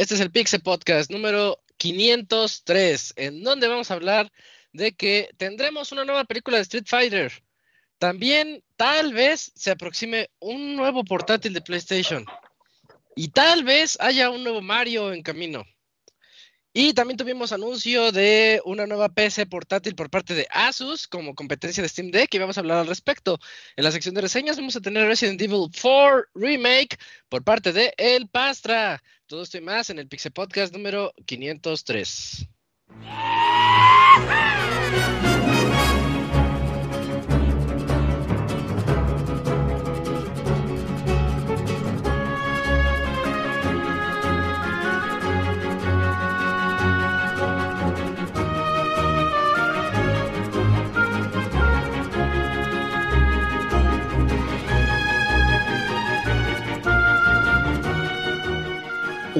Este es el Pixel Podcast número 503, en donde vamos a hablar de que tendremos una nueva película de Street Fighter. También tal vez se aproxime un nuevo portátil de PlayStation. Y tal vez haya un nuevo Mario en camino. Y también tuvimos anuncio de una nueva PC portátil por parte de Asus como competencia de Steam Deck y vamos a hablar al respecto. En la sección de reseñas vamos a tener Resident Evil 4 Remake por parte de El Pastra. Todo esto y más en el Pixel Podcast número 503.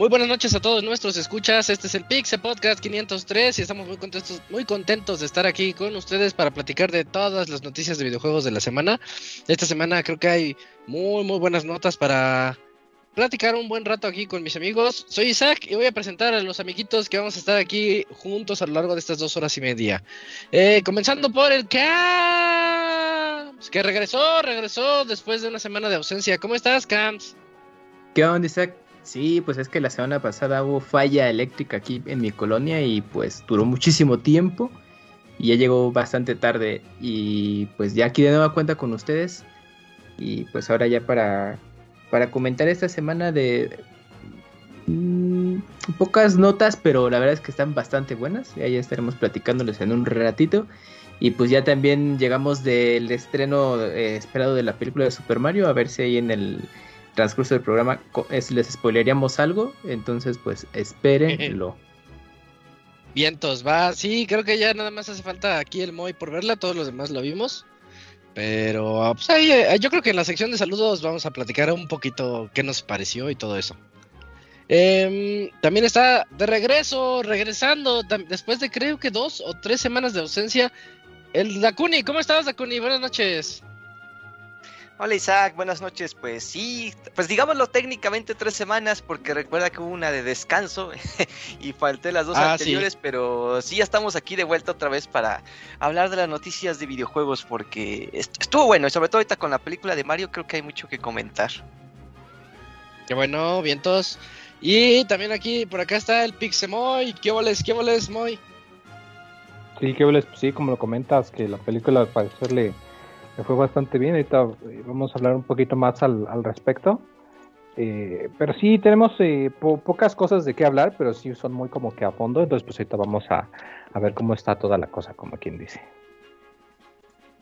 Muy buenas noches a todos nuestros escuchas. Este es el Pixel Podcast 503 y estamos muy contentos, muy contentos de estar aquí con ustedes para platicar de todas las noticias de videojuegos de la semana. Esta semana creo que hay muy, muy buenas notas para platicar un buen rato aquí con mis amigos. Soy Isaac y voy a presentar a los amiguitos que vamos a estar aquí juntos a lo largo de estas dos horas y media. Eh, comenzando por el Camps, que regresó, regresó después de una semana de ausencia. ¿Cómo estás, Camps? ¿Qué onda, Isaac? Sí, pues es que la semana pasada hubo falla eléctrica aquí en mi colonia y pues duró muchísimo tiempo y ya llegó bastante tarde. Y pues ya aquí de nueva cuenta con ustedes. Y pues ahora ya para, para comentar esta semana de mmm, pocas notas pero la verdad es que están bastante buenas. Ya, ya estaremos platicándoles en un ratito. Y pues ya también llegamos del estreno eh, esperado de la película de Super Mario a ver si ahí en el transcurso del programa es, les spoileríamos algo, entonces pues espérenlo. Vientos, va, sí, creo que ya nada más hace falta aquí el Moy por verla, todos los demás lo vimos. Pero pues ahí, eh, yo creo que en la sección de saludos vamos a platicar un poquito qué nos pareció y todo eso. Eh, también está de regreso, regresando, después de creo que dos o tres semanas de ausencia, el Dakuni. ¿Cómo estás, Dakuni? Buenas noches. Hola Isaac, buenas noches. Pues sí, pues digámoslo técnicamente tres semanas porque recuerda que hubo una de descanso y falté las dos Ah, anteriores, sí. pero sí ya estamos aquí de vuelta otra vez para hablar de las noticias de videojuegos porque est- estuvo bueno y sobre todo ahorita con la película de Mario creo que hay mucho que comentar. Qué bueno, vientos. Y también aquí, por acá está el Pixemoy. ¿Qué voles, qué voles, Moy? Sí, que les- sí, como lo comentas, que la película al parecer le, le fue bastante bien. Ahorita eh, vamos a hablar un poquito más al, al respecto. Eh, pero sí, tenemos eh, po- pocas cosas de qué hablar, pero sí son muy como que a fondo. Entonces, pues ahorita vamos a, a ver cómo está toda la cosa, como quien dice.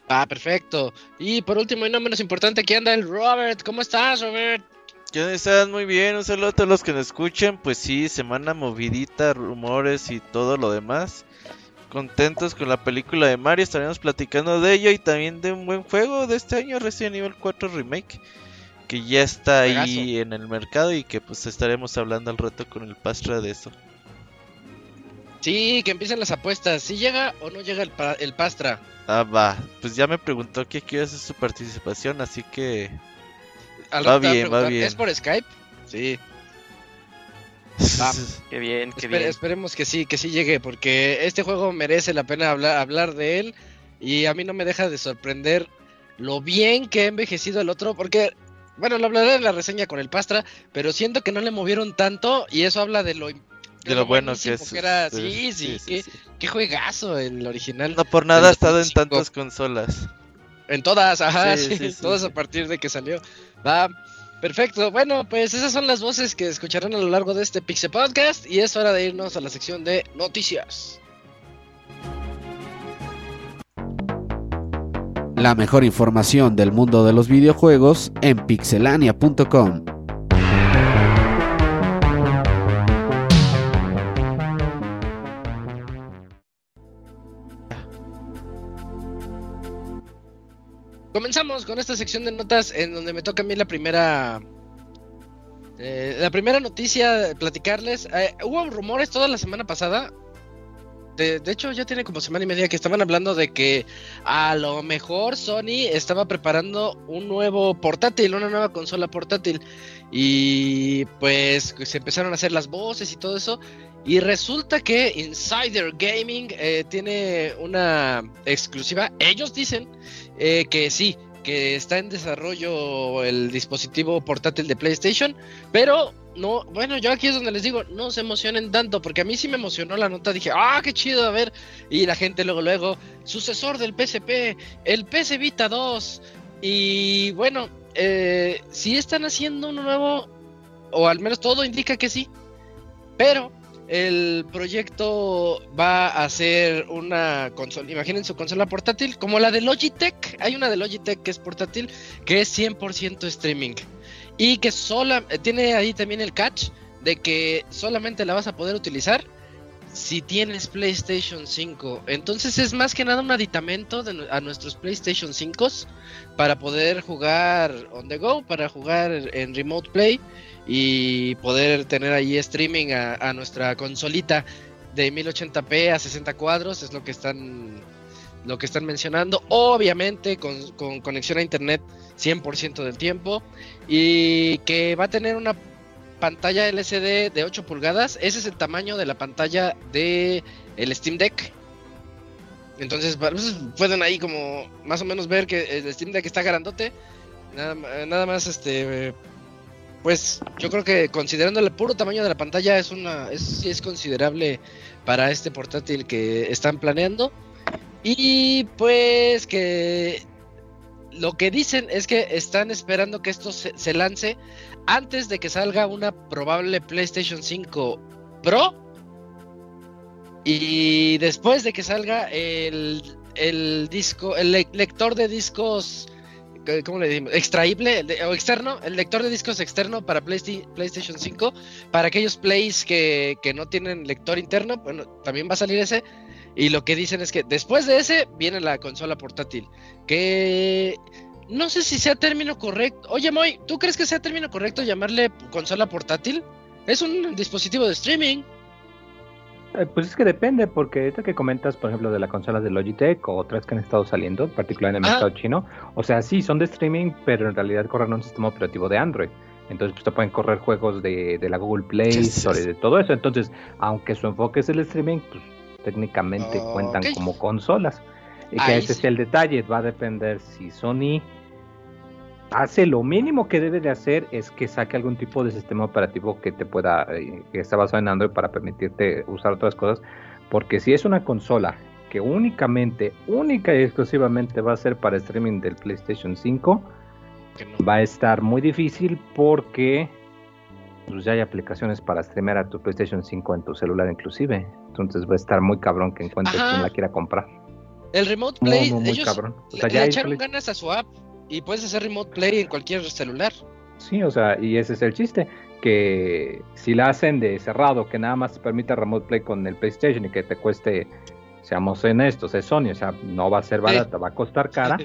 Ah, perfecto. Y por último y no menos importante, aquí anda el Robert. ¿Cómo estás, Robert? ¿Qué? ¿Estás muy bien? Un saludo a todos los que nos escuchan. Pues sí, semana movidita, rumores y todo lo demás. Contentos con la película de Mario, estaremos platicando de ello y también de un buen juego de este año, Resident Evil 4 Remake, que ya está ahí en el mercado y que pues estaremos hablando al rato con el Pastra de eso. Sí, que empiecen las apuestas. ¿Si llega o no llega el, pa- el Pastra? Ah, va, pues ya me preguntó que quiere hacer su participación, así que... Al Va bien, va bien. ¿Es por Skype? Sí. Va. Qué bien, qué bien. Esperemos que sí, que sí llegue, porque este juego merece la pena hablar, hablar de él. Y a mí no me deja de sorprender lo bien que ha envejecido el otro, porque, bueno, lo hablaré en la reseña con el Pastra, pero siento que no le movieron tanto y eso habla de lo, De lo bueno que es. era. sí, Sí, sí, sí, qué, sí. qué juegazo el original. No por nada ha estado en 2005. tantas consolas. En todas, ajá, Sí, sí, sí, sí, todas sí. a partir de que salió. Va, perfecto. Bueno, pues esas son las voces que escucharán a lo largo de este Pixel Podcast y es hora de irnos a la sección de noticias. La mejor información del mundo de los videojuegos en pixelania.com. Comenzamos con esta sección de notas en donde me toca a mí la primera. eh, la primera noticia, platicarles. Eh, hubo rumores toda la semana pasada. De, hecho, ya tiene como semana y media que estaban hablando de que a lo mejor Sony estaba preparando un nuevo portátil, una nueva consola portátil. Y pues se empezaron a hacer las voces y todo eso. Y resulta que Insider Gaming eh, tiene una exclusiva. Ellos dicen eh, que sí, que está en desarrollo el dispositivo portátil de PlayStation, pero no, bueno, yo aquí es donde les digo, no se emocionen tanto, porque a mí sí me emocionó la nota, dije, ah, qué chido, a ver, y la gente luego, luego, sucesor del PSP, el PS Vita 2, y bueno, eh, sí están haciendo uno nuevo, o al menos todo indica que sí, pero el proyecto va a ser una consola, imaginen su consola portátil, como la de Logitech. Hay una de Logitech que es portátil, que es 100% streaming. Y que sola, tiene ahí también el catch de que solamente la vas a poder utilizar si tienes PlayStation 5. Entonces es más que nada un aditamento de, a nuestros PlayStation 5 para poder jugar on the go, para jugar en remote play y poder tener ahí streaming a, a, nuestra consolita de 1080p a 60 cuadros es lo que están lo que están mencionando obviamente con, con conexión a internet 100% del tiempo y que va a tener una pantalla LCD de 8 pulgadas ese es el tamaño de la pantalla de el Steam Deck. Entonces pueden ahí como más o menos ver que el Steam Deck está grandote nada, nada más este pues yo creo que considerando el puro tamaño de la pantalla es una es, es considerable para este portátil que están planeando y pues que lo que dicen es que están esperando que esto se, lance antes de que salga una probable PlayStation 5 Pro y después de que salga el, el disco el le lector de discos ¿cómo le decimos? Extraíble o externo, el lector de discos externo para PlayStation 5, para aquellos plays que, que, no tienen lector interno, bueno, también va a salir ese. Y lo que dicen es que después de ese viene la consola portátil, que no sé si sea término correcto. Oye, Moy, ¿tú crees que sea término correcto llamarle consola portátil? Es un dispositivo de streaming. Eh, pues es que depende, porque ahorita que comentas, por ejemplo, de las consolas de Logitech o otras que han estado saliendo, particularmente en el mercado chino, o sea, sí, son de streaming, pero en realidad corren un sistema operativo de Android. Entonces, pues te pueden correr juegos de, de la Google Play Store y de todo eso. Entonces, aunque su enfoque es el streaming, pues técnicamente oh, cuentan okay. como consolas. Y que ese sí. es el detalle, va a depender si Sony hace lo mínimo que debe de hacer es que saque algún tipo de sistema operativo que te pueda, eh, que está basado en Android para permitirte usar otras cosas, porque si es una consola que únicamente, única y exclusivamente va a ser para streaming del PlayStation 5, no. va a estar muy difícil porque pues ya hay aplicaciones para streamear a tu PlayStation 5 en tu celular inclusive, entonces va a estar muy cabrón que encuentres Ajá. quien la quiera comprar. El Remote Play, muy, ellos cabrón. O sea, le, ya le echaron play... ganas a su app y puedes hacer remote play en cualquier celular. Sí, o sea, y ese es el chiste, que si la hacen de cerrado, que nada más te permite remote play con el PlayStation y que te cueste, seamos honestos, es Sony, o sea, no va a ser barata, sí. va a costar cara,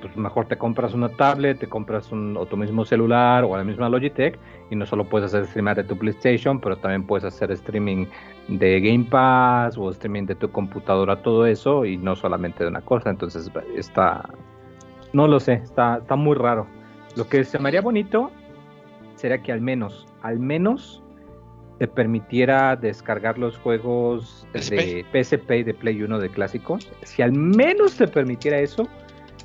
pues mejor te compras una tablet, te compras un, o tu mismo celular o la misma Logitech y no solo puedes hacer streaming de tu PlayStation, pero también puedes hacer streaming de Game Pass o streaming de tu computadora, todo eso y no solamente de una cosa, entonces está no lo sé, está, está muy raro. Lo que se me haría bonito sería que al menos, al menos te permitiera descargar los juegos de PSP y de Play 1 de clásicos. Si al menos te permitiera eso,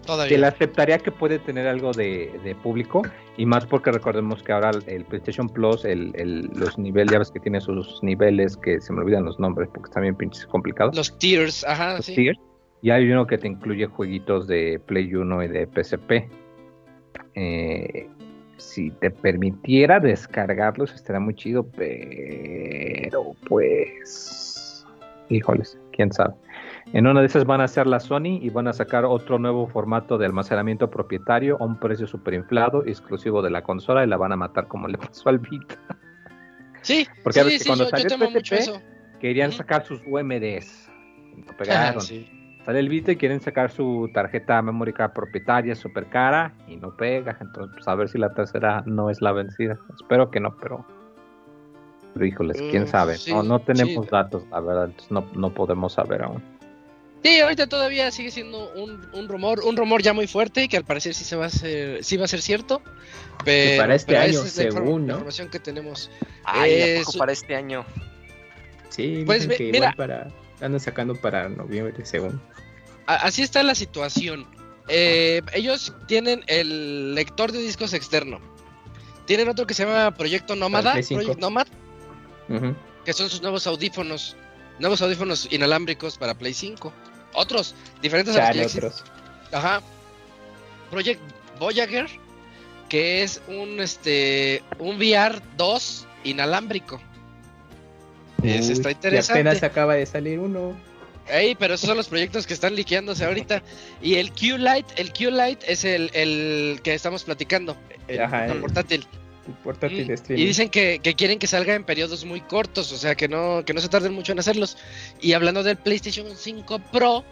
Todavía. te la aceptaría que puede tener algo de, de, público. Y más porque recordemos que ahora el PlayStation Plus, el, el, los niveles, ya ves que tiene sus niveles que se me olvidan los nombres porque están bien pinches complicados. Los tiers, ajá. Los sí. tiers y hay uno que te incluye jueguitos de Play 1 y de PSP. Eh, si te permitiera descargarlos estaría muy chido, pero pues... Híjoles, quién sabe. En una de esas van a ser la Sony y van a sacar otro nuevo formato de almacenamiento propietario a un precio super inflado, exclusivo de la consola, y la van a matar como le pasó al Vita. Sí, Porque a sí, cuando yo, yo salió el temo mucho PSP, eso. Querían sacar sus UMDs. Lo Ah, pegaron. sí. Sale el Vita y quieren sacar su tarjeta memory card propietaria super cara y no pega. Entonces, pues a ver si la tercera no es la vencida. Espero que no, pero. Pero híjoles, quién Mm, sabe. no, no tenemos sí. datos, la verdad. entonces no, no podemos saber aún. Sí, ahorita todavía sigue siendo un, un rumor, un rumor ya muy fuerte que al parecer sí se va a ser, sí va a ser cierto. Pero, para este pero año, esa es la inform- según, la ¿no? información que tenemos. Ay, ¿a Eh, poco su- para este año. Sí, Pues dicen ve- que mira. igual para. Andan sacando para noviembre, según. Así está la situación. Eh, ellos tienen el lector de discos externo. Tienen otro que se llama Proyecto Nómada. Project Nomad, que son sus nuevos audífonos, nuevos audífonos inalámbricos para Play 5. Otros, diferentes a los que otros. Ajá. Project Voyager, que es un este un VR 2 inalámbrico. Es, Uy, está y interesante. apenas acaba de salir uno. Ey, pero esos son los proyectos que están liqueándose ahorita. Y el Q-Lite, el Q-Lite es el, el que estamos platicando. El, Ajá, el el- portátil. El portátil de streaming. Y dicen que, que quieren que salga en periodos muy cortos, o sea, que no, que no se tarden mucho en hacerlos. Y hablando del PlayStation 5 Pro,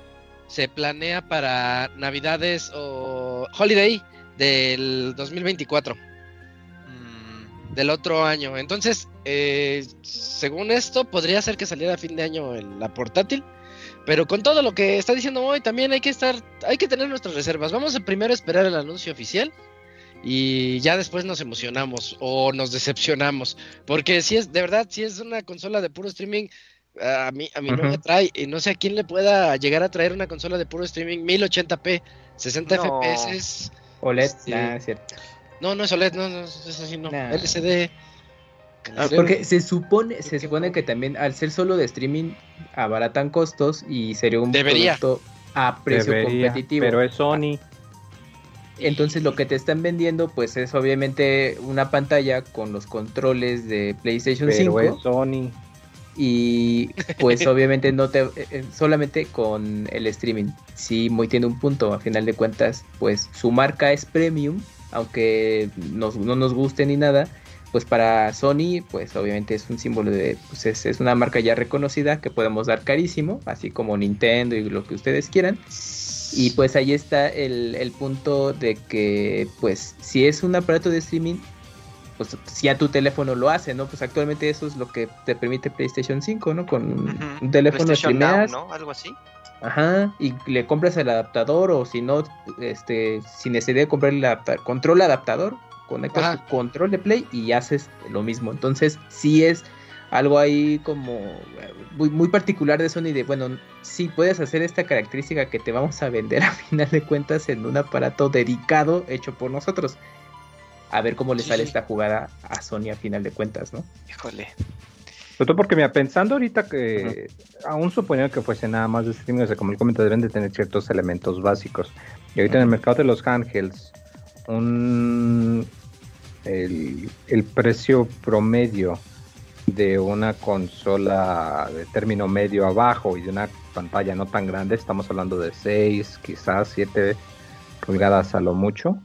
se planea para Navidades o Holiday del 2024, Mm, del otro año. Entonces, eh, según esto, podría ser que saliera a fin de año el- la portátil. Pero con todo lo que está diciendo hoy, también hay que estar, hay que tener nuestras reservas. Vamos a primero esperar el anuncio oficial y ya después nos emocionamos o nos decepcionamos. Porque si es, de verdad, si es una consola de puro streaming, a mí, a mí no me trae. Y no sé a quién le pueda llegar a traer una consola de puro streaming 1080p, 60 No. FPS. OLED, Sí. nah, es cierto. No, no es OLED, no, no, es así, no. Nah. LCD. Ah. Porque se supone, se supone que también al ser solo de streaming abaratan costos y sería un Debería. producto a precio Debería, competitivo. Pero es Sony. Entonces lo que te están vendiendo pues es obviamente una pantalla con los controles de PlayStation Pero 5 es Sony. y pues obviamente no te eh, eh, solamente con el streaming. Sí, muy tiene un punto, a final de cuentas, pues su marca es premium, aunque nos- no nos guste ni nada, pues para Sony, pues obviamente es un símbolo de, pues es, es una marca ya reconocida que podemos dar carísimo, así como Nintendo y lo que ustedes quieran. Y pues ahí está el, el punto de que, pues, si es un aparato de streaming, pues si ya tu teléfono lo hace, ¿no? Pues actualmente eso es lo que te permite PlayStation 5, ¿no? Con un, ujú. un teléfono streameas, ¿no? Algo así. ajá, y le compras el adaptador o si no, este, sin necesidad de comprar el adapta- control adaptador, conectas Ajá. tu control de Play y haces lo mismo. Entonces, sí es algo ahí como eh, muy, muy particular de Sony de, bueno, sí puedes hacer esta característica que te vamos a vender a final de cuentas en un aparato dedicado hecho por nosotros. A ver cómo le Sí, sale esta jugada a Sony a final de cuentas, ¿no? Híjole. Sobre todo porque, mira, pensando ahorita que, aún suponiendo que fuese nada más de streaming, o sea, como el comentario, deben de tener ciertos elementos básicos. Y ahorita en el mercado de los handhelds, un, el, el precio promedio de una consola de término medio abajo y de una pantalla no tan grande, estamos hablando de 6, quizás 7 pulgadas a lo mucho,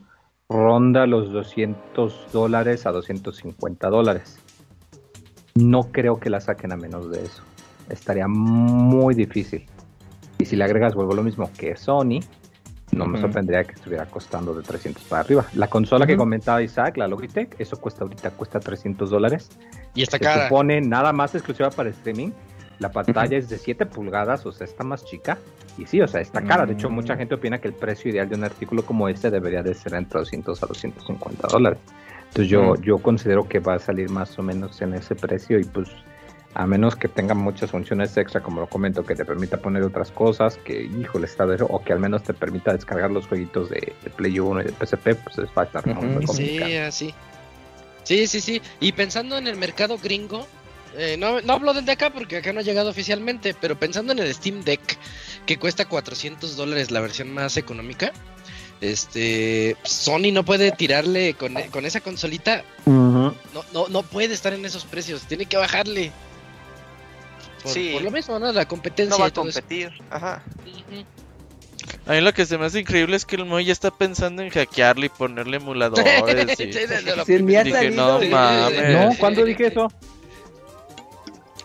ronda los 200 dólares a 250 dólares. No creo que la saquen a menos de eso. Estaría muy difícil. Y si le agregas, vuelvo lo mismo que Sony, no me sorprendería que estuviera costando de 300 para arriba. La consola que comentaba Isaac, la Logitech, eso cuesta ahorita cuesta 300 dólares. Y está Se cara. supone nada más exclusiva para streaming. La pantalla es de 7 pulgadas, o sea, está más chica. Y sí, o sea, está cara. De hecho, Mm. mucha gente opina que el precio ideal de un artículo como este debería de ser entre 200 a 250 dólares. Entonces yo, Mm. yo considero que va a salir más o menos en ese precio y pues a menos que tenga muchas funciones extra, como lo comento, que te permita poner otras cosas, que híjole está de o que al menos te permita descargar los jueguitos de, de Play 1 y de PSP, pues es falta. ¿no? Ujú. Muy Sí, así. Sí, sí, sí. Y pensando en el mercado gringo, eh, no, no hablo del de acá porque acá no ha llegado oficialmente, pero pensando en el Steam Deck, que cuesta 400 dólares la versión más económica, este, Sony no puede tirarle con, con esa consolita, no, no, no puede estar en esos precios, tiene que bajarle. Por, Sí. por lo mismo, ¿no? La competencia No va a y eso. competir. Ajá. A mí lo que se me hace increíble es que el Moy ya está pensando en hackearle y ponerle emuladores. y- ni ha Dije, no mames. No, ¿cuándo dije eso?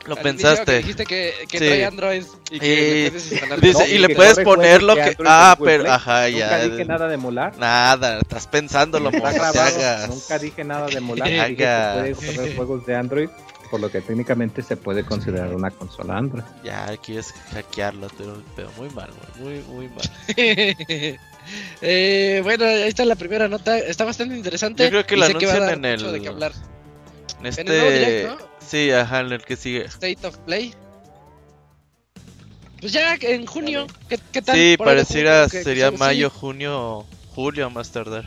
Lo Al inicio que pensaste. dijiste que, que Sí. trae Android y que Y- le puedes instalar Dice, todo. y le que puedes poner lo que. Ah, pero. Play. Ajá, Nunca ya. dije nada de emular. Nada, estás pensándolo, Moy, no. Nunca dije nada de emular. Te Dije que hagas. puede correr juegos de Android, por lo que técnicamente se puede considerar una consola Android. Ya, quieres hackearlo, pero, pero muy mal, güey, muy, muy mal. Eh, bueno, ahí está la primera nota. Está bastante interesante. Yo creo que la sé va a anuncian dar en mucho el- de qué hablar. En el nuevo este. Direct, ¿no? Sí, ajá, en el que sigue. State of Play. Pues ya en junio, ¿qué, qué tal? Sí, pareciera junio, que- que sería sí. mayo, junio, julio a más tardar.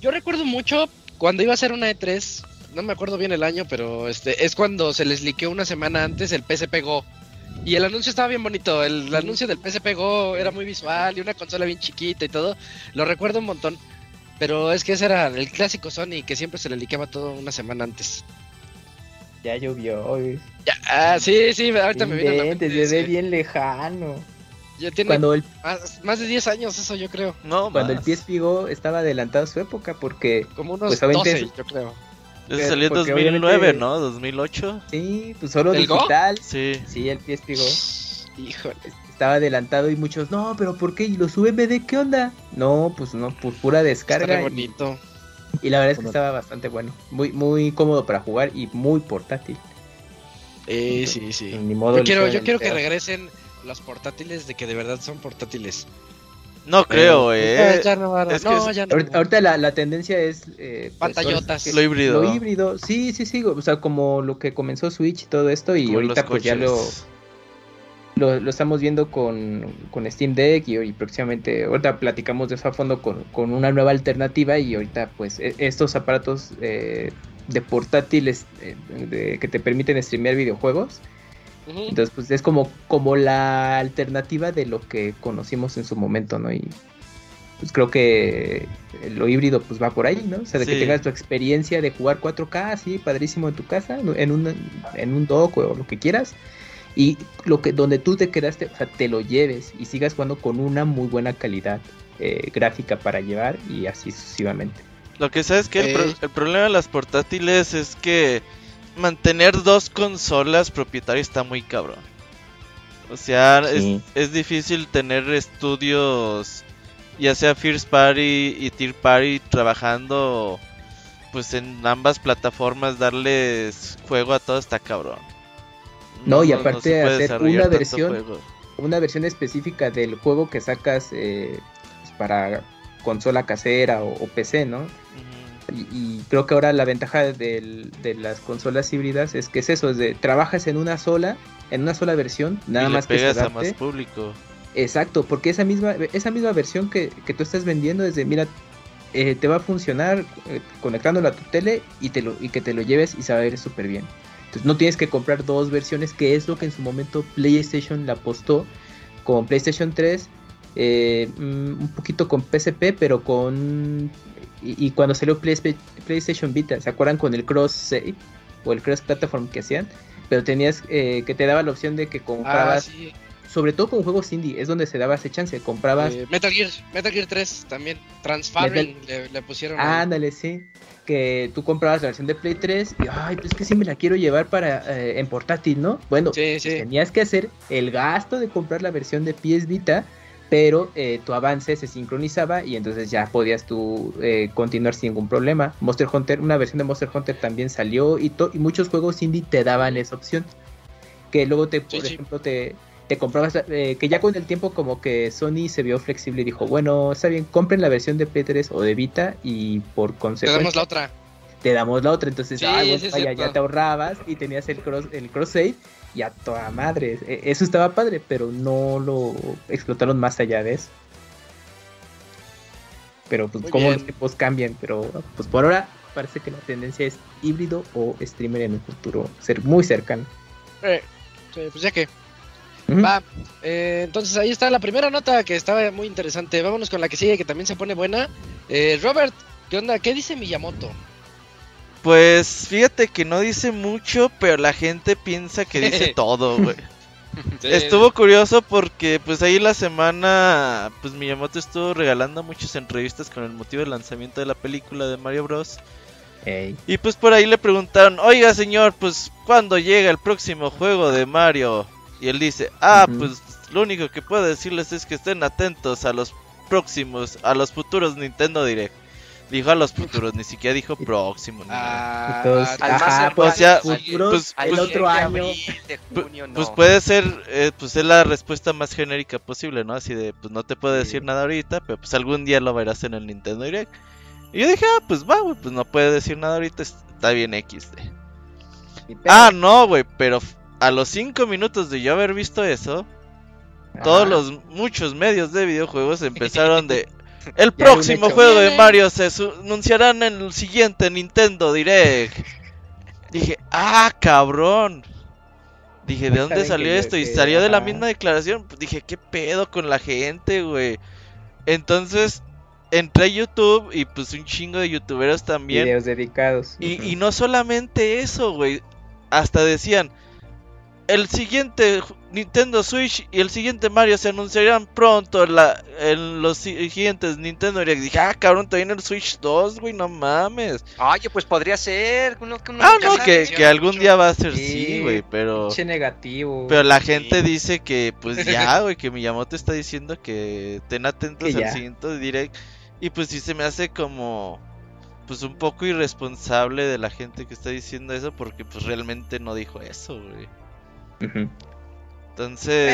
Yo recuerdo mucho cuando iba a ser una E3, no me acuerdo bien el año, pero este es cuando se les liqueó una semana antes el PSP Go. Y el anuncio estaba bien bonito, el anuncio del PSP Go era muy visual y una consola bien chiquita y todo. Lo recuerdo un montón. Pero es que ese era el clásico Sony que siempre se le liqueaba todo una semana antes. Ya llovió. güey. Ya, ah, sí, sí, ahorita me viene a la Inventes, mente se ve ese. bien lejano. Ya tiene Cuando el, más, más de 10 años eso yo creo. No, cuando el. PSP Go estaba adelantado a su época porque Como unos Pues, obviamente 12 yo creo. Ese salió en porque 2009, obviamente- ¿no? 2008. sí, pues solo ¿El Go? digital. Sí. Sí, el PSP Go Híjole. estaba adelantado y muchos, no, pero ¿por qué? ¿Y los UMD qué onda? No, pues no, pues pura descarga. bonito. Y, la verdad es que Bueno. estaba bastante bueno. Muy, muy cómodo para jugar y muy portátil. Eh, sí, sí. Ni modo Yo quiero, yo quiero que regresen los portátiles de que de verdad son portátiles. No creo, eh. ya no, va a- es que no, es- ya no. Ahorita, ahorita la, la tendencia es... eh, pues, Pantallotas. Lo híbrido. Lo híbrido, sí, sí, sí. O sea, como lo que comenzó Switch y todo esto. Y Como ahorita pues ya lo, lo, lo estamos viendo con, con Steam Deck y, y próximamente, ahorita platicamos de eso a fondo con, con una nueva alternativa y ahorita pues e- estos aparatos eh, de portátiles eh, de- que te permiten streamear videojuegos, Entonces pues es como, como la alternativa de lo que conocimos en su momento, ¿no? Y pues creo que lo híbrido pues va por ahí, ¿no? O sea, de que tengas tu experiencia de jugar 4K así, padrísimo en tu casa, en un, en un dock o lo que quieras. Y lo que donde tú te quedaste, o sea, te lo lleves y sigas jugando con una muy buena calidad eh, gráfica para llevar y así sucesivamente. Lo que sabes que el, pro- Eh. el problema de las portátiles es que mantener dos consolas propietarias está muy cabrón. O sea, Sí. es, es difícil tener estudios, ya sea First Party y Tier Party, trabajando pues en ambas plataformas, darles juego a todo está cabrón. No, y aparte hacer una versión- juego. Una versión específica del juego que sacas eh, pues, para consola casera o, o PC, ¿no? Y, y creo que ahora la ventaja del- de las consolas híbridas es que es eso, es de trabajas en una sola, en una sola versión, nada y más le que se pegas a adapte. más público. Exacto, porque esa misma, esa misma versión que, que tú estás vendiendo es de, mira, eh, te va a funcionar eh, conectándolo a tu tele y, te lo, y que te lo lleves y se va a ver súper bien. Entonces no tienes que comprar dos versiones, que es lo que en su momento PlayStation la apostó con PlayStation 3, eh, mm, un poquito con PSP, pero con... Y, y cuando salió Play- PlayStation Vita, ¿se acuerdan con el cross save o el cross platform que hacían? Pero tenías eh, que te daba la opción de que Ah, comprabas sí. sobre todo con juegos indie, es donde se daba ese chance. Comprabas, Eh, Metal Gear, Metal Gear 3 también. Transferring le, le pusieron. ahí. ándale, sí. Que tú comprabas la versión de Play 3 y, ay, pues es que sí me la quiero llevar para eh, en portátil, ¿no? Bueno, Sí, sí. tenías que hacer el gasto de comprar la versión de PS Vita, pero eh, tu avance se sincronizaba y entonces ya podías tú eh, continuar sin ningún problema. Monster Hunter, una versión de Monster Hunter también salió y, y muchos juegos indie te daban esa opción. Que luego te, por Sí, ejemplo, te, te comprabas, eh, que ya con el tiempo como que Sony se vio flexible y dijo, bueno, está bien, compren la versión de Play 3 o de Vita y por Te consecuencia damos la otra. te damos la otra, entonces Sí, ay, bueno, vaya, ya te ahorrabas y tenías el cross, el cross save y a toda madre. E- Eso estaba padre, pero no lo explotaron más allá de eso. Pero pues Muy como bien. los tiempos cambian, pero pues por ahora parece que la tendencia es híbrido o streamer en un futuro ser muy cercano. Eh, pues ya que. Va. eh, entonces ahí está la primera nota que estaba muy interesante. Vámonos con la que sigue, que también se pone buena. Eh, Robert, ¿qué onda? ¿Qué dice Miyamoto? Pues fíjate que no dice mucho, pero la gente piensa que dice todo, güey. Sí, Estuvo curioso porque pues ahí la semana pues Miyamoto estuvo regalando muchas entrevistas con el motivo del lanzamiento de la película de Mario Bros. Ey. Y pues por ahí le preguntaron, oiga señor, pues ¿cuándo llega el próximo juego de Mario? Y él dice, ah, pues lo único que puedo decirles es que estén atentos a los próximos, a los futuros Nintendo Direct. Dijo a los futuros, ni siquiera dijo próximo. ni nada. Ah, más ajá, pues ya, futuros, pues- el pues- otro año. abril, de Pu- junio, no. Pues puede ser, eh, pues es la respuesta más genérica posible, ¿no? Así de, pues no te puedo decir Sí. nada ahorita, pero pues algún día lo verás en el Nintendo Direct. Y yo dije, ah, pues va, güey, pues no puede decir nada ahorita, está bien XD. Y pero- Ah, no, güey, pero a los 5 minutos de yo haber visto eso, todos Ajá. los muchos medios de videojuegos empezaron de... El próximo juego de. Mario se anunciarán en el siguiente Nintendo Direct. Dije, ah, cabrón. Dije, ¿de dónde salió esto? Y salió de la misma declaración. Pues dije, ¿qué pedo con la gente, güey? Entonces, entré a YouTube y pues un chingo de youtuberos también. Videos dedicados. Y, y no solamente eso, güey. Hasta decían, el siguiente Nintendo Switch y el siguiente Mario se anunciarán pronto en, la, en los si- siguientes Nintendo Direct. Dije, ah, cabrón, todavía en el Switch 2, güey, no mames. Oye, pues podría ser. Uno, que uno Ah, no, que, algún mucho. día va a ser Sí, sí, güey, pero... Pinche negativo. Pero la Sí. gente dice que, pues ya, güey, que Miyamoto está diciendo que estén atentos Que al siguiente direct. Y pues sí se me hace como, pues un poco irresponsable de la gente que está diciendo eso porque pues realmente no dijo eso, güey. Entonces,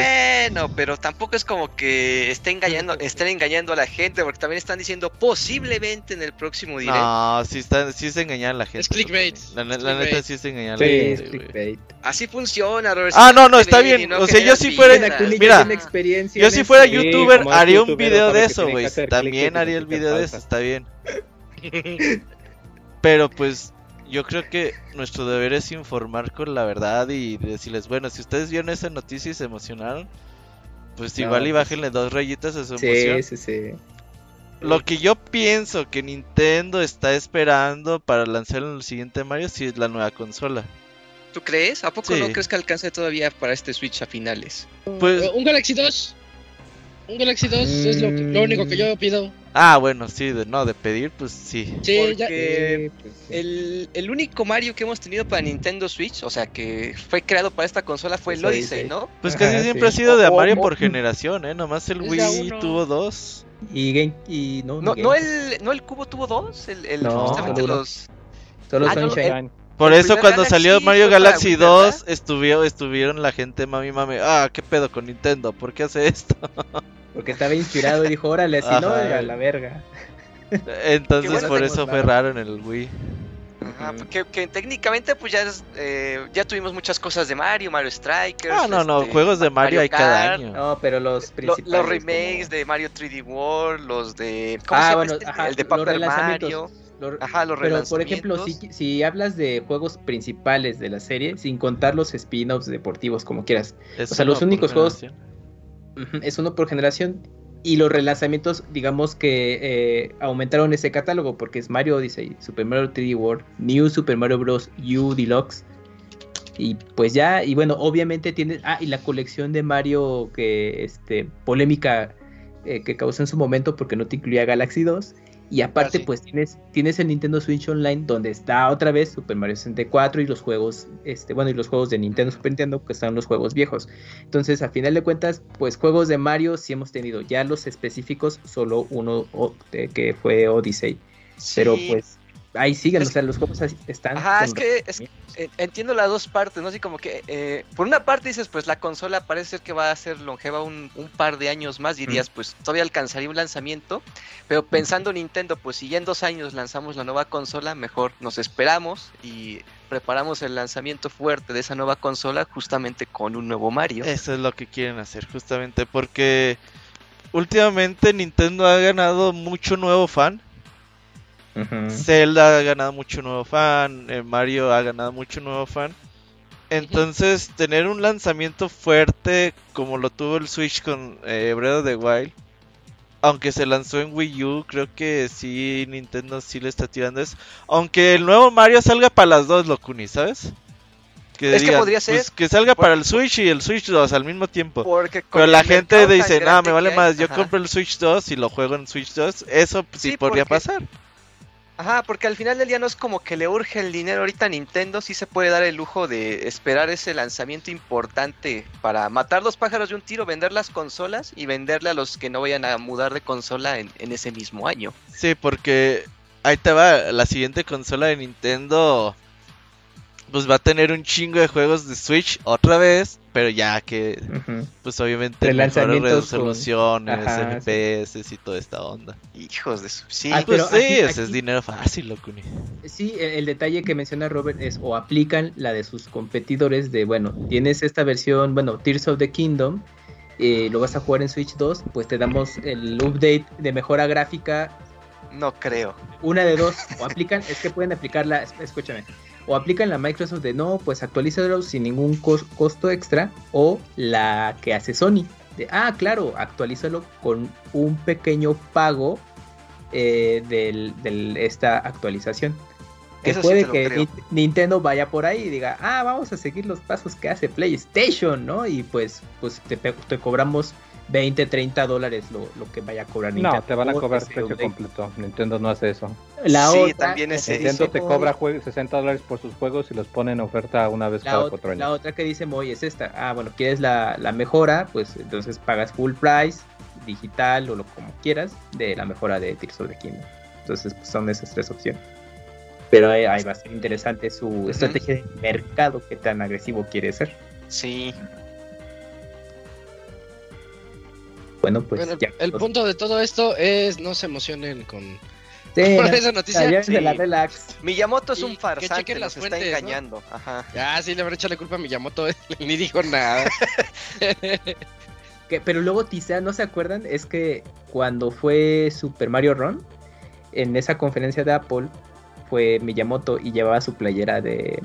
Bueno, pero tampoco es como que esté engañando, estén engañando a la gente, porque también están diciendo posiblemente en el próximo direct. no, sí, está, sí es engañar a la gente. clickbait, La, ne- es la neta sí es engañar a Sí, la es gente, clickbait. Así funciona, Robert. Ah, no, no, está bien. no O sea, yo si fuera- mira, Yo si fuera Sí, youtuber es haría un youtuber, video de eso, güey. También haría el video de eso, está bien. Pero pues yo creo que nuestro deber es informar con la verdad y decirles, bueno, si ustedes vieron esa noticia y se emocionaron, pues No, igual y bájenle dos rayitas a su emoción. Sí, sí, sí. Lo que yo pienso que Nintendo está esperando para lanzar en el siguiente Mario sí es la nueva consola. ¿Tú crees? ¿A poco Sí. no crees que alcance todavía para este Switch a finales? Pues, Un Galaxy 2. Un Galaxy 2 es lo, que- lo único que yo pido. Ah, bueno, sí, de, no, de pedir, pues sí. Sí, ya. Porque Sí, pues, sí. el, el único Mario que hemos tenido para Nintendo Switch, o sea, que fue creado para esta consola, fue el Odyssey. ¿no? Pues Ajá, casi siempre sí. ha sido de O- Mario o- por generación, ¿eh? Nomás el Wii uno. tuvo dos. Y Game y no, No, no, el, no el cubo tuvo dos, el, el No, justamente los... Solo Ah, Sunshine. Por El eso cuando Galaxy salió Mario Galaxy Wii, 2 ¿verdad? estuvieron, estuvieron la gente mami mami, ah, qué pedo con Nintendo, ¿por qué hace esto? Porque estaba inspirado y dijo, órale, si no, a la verga. Entonces bueno, por eso fue raro en el Wii. Ajá, Ujú. que, que técnicamente pues ya es, eh, ya tuvimos muchas cosas de Mario, Mario Strikers. Ah, no, no, este, juegos de Mario, Mario hay cada año. No, pero los lo- los remakes como- de Mario 3D World, los de... ¿Cómo Ah, se llama bueno, este? ajá, el de Paper. Mario. Los- Ajá, los Pero, por ejemplo, si, si hablas de juegos principales de la serie, sin contar los spin-offs deportivos, como quieras, Es o sea, los únicos juegos- es uno por generación. Y los relanzamientos, digamos que eh, aumentaron ese catálogo, porque es Mario Odyssey, Super Mario 3D World, New Super Mario Bros. U Deluxe. Y pues ya, y bueno, obviamente tienes. Ah, y la colección de Mario que, este, polémica eh, que causó en su momento porque no te incluía Galaxy 2. Y aparte, Ah, sí. pues tienes, tienes el Nintendo Switch Online, donde está otra vez Super Mario 64 y los juegos, este, bueno, y los juegos de Nintendo Super Nintendo, que están los juegos viejos. Entonces, a final de cuentas, pues juegos de Mario sí hemos tenido. Ya los específicos, solo uno de- que fue Odyssey. Pero Sí. pues ahí siguen, Es- o sea, los juegos están. Ajá, es que es- eh, entiendo las dos partes, ¿no? Así como que, eh, por una parte dices, pues la consola parece ser que va a ser longeva un, un par de años más, dirías, pues todavía alcanzaría un lanzamiento, pero pensando Nintendo, pues si ya en dos años lanzamos la nueva consola, mejor nos esperamos y preparamos el lanzamiento fuerte de esa nueva consola justamente con un nuevo Mario. Eso es lo que quieren hacer, justamente porque últimamente Nintendo ha ganado mucho nuevo fan. Ujú. Zelda ha ganado mucho nuevo fan, eh, Mario ha ganado mucho nuevo fan. Entonces, tener un lanzamiento fuerte como lo tuvo el Switch con eh, Breath of the Wild, aunque se lanzó en Wii U, creo que sí, Nintendo sí le está tirando eso. Aunque el nuevo Mario salga para las dos, Locuni, ¿sabes? Es que podría ser. pues, que salga para el Switch y el Switch 2 al mismo tiempo. Pero la gente dice, no, grande me vale que más, yo ajá. compro el Switch 2 y lo juego en Switch 2. Eso sí, Sí, podría porque- pasar. Ajá, porque al final del día no es como que le urge el dinero ahorita Nintendo, sí se puede dar el lujo de esperar ese lanzamiento importante para matar los pájaros de un tiro, vender las consolas y venderle a los que no vayan a mudar de consola en, en ese mismo año. Sí, porque ahí te va, la siguiente consola de Nintendo pues va a tener un chingo de juegos de Switch otra vez, pero ya que pues obviamente con- resoluciones, Ajá, FPS y toda esta onda. Hijos de su... Sí, Ah, Pues sí, aquí- ese es dinero fácil, Locuni. Sí, el, el detalle que menciona Robert es o aplican la de sus competidores de, bueno, tienes esta versión, bueno, Tears of the Kingdom, eh, lo vas a jugar en Switch 2, pues te damos el update de mejora gráfica, no creo. una de dos, o aplican, es que pueden aplicarla, es- escúchame, o aplican la Microsoft de no, pues actualízalo sin ningún cos- costo extra, o la que hace Sony, de, ah, claro, actualízalo con un pequeño pago eh, del- esta actualización. Que Eso puede que creo. Nintendo vaya por ahí y diga, ah, vamos a seguir los pasos que hace PlayStation, ¿no? Y pues, pues te, te cobramos 20, 30 dólares lo, lo que vaya a cobrar Nintendo. No, te van a cobrar precio completo. Nintendo no hace eso. La Sí, otra, también ese- Nintendo te cobra jue- 60 dólares por sus juegos y los pone en oferta una vez La, cada cuatro años. la otra que dice Moy es esta. Ah, bueno, quieres la, la mejora, pues entonces pagas full price, digital o lo como quieras, de la mejora de Tears of the Kingdom. Entonces, pues son esas tres opciones. Pero ahí, ahí va a ser interesante su estrategia de mercado, qué tan agresivo quiere ser. Sí. Bueno, pues Bueno, ya. el punto de todo esto es no se emocionen con, Sí, con no, esa noticia. ya sí. de la relax. Miyamoto es Y un que farsante, nos las está fuentes, ¿no? engañando. Ajá. Ah, sí, le habré echado la culpa a Miyamoto, ni dijo nada. Que, pero luego quizá no se acuerdan, es que cuando fue Super Mario Run, en esa conferencia de Apple, fue Miyamoto y llevaba su playera de,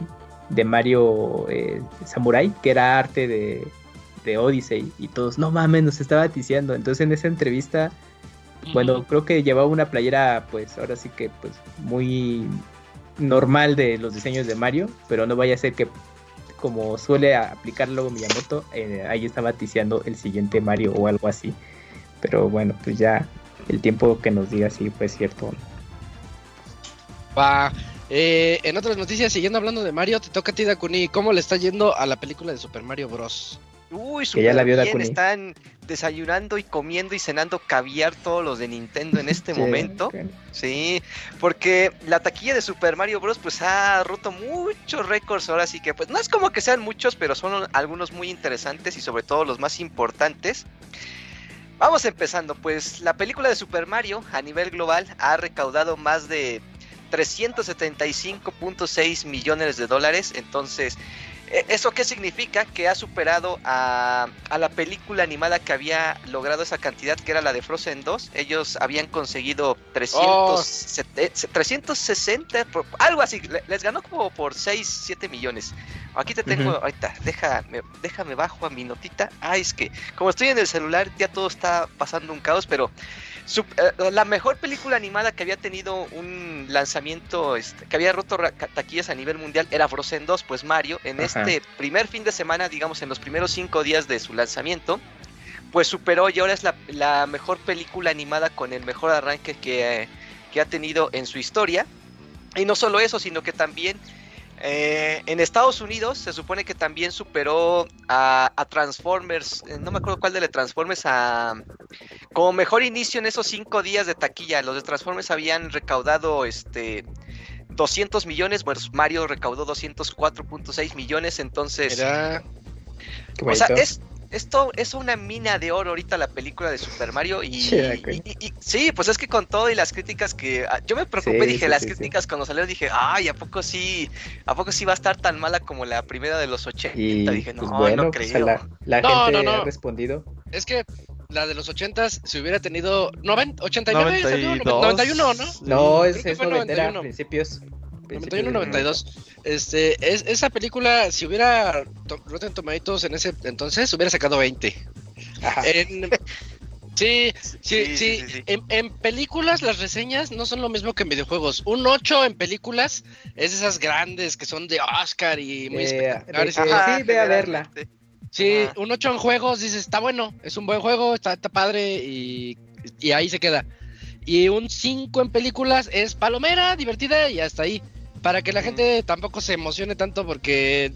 de Mario eh, Samurai, que era arte de, de Odyssey, y todos, no mames, nos estaba ticiando. Entonces en esa entrevista, bueno, creo que llevaba una playera, pues ahora sí que pues muy normal de los diseños de Mario, pero no vaya a ser que como suele aplicar luego Miyamoto, eh, ahí estaba ticiando el siguiente Mario o algo así. Pero bueno, pues ya el tiempo que nos diga si fue cierto o no. Va. Eh, en otras noticias, siguiendo hablando de Mario, te toca a ti, Dakuni. ¿Cómo le está yendo a la película de Super Mario Bros? Uy, Que ya la vio súper bien. Están desayunando y comiendo y cenando caviar todos los de Nintendo en este Sí, momento. Sí, porque la taquilla de Super Mario Bros. pues ha roto muchos récords ahora sí que pues no es como que sean muchos, pero son algunos muy interesantes y sobre todo los más importantes. Vamos empezando, pues la película de Super Mario a nivel global ha recaudado más de 375.6 millones de dólares, entonces ¿Eso qué significa? Que ha superado a, a la película animada que había logrado esa cantidad, que era la de Frozen 2. Ellos habían conseguido 300, 360, por- algo así. le- Les ganó como por 6, 7 millones. Aquí te tengo, Ujú. ahorita, déjame, déjame bajo a mi notita. Ay, es que como estoy en el celular ya todo está pasando un caos, pero su- eh, la mejor película animada que había tenido un lanzamiento, este, que había roto taquillas a nivel mundial era Frozen 2, pues Mario, en Ajá. este primer fin de semana, digamos en los primeros cinco días de su lanzamiento, pues superó y ahora es la, la mejor película animada con el mejor arranque que, que ha tenido en su historia. Y no solo eso, sino que también eh, en Estados Unidos se supone que también superó a, a Transformers, eh, no me acuerdo cuál de los Transformers, a, como mejor inicio en esos cinco días de taquilla. Los de Transformers habían recaudado este 200 millones, bueno, Mario recaudó 204.6 millones, entonces... Era. O sea, es, esto es una mina de oro ahorita la película de Super Mario y, Sí, y- y- y- sí, pues es que con todo y las críticas que ah, yo me preocupé, Sí, dije, sí, las sí, sí. críticas cuando salió dije, ay, a poco sí, a poco sí va a estar tan mala como la primera de los 80, Y dije, no, pues bueno, no pues, creo. la, la No, gente no, no. ha respondido. Es que la de los 80s, si hubiera tenido 90, 89, salió, 92. 91, ¿no? No, es, es fue noventera, 91. principios. 91, 92. Este, es, esa película, si hubiera to- Rotten Tomatoes en ese entonces, hubiera sacado 20. Ajá. En, Sí, sí, sí. En, en, películas las reseñas no son lo mismo que en videojuegos. Un 8 en películas es esas grandes que son de Oscar y muy Eh, espectaculares. y- sí, ve a verla. Sí, Ajá. un 8 en juegos, dices, está bueno, es un buen juego, está, está padre y, y ahí se queda. Y un 5 en películas es palomera, divertida y hasta ahí. Para que la gente tampoco se emocione tanto porque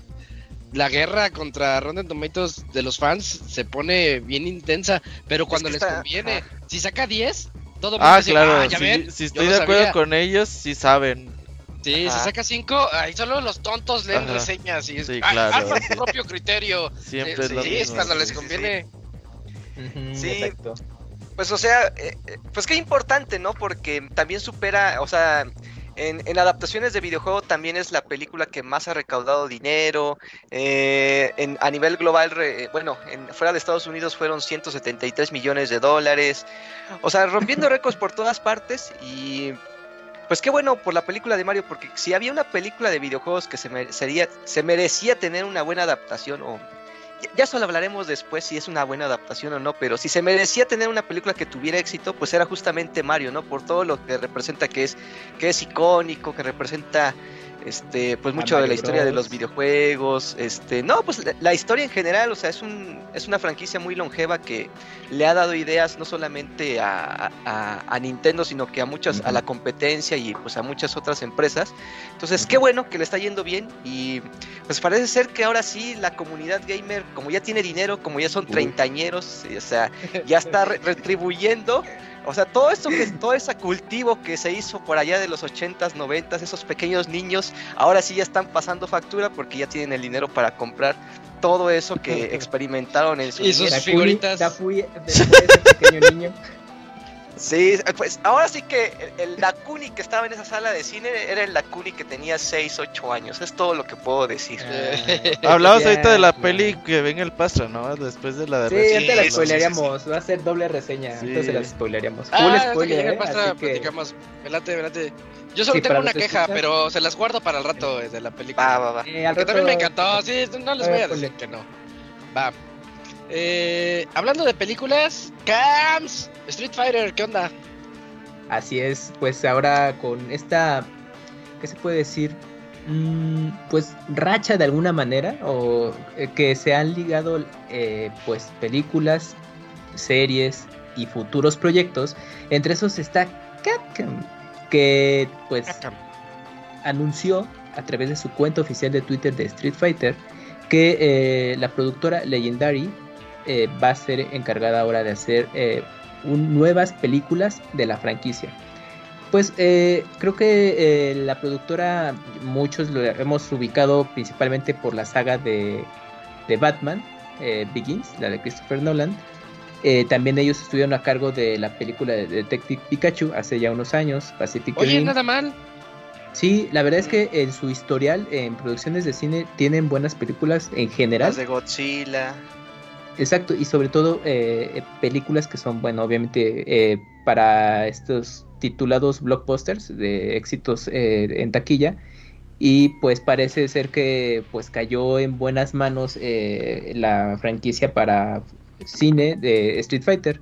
la guerra contra Rotten Tomatoes de los fans se pone bien intensa, pero cuando que les está- conviene, ajá. si saca 10, todo mundo Ah, dice, claro, "Ah, ya si, ven, si yo estoy de acuerdo sabía". con ellos, sí saben. Sí, Ajá. si saca 5, ahí solo los tontos leen Ajá. reseñas y es, Sí, "Ah, claro. tu propio criterio. Siempre Sí, es lo sí, mismo. cuando les sí, sí, conviene. Sí. Exacto. Pues o sea, eh, pues qué importante, ¿no? Porque también supera, o sea, en, en adaptaciones de videojuego también es la película que más ha recaudado dinero. eh, en, a nivel global, re- eh, bueno, en, fuera de Estados Unidos fueron 173 millones de dólares. O sea, rompiendo récords por todas partes y... Pues qué bueno por la película de Mario, porque si había una película de videojuegos que se, merecería, se merecía tener una buena adaptación, o ya- solo hablaremos después si es una buena adaptación o no, pero si se merecía tener una película que tuviera éxito, pues era justamente Mario, ¿no? Por todo lo que representa que es, que es icónico, que representa este, pues mucho de la historia de los videojuegos, este, no, pues la, la historia en general, o sea, es un, es una franquicia muy longeva que le ha dado ideas no solamente a, a- a Nintendo, sino que a muchas, a la competencia y pues a muchas otras empresas. Entonces, qué bueno que le está yendo bien y pues parece ser que ahora sí la comunidad gamer, como ya tiene dinero, como ya son treintañeros, o sea, ya está re- retribuyendo. O sea, todo esto que, todo ese cultivo que se hizo por allá de los 80s, 90s, esos pequeños niños, ahora sí ya están pasando factura porque ya tienen el dinero para comprar todo eso que experimentaron en su Y sus figuritas. Dafui- después de ese pequeño niño. Sí, pues ahora sí que el, el Dakuni que estaba en esa sala de cine era el Dakuni que tenía 6, 8 años. Es todo lo que puedo decir. Ah, Hablamos ya, ahorita de la ya. peli que venga el Pastra, ¿no? Después de la de Sí, la sí, sí, spoilearíamos. Va a ser doble reseña. Sí. Entonces la spoilearíamos. Ah, Full que spoiler, llegue el ¿eh? pastra, Así que- platicamos. Velate, velate. Yo solo Sí, tengo una queja, escuchas. pero se las guardo para el rato eh, de la película. Va, va, va. Eh, al Que también me encantó, sí, no les voy a decir que no. Va. Eh, hablando de películas, Cams, Street Fighter, ¿qué onda? Así es, pues ahora con esta, ¿qué se puede decir? Mm, pues racha de alguna manera, o eh, que se han ligado eh, pues películas, series y futuros proyectos. Entre esos está Capcom, que pues anunció a través de su cuenta oficial de Twitter de Street Fighter que eh, la productora Legendary eh, va a ser encargada ahora de hacer eh, un- nuevas películas de la franquicia. Pues eh, creo que eh, la productora, muchos lo hemos ubicado principalmente por la saga de, de Batman, eh, Begins, la de Christopher Nolan. Eh, también ellos estuvieron a cargo de la película de Detective Pikachu hace ya unos años, Pacific Oye, nada mal. Sí, la verdad es que en su historial en producciones de cine tienen buenas películas en general. Las de Godzilla. Exacto, y sobre todo eh, películas que son, bueno, obviamente eh, para estos titulados blockbusters de éxitos eh, en taquilla. Y pues parece ser que pues cayó en buenas manos eh, la franquicia para cine de Street Fighter.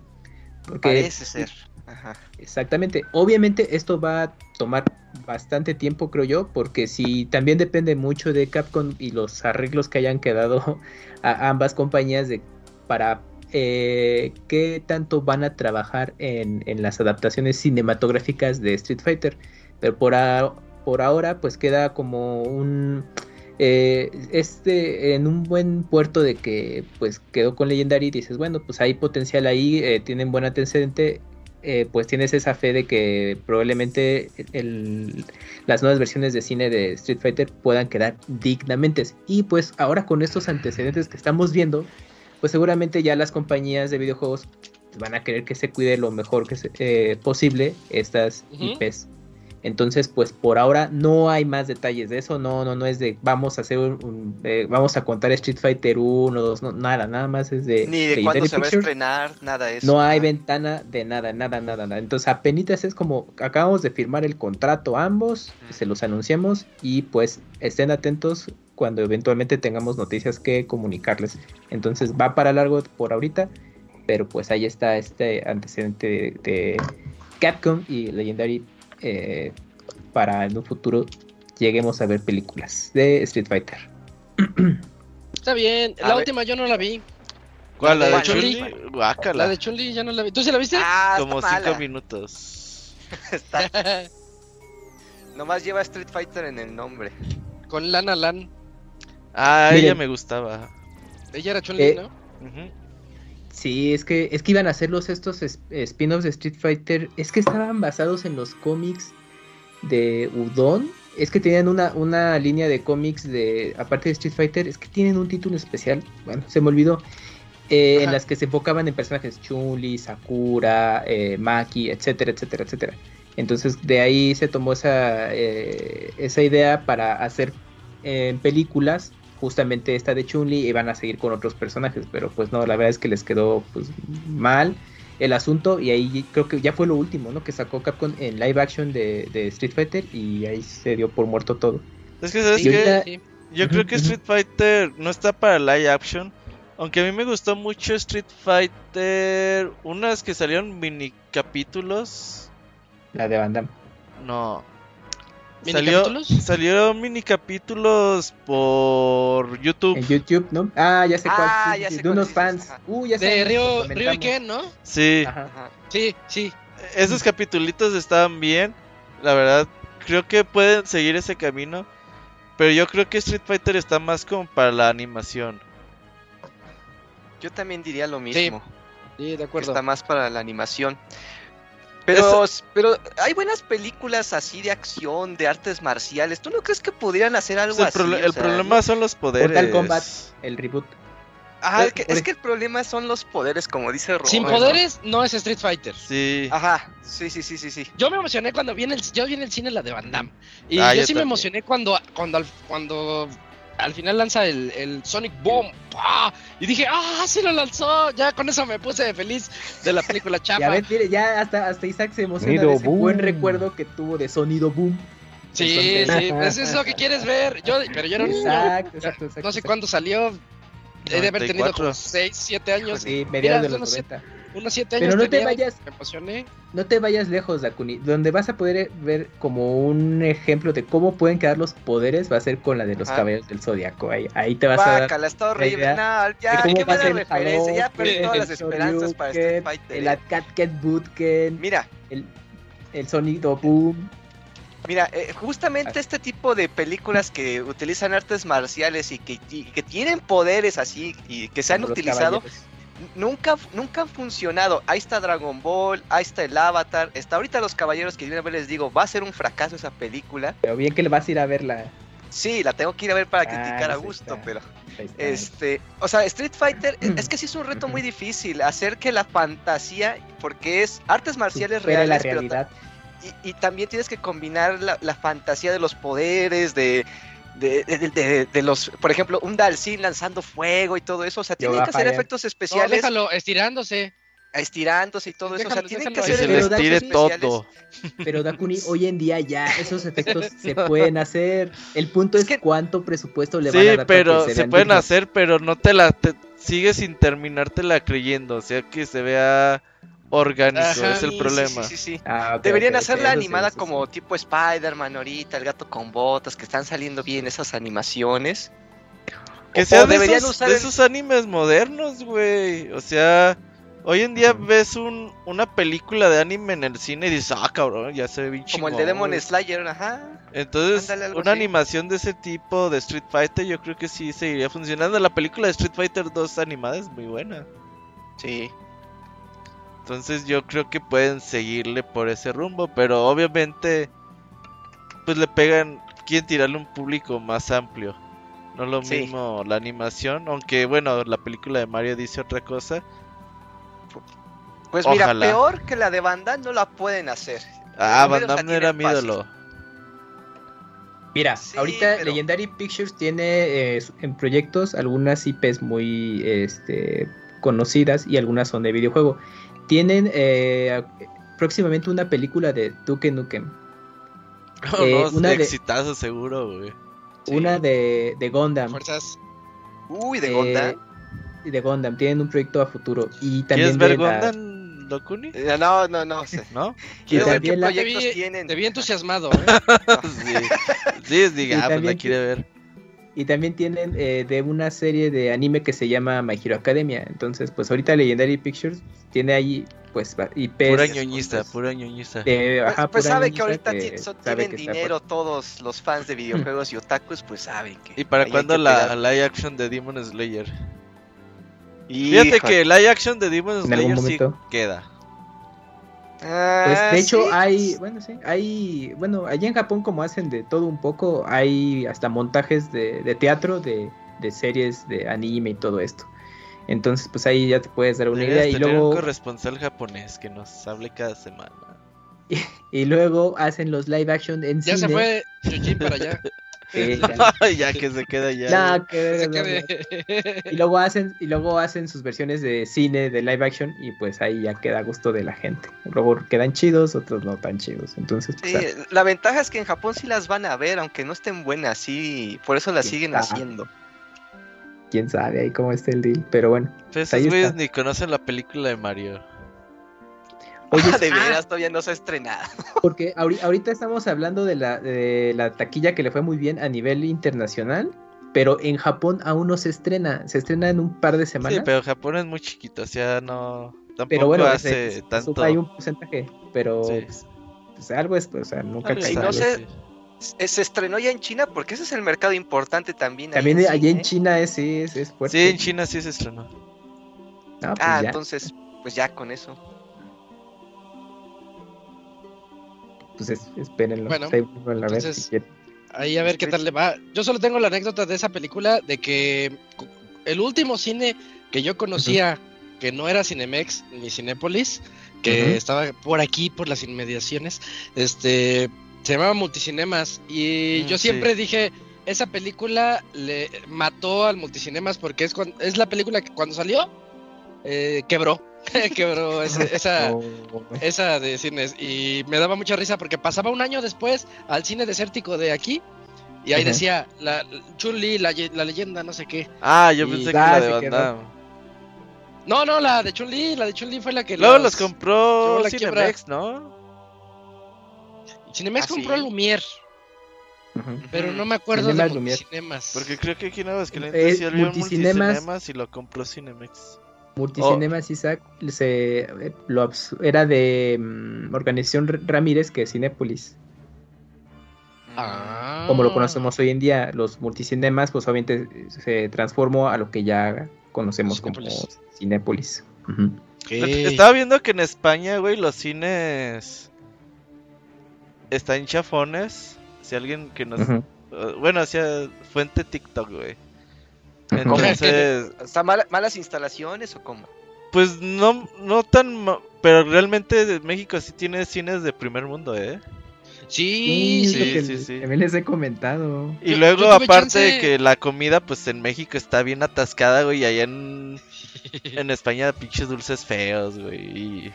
Porque Parece ser. Ajá. Exactamente. Obviamente esto va a tomar bastante tiempo, creo yo, porque si también depende mucho de Capcom y los arreglos que hayan quedado a ambas compañías de para eh, qué tanto van a trabajar en, las adaptaciones cinematográficas de Street Fighter. Pero por, ahora, pues queda como un eh, este en un buen puerto de que pues quedó con Legendary y dices bueno pues hay potencial ahí eh, tienen buen antecedente pues tienes esa fe de que probablemente las nuevas versiones de cine de Street Fighter puedan quedar dignamente. Y pues ahora con estos antecedentes que estamos viendo, pues seguramente ya las compañías de videojuegos van a querer que se cuide lo mejor que se- eh, posible estas. IPs. Entonces, pues por ahora no hay más detalles de eso, no, no, no es de vamos a hacer un, un- eh, vamos a contar Street Fighter 1, 2, no, nada, nada más es de Ni de cuándo se va a estrenar, nada de eso. No hay ventana de nada, nada, nada, nada. Entonces apenas es como acabamos de firmar el contrato ambos, se los anunciamos y pues estén atentos cuando eventualmente tengamos noticias que comunicarles. Entonces va para largo por ahorita Pero pues ahí está este antecedente de, de Capcom y Legendary eh, para en un futuro lleguemos a ver películas de Street Fighter. Está bien. A La ver. última yo no la vi. ¿Cuál? ¿La de. Chun-Li? La de Chun-Li ya no la vi. ¿Tú sí la viste? Ah, Como está cinco mala. minutos. Está- Nomás lleva Street Fighter en el nombre. Con Lana Lan. Ah, Miren. ella me gustaba. Ella era Chun-Li, Eh, ¿no? Sí, es que, es que iban a hacerlos estos es- spin-offs de Street Fighter. Es que estaban basados en los cómics de Udon. Es que tenían una, una línea de cómics de, aparte de Street Fighter, es que tienen un título especial. Bueno, se me olvidó. eh, en las que se enfocaban en personajes Chun-Li, Sakura, eh, Maki, etcétera, etcétera, etcétera. Entonces de ahí se tomó esa, eh, esa idea para hacer en películas justamente esta de Chun-Li y van a seguir con otros personajes, pero pues no, la verdad es que les quedó pues mal el asunto y ahí creo que ya fue lo último, ¿no? Que sacó Capcom en live action de, de Street Fighter y ahí se dio por muerto todo. Es que, ¿sabes Y qué? ahorita- Sí. Yo creo que. Street Fighter no está para live action. Aunque a mí me gustó mucho Street Fighter. Unas que salieron mini capítulos. La de Van Damme. No. ¿Mini Salió, capítulos? salieron mini capítulos por YouTube. En YouTube, ¿no? Ah, ya sé cuál. Ah, sí, ya sí, sé de cuál unos fans. ajá. Uh, ya De lo Ryo y. Ken, ¿no? Sí, Ajá. Ajá. Sí, sí. esos capítulos estaban bien. La verdad, creo que pueden seguir ese camino. Pero yo creo que Street Fighter está más como para la animación. Yo también diría lo mismo. Sí, de que acuerdo. está más para la animación. Pero, pero hay buenas películas así de acción, de artes marciales. ¿Tú no crees que podrían hacer algo el, así? el sea, problema son los poderes. Mortal Kombat, el reboot. Ajá, es que, por es que el problema son los poderes, como dice Robo. Sin poderes no es Street Fighter. Sí. Ajá, sí, sí, sí, sí, sí. Yo me emocioné cuando vi en el, yo vi en el cine la de Van Damme. Y Ah, yo, yo sí me emocioné cuando, cuando, al, cuando al final lanza el, el Sonic Boom. ¡pah! Y dije, ¡ah, sí lo lanzó! Ya con eso me puse feliz de la película Ya chapa. ves, mire, ya hasta, hasta Isaac se emociona Sonido de ese buen recuerdo que tuvo de sonido boom. Sí, sí, pues eso es lo que quieres ver. Yo, pero yo era un niño. Exacto, exacto, exacto. No sé cuándo salió. He de haber tenido 94. como 6, 7 años. Sí, mediados de los unos 90. Unos 7 años. Pero no te vayas, Me emocioné. no te vayas lejos, Dakuni. Donde vas a poder ver como un ejemplo de cómo pueden quedar los poderes va a ser con la de los Ajá. caballeros del zodiaco. Ahí, ahí te vas a está horrible. idea No, ya, ser el referencia. Ya perdí todas las esperanzas para Shoryuken, Fighter. El eh. Cat Cat Bootken, Mira, el, el sonido boom. Mira, eh, justamente este tipo de películas que utilizan artes marciales y que, y que tienen poderes así y que se han como utilizado, caballeros. Nunca, nunca han funcionado. Ahí está Dragon Ball, ahí está el Avatar, está ahorita Los Caballeros que de una vez les digo, va a ser un fracaso esa película. Pero bien que le vas a ir a verla. Sí, la tengo que ir a ver para Ah, criticar a gusto, está. pero este, o sea, Street Fighter es que sí es un reto muy difícil hacer que la fantasía, porque es artes marciales Supere la reales, pero realidad. y, y también tienes que combinar la, la fantasía de los poderes, de, de, de- de- de los, por ejemplo, un Dalsin lanzando fuego y todo eso. O sea, Yo, tienen que hacer efectos No, especiales déjalo estirándose. estirándose y todo eso. O sea, tienen déjalo que hacer efectos especiales. todo. Pero Dakuni, hoy en día ya esos efectos se pueden hacer. El punto Es es, que- cuánto presupuesto le van a Sí, dar. para pero se pueden dignos. hacer, pero no te la te- sigues sin terminártela creyendo, o sea que se vea orgánico, Ajá. es el Sí, problema. Sí, sí, sí. Ah, Deberían ok, ok, hacerla animada como tipo Spider-Man ahorita, el gato con botas, que están saliendo bien esas animaciones. Que O- sea o de, deberían esos, usar de el- esos animes modernos, güey. O sea, hoy en día ves un, una película de anime en el cine y dices, ah, cabrón, ya se ve bien Como el de Demon güey". Slayer, ajá. Entonces, una así. animación de ese tipo de Street Fighter, yo creo que sí seguiría funcionando. La película de Street Fighter 2 animada es muy buena. Sí. Entonces yo creo que pueden seguirle por ese rumbo, pero obviamente pues le pegan, quieren tirarle un público más amplio. No lo Sí. mismo la animación, aunque bueno, la película de Mario dice otra cosa. Pues mira, peor que la de banda no la pueden hacer. Ah, Van Damme era tienen mi ídolo. Mira, Sí, ahorita pero- Legendary Pictures tiene eh, en proyectos algunas IPs muy este, conocidas y algunas son de videojuego. Tienen eh, próximamente una película de Duke Nukem, No, Eh, no, una de- exitazo seguro, güey. Sí. una de, de Gundam. Fuerzas. Uy, de eh, Gonda. de Gundam, tienen un proyecto a futuro. Y también ¿Quieres ver de la- Locuni? Eh, No, no, no sé. ¿No? Quiero ver qué la- Te proyectos vi, tienen. te vi entusiasmado. ¿eh? sí. Sí, es diga, Y ah, pues la quiere ver. Y también tienen eh, de una serie de anime que se llama My Hero Academia. Entonces, pues ahorita Legendary Pictures tiene ahí, pues, IPs. Pura ñoñista, pura ñoñista. de- Pues, ajá, pues pura sabe que ñoñista ahorita que tienen que dinero todos los fans de videojuegos y otakus, pues saben que. ¿Y para cuándo la pegar. live action de Demon Slayer? Fíjate que live action de Demon En algún Slayer sí momento. queda. Ah, Pues de hecho sí. hay, bueno, sí, hay, bueno, allá en Japón como hacen de todo un poco, hay hasta montajes de, de teatro, de, de series, de anime y todo esto. Entonces, pues ahí ya te puedes dar una idea y tener un luego, corresponsal japonés que nos hable cada semana. y luego hacen los live action en Ya cine. se fue Yujin para allá. Sí, ya. que se queda ya. Que no, no. quede- Y luego hacen, y luego hacen sus versiones de cine, de live action, y pues ahí ya queda a gusto de la gente. Luego quedan chidos, otros no tan chidos. Entonces, pues, Sí, la ventaja es que en Japón sí las van a ver, aunque no estén buenas, sí, por eso las siguen está. haciendo. quién sabe ahí cómo está el deal. Pero bueno. Pues esos güeyes ni conocen la película de Mario. Oye, Ah, de ah, veras, todavía no se ha estrenado. Porque ahori- ahorita estamos hablando de la, de la taquilla que le fue muy bien a nivel internacional, pero en Japón aún no se estrena, se estrena en un par de semanas. Sí, pero Japón es muy chiquito, o sea, no. Tampoco pero bueno, hace tanto. hay un porcentaje, pero Sí. pues, pues, algo es, pues, o sea, nunca Y no sé-. Eh, Se estrenó ya en China porque ese es el mercado importante también. ahí También en allá en cine. China es, sí, es, es fuerte. Sí, en China sí se estrenó. No, pues Ah, ya. entonces, pues ya con eso. Pues es- espérenlo. Bueno, pues, ahí vuelvan a ver entonces-. Ahí a ver qué tal le va. Yo solo tengo la anécdota de esa película de que el último cine que yo conocía, que no era Cinemex ni Cinépolis, que estaba por aquí, por las inmediaciones, este, se llamaba Multicinemas. Y Mm, yo sí. siempre dije, esa película le mató al Multicinemas porque es, cuan- es la película que cuando salió, eh, quebró. quebró ese- esa, Oh, esa de cines y me daba mucha risa porque pasaba un año después al cine desértico de aquí y ahí decía la Chun-Li, la, la leyenda, no sé qué. Ah, yo Y- pensé que la de Van. Damme. No, no, la de Chun-Li, la de Chun-Li fue la que Luego los- los compró la quiebra. Cinemex, ¿no? Cinemex Ah, compró sí. Lumière, Ujú. pero no me acuerdo Cinemas de. Cinemas. Porque creo que aquí en Aguascalientes Eh, sí había un Multicinemas. multicinemas y lo compró Cinemex. Multicinemas Isaac se, eh, lo era de mm, organización Ramírez que es Cinépolis. Ah. Como lo conocemos hoy en día, los multicinemas pues obviamente eh, se transformó a lo que ya conocemos Cinépolis. como Cinépolis. Estaba viendo que en España, güey, los cines están chafones. Si alguien que nos... Uh, Bueno, hacia fuente TikTok, güey. Entonces, ¿Está mala- malas instalaciones o cómo? pues no, no tan... ma- Pero realmente México sí tiene cines de primer mundo, ¿eh? Sí, es lo sí, que sí, sí. También les he comentado. Y Yo- luego, aparte de que la comida, pues en México está bien atascada, güey, y allá en, en España pinches dulces feos, güey. y-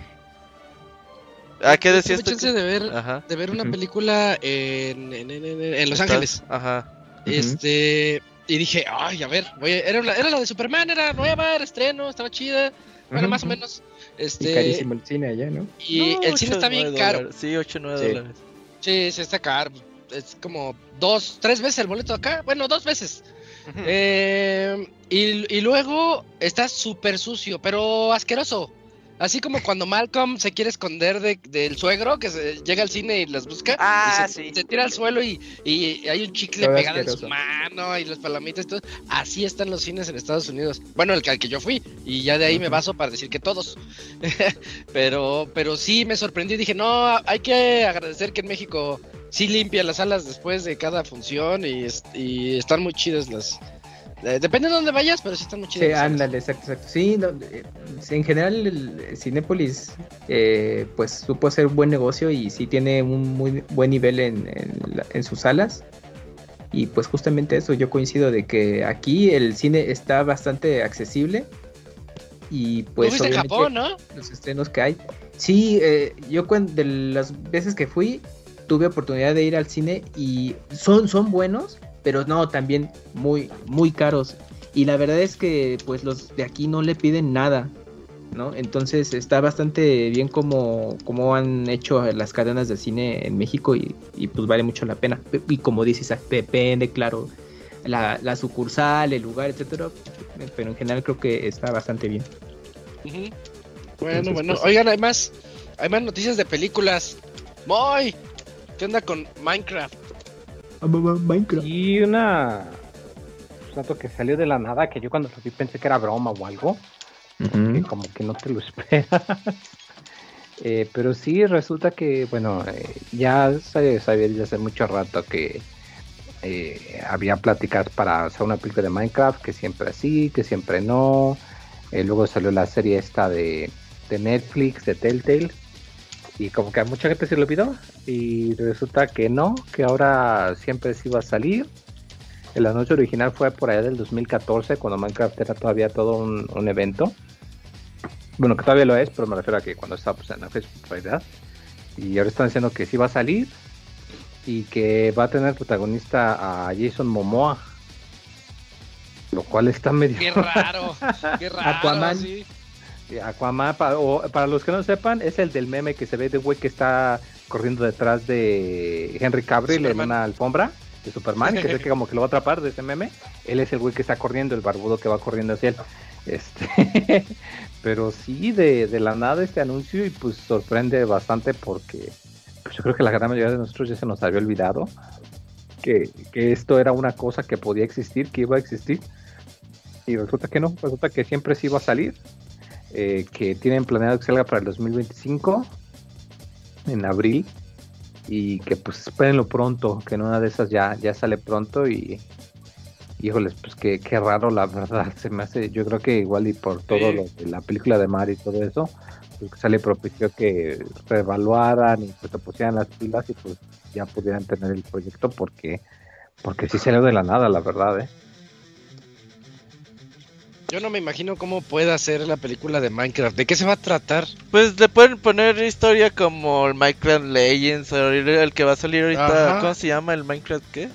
Ah, ¿qué decías tuve tú? chance de ver, Ajá. de ver una película en, en, en- en- en Los Estás- Ángeles. Ajá. Este, y dije, ay, a ver, voy a- era, la, era la de Superman, era nueva, era estreno, estaba chida, bueno, más o menos. Y Este, carísimo el cine allá, ¿no? y No, el cine está bien caro. dólares. Sí, 8 9 Sí. dólares. Sí, sí, está caro. Es como dos, tres veces el boleto acá. Bueno, dos veces. Eh, y, y luego está súper sucio, pero asqueroso. Así como cuando Malcolm se quiere esconder de- del suegro, que se, llega al cine y las busca. Ah, y se, sí. se tira al suelo y, y hay un chicle Todo pegado en su mano y las palomitas y todo. Así están los cines en Estados Unidos. Bueno, el que, al que yo fui. Y ya de ahí me baso para decir que todos. pero, pero sí me sorprendí. Dije, no, hay que agradecer que en México sí limpia las salas después de cada función y, y están muy chidas las. Eh, depende de dónde vayas, pero sí están muy chidas. Sí, ándale, exacto, exacto. Sí, no, eh, en general el Cinépolis eh, pues supo hacer un buen negocio y sí tiene un muy buen nivel en, en sus salas. Y pues justamente eso, yo coincido de que aquí el cine está bastante accesible. Y pues los estrenos que hay. Sí, eh, yo de las veces que fui tuve oportunidad de ir al cine y son, son buenos, pero no, también muy, muy caros. Y la verdad es que pues los de aquí no le piden nada, ¿no? Entonces está bastante bien como, como han hecho las cadenas de cine en México y, y pues vale mucho la pena. Y como dices, depende, claro, la, la sucursal, el lugar, etcétera, pero en general creo que está bastante bien. Bueno, Entonces, bueno. pues- Oigan, hay más, hay más noticias de películas. Moy, ¿qué onda con Minecraft? Minecraft. Y una. Un dato que salió de la nada, que yo cuando lo vi pensé que era broma o algo. que como que no te lo esperas. Eh, pero sí resulta que, bueno, eh, ya sabía desde hace mucho rato que eh, había pláticas para hacer una película de Minecraft, que siempre sí, que siempre no. Eh, luego salió la serie esta de, de Netflix, de Telltale, y como que a mucha gente se le olvidó, y resulta que no, que ahora siempre sí iba a salir. El anuncio original fue por allá del 2014, cuando Minecraft era todavía todo un, un evento. Bueno, que todavía lo es, pero me refiero a que cuando estaba pues, en la popularidad. Y ahora están diciendo que sí va a salir y que va a tener protagonista a Jason Momoa. Lo cual está medio... Qué raro, qué raro. Aquaman. sí. Aquaman, para, o- para los que no sepan, es el del meme que se ve de güey que está corriendo detrás de Henry Cavill en una alfombra de Superman, que sé que como que lo va a atrapar de ese meme. Él es el güey que está corriendo, el barbudo que va corriendo hacia él. Este, pero sí, de, de la nada este anuncio y pues sorprende bastante porque pues, yo creo que la gran mayoría de nosotros ya se nos había olvidado que, que esto era una cosa que podía existir, que iba a existir. Y resulta que no, resulta que siempre sí iba a salir eh, que tienen planeado que salga para el 2025 en abril y que pues espérenlo pronto, que en una de esas ya, ya sale pronto y híjoles, pues qué, qué raro la verdad, se me hace, yo creo que igual y por todo Sí. lo de la película de Mar y todo eso, pues que sale propicio que reevaluaran y que se pusieran las pilas y pues ya pudieran tener el proyecto porque porque sí salió de la nada, la verdad, eh. Yo no me imagino cómo pueda ser la película de Minecraft. ¿De qué se va a tratar? Pues le pueden poner historia como el Minecraft Legends, o el el que va a salir ahorita, Ajá. ¿cómo se llama el Minecraft qué?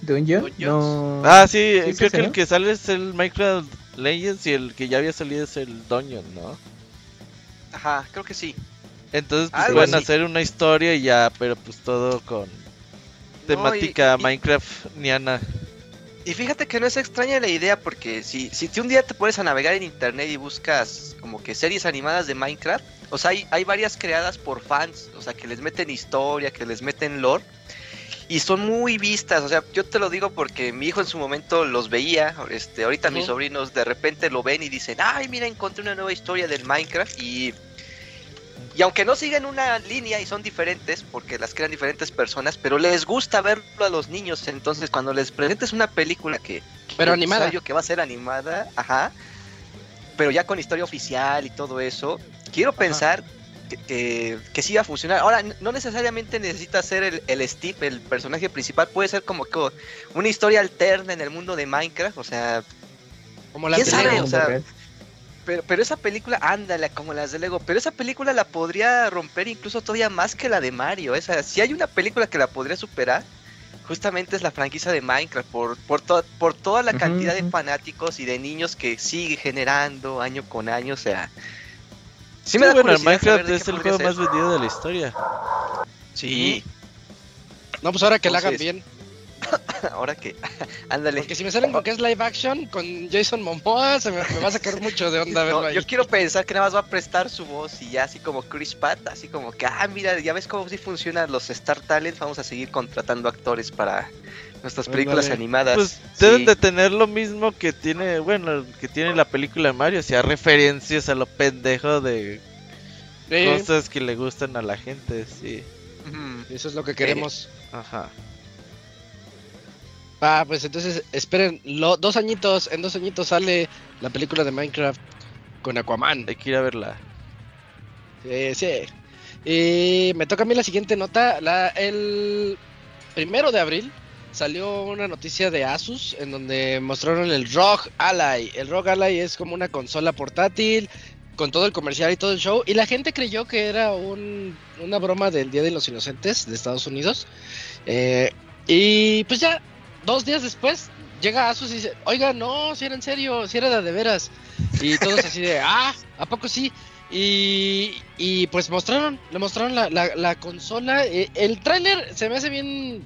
¿Dungeon? Dungeons. No. Ah, sí, ¿Sí es creo ese, que el no? que sale es el Minecraft Legends y el que ya había salido es el Dungeon, ¿no? Ajá, creo que sí. Entonces pues, Algo pueden así. hacer una historia y ya, pero pues todo con temática y- y- Minecraft niana. Y fíjate que no es extraña la idea porque si, si tú un día te pones a navegar en internet y buscas como que series animadas de Minecraft, o sea, hay, hay varias creadas por fans, o sea, que les meten historia, que les meten lore, y son muy vistas, o sea, yo te lo digo porque mi hijo en su momento los veía, este, ahorita mis sobrinos de repente lo ven y dicen, ay, mira, encontré una nueva historia del Minecraft y... Y aunque no siguen una línea y son diferentes, porque las crean diferentes personas, pero les gusta verlo a los niños. Entonces, cuando les presentes una película que, Pero que animada. sabio que va a ser animada, ajá, pero ya con historia oficial y todo eso, quiero pensar que, que, que sí va a funcionar. Ahora, no necesariamente necesita ser el, el Steve, el personaje principal, puede ser como que una historia alterna en el mundo de Minecraft, o sea, Como la ¿Quién sabe? O sea, pero, pero esa película, ándale, como las de Lego, pero esa película la podría romper incluso todavía más que la de Mario. Esa, si hay una película que la podría superar, justamente es la franquicia de Minecraft, por, por, to- por toda la cantidad de fanáticos y de niños que sigue generando año con año, o sea... Sí Sí, me da bueno, el Minecraft es el juego ser. más vendido de la historia. Sí, No, pues ahora que la hagan bien. ahora que... ándale. Porque si me salen con que es live action con Jason Momoa, se me, me va a sacar mucho de onda verlo No, ahí. yo quiero pensar que nada más va a prestar su voz y ya así como Chris Pratt, así como que, ah, mira, ya ves cómo sí funcionan los Star Talent, vamos a seguir contratando actores para nuestras películas Ándale. animadas. Pues Sí. deben de tener lo mismo que tiene, bueno, que tiene la película de Mario, o sea, referencias a lo pendejo de Sí, cosas que le gustan a la gente, sí. Eso es lo que queremos. Ajá. Ah, pues entonces esperen lo- dos añitos, en dos añitos sale la película de Minecraft con Aquaman. Hay que ir a verla. Sí, sí. Y me toca a mí la siguiente nota. La, el primero de abril salió una noticia de Asus en donde mostraron el ROG Ally. El ROG Ally es como una consola portátil con todo el comercial y todo el show. Y la gente creyó que era un- una broma del Día de los Inocentes de Estados Unidos. Eh, y pues ya dos días después llega Asus y dice, oiga, no, si era en serio, si era de, veras. Y todos así de, ah, ¿a poco sí? Y, y pues mostraron, le mostraron la, la, la consola. Eh, El tráiler se me hace bien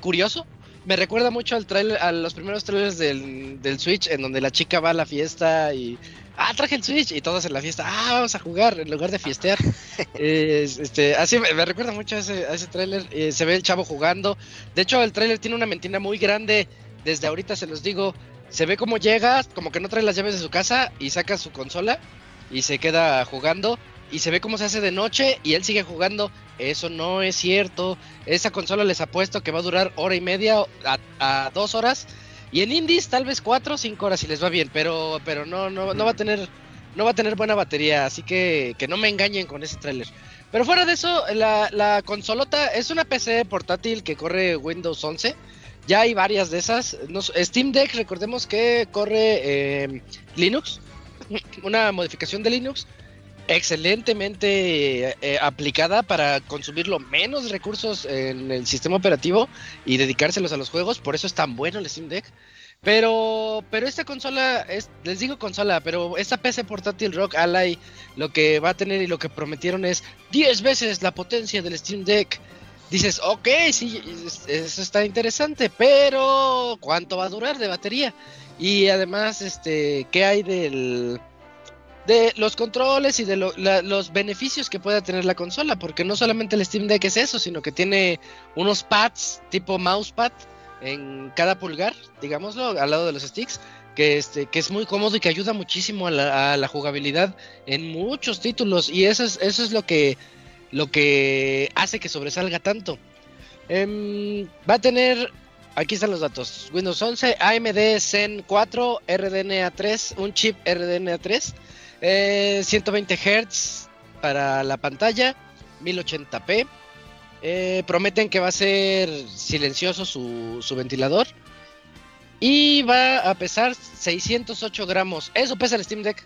curioso. Me recuerda mucho al trailer, a los primeros trailers del, del Switch, en donde la chica va a la fiesta y ah, traje el Switch y todos en la fiesta, ah, vamos a jugar en lugar de fiestear. Eh, este, así me, me recuerda mucho a ese, a ese tráiler. Eh, se ve el chavo jugando. De hecho, el tráiler tiene una mentira muy grande. Desde ahorita se los digo. Se ve como llega, como que no trae las llaves de su casa y saca su consola y se queda jugando. Y se ve cómo se hace de noche y él sigue jugando. Eso no es cierto. Esa consola les apuesto que va a durar hora y media a, a dos horas. Y en indies tal vez cuatro o cinco horas si les va bien, pero, pero no, no, no va a tener, no va a tener buena batería, así que, que no me engañen con ese tráiler. Pero fuera de eso, la, la consolota es una PC portátil que corre Windows 11. Ya hay varias de esas. No- Steam Deck, recordemos que corre eh, Linux, una modificación de Linux excelentemente eh, aplicada para consumir lo menos recursos en el sistema operativo y dedicárselos a los juegos, por eso es tan bueno el Steam Deck. Pero, pero esta consola, es, les digo consola, pero esta PC portátil Rock Ally lo que va a tener y lo que prometieron es 10 veces la potencia del Steam Deck. Dices, ok, sí, es- eso está interesante, pero ¿cuánto va a durar de batería? Y además, este, ¿qué hay del, de los controles y de los beneficios que pueda tener la consola, porque no solamente el Steam Deck es eso, sino que tiene unos pads tipo mousepad en cada pulgar, digámoslo, al lado de los sticks, que este que es muy cómodo y que ayuda muchísimo a la, a la jugabilidad en muchos títulos y eso es eso es lo que lo que hace que sobresalga tanto. Em, va a tener Aquí están los datos. Windows 11, AMD Zen 4, RDNA 3, un chip RDNA 3, eh, 120 Hz para la pantalla, 1080p. Eh, prometen que va a ser silencioso su, ventilador. Y va a pesar 608 gramos. Eso pesa el Steam Deck.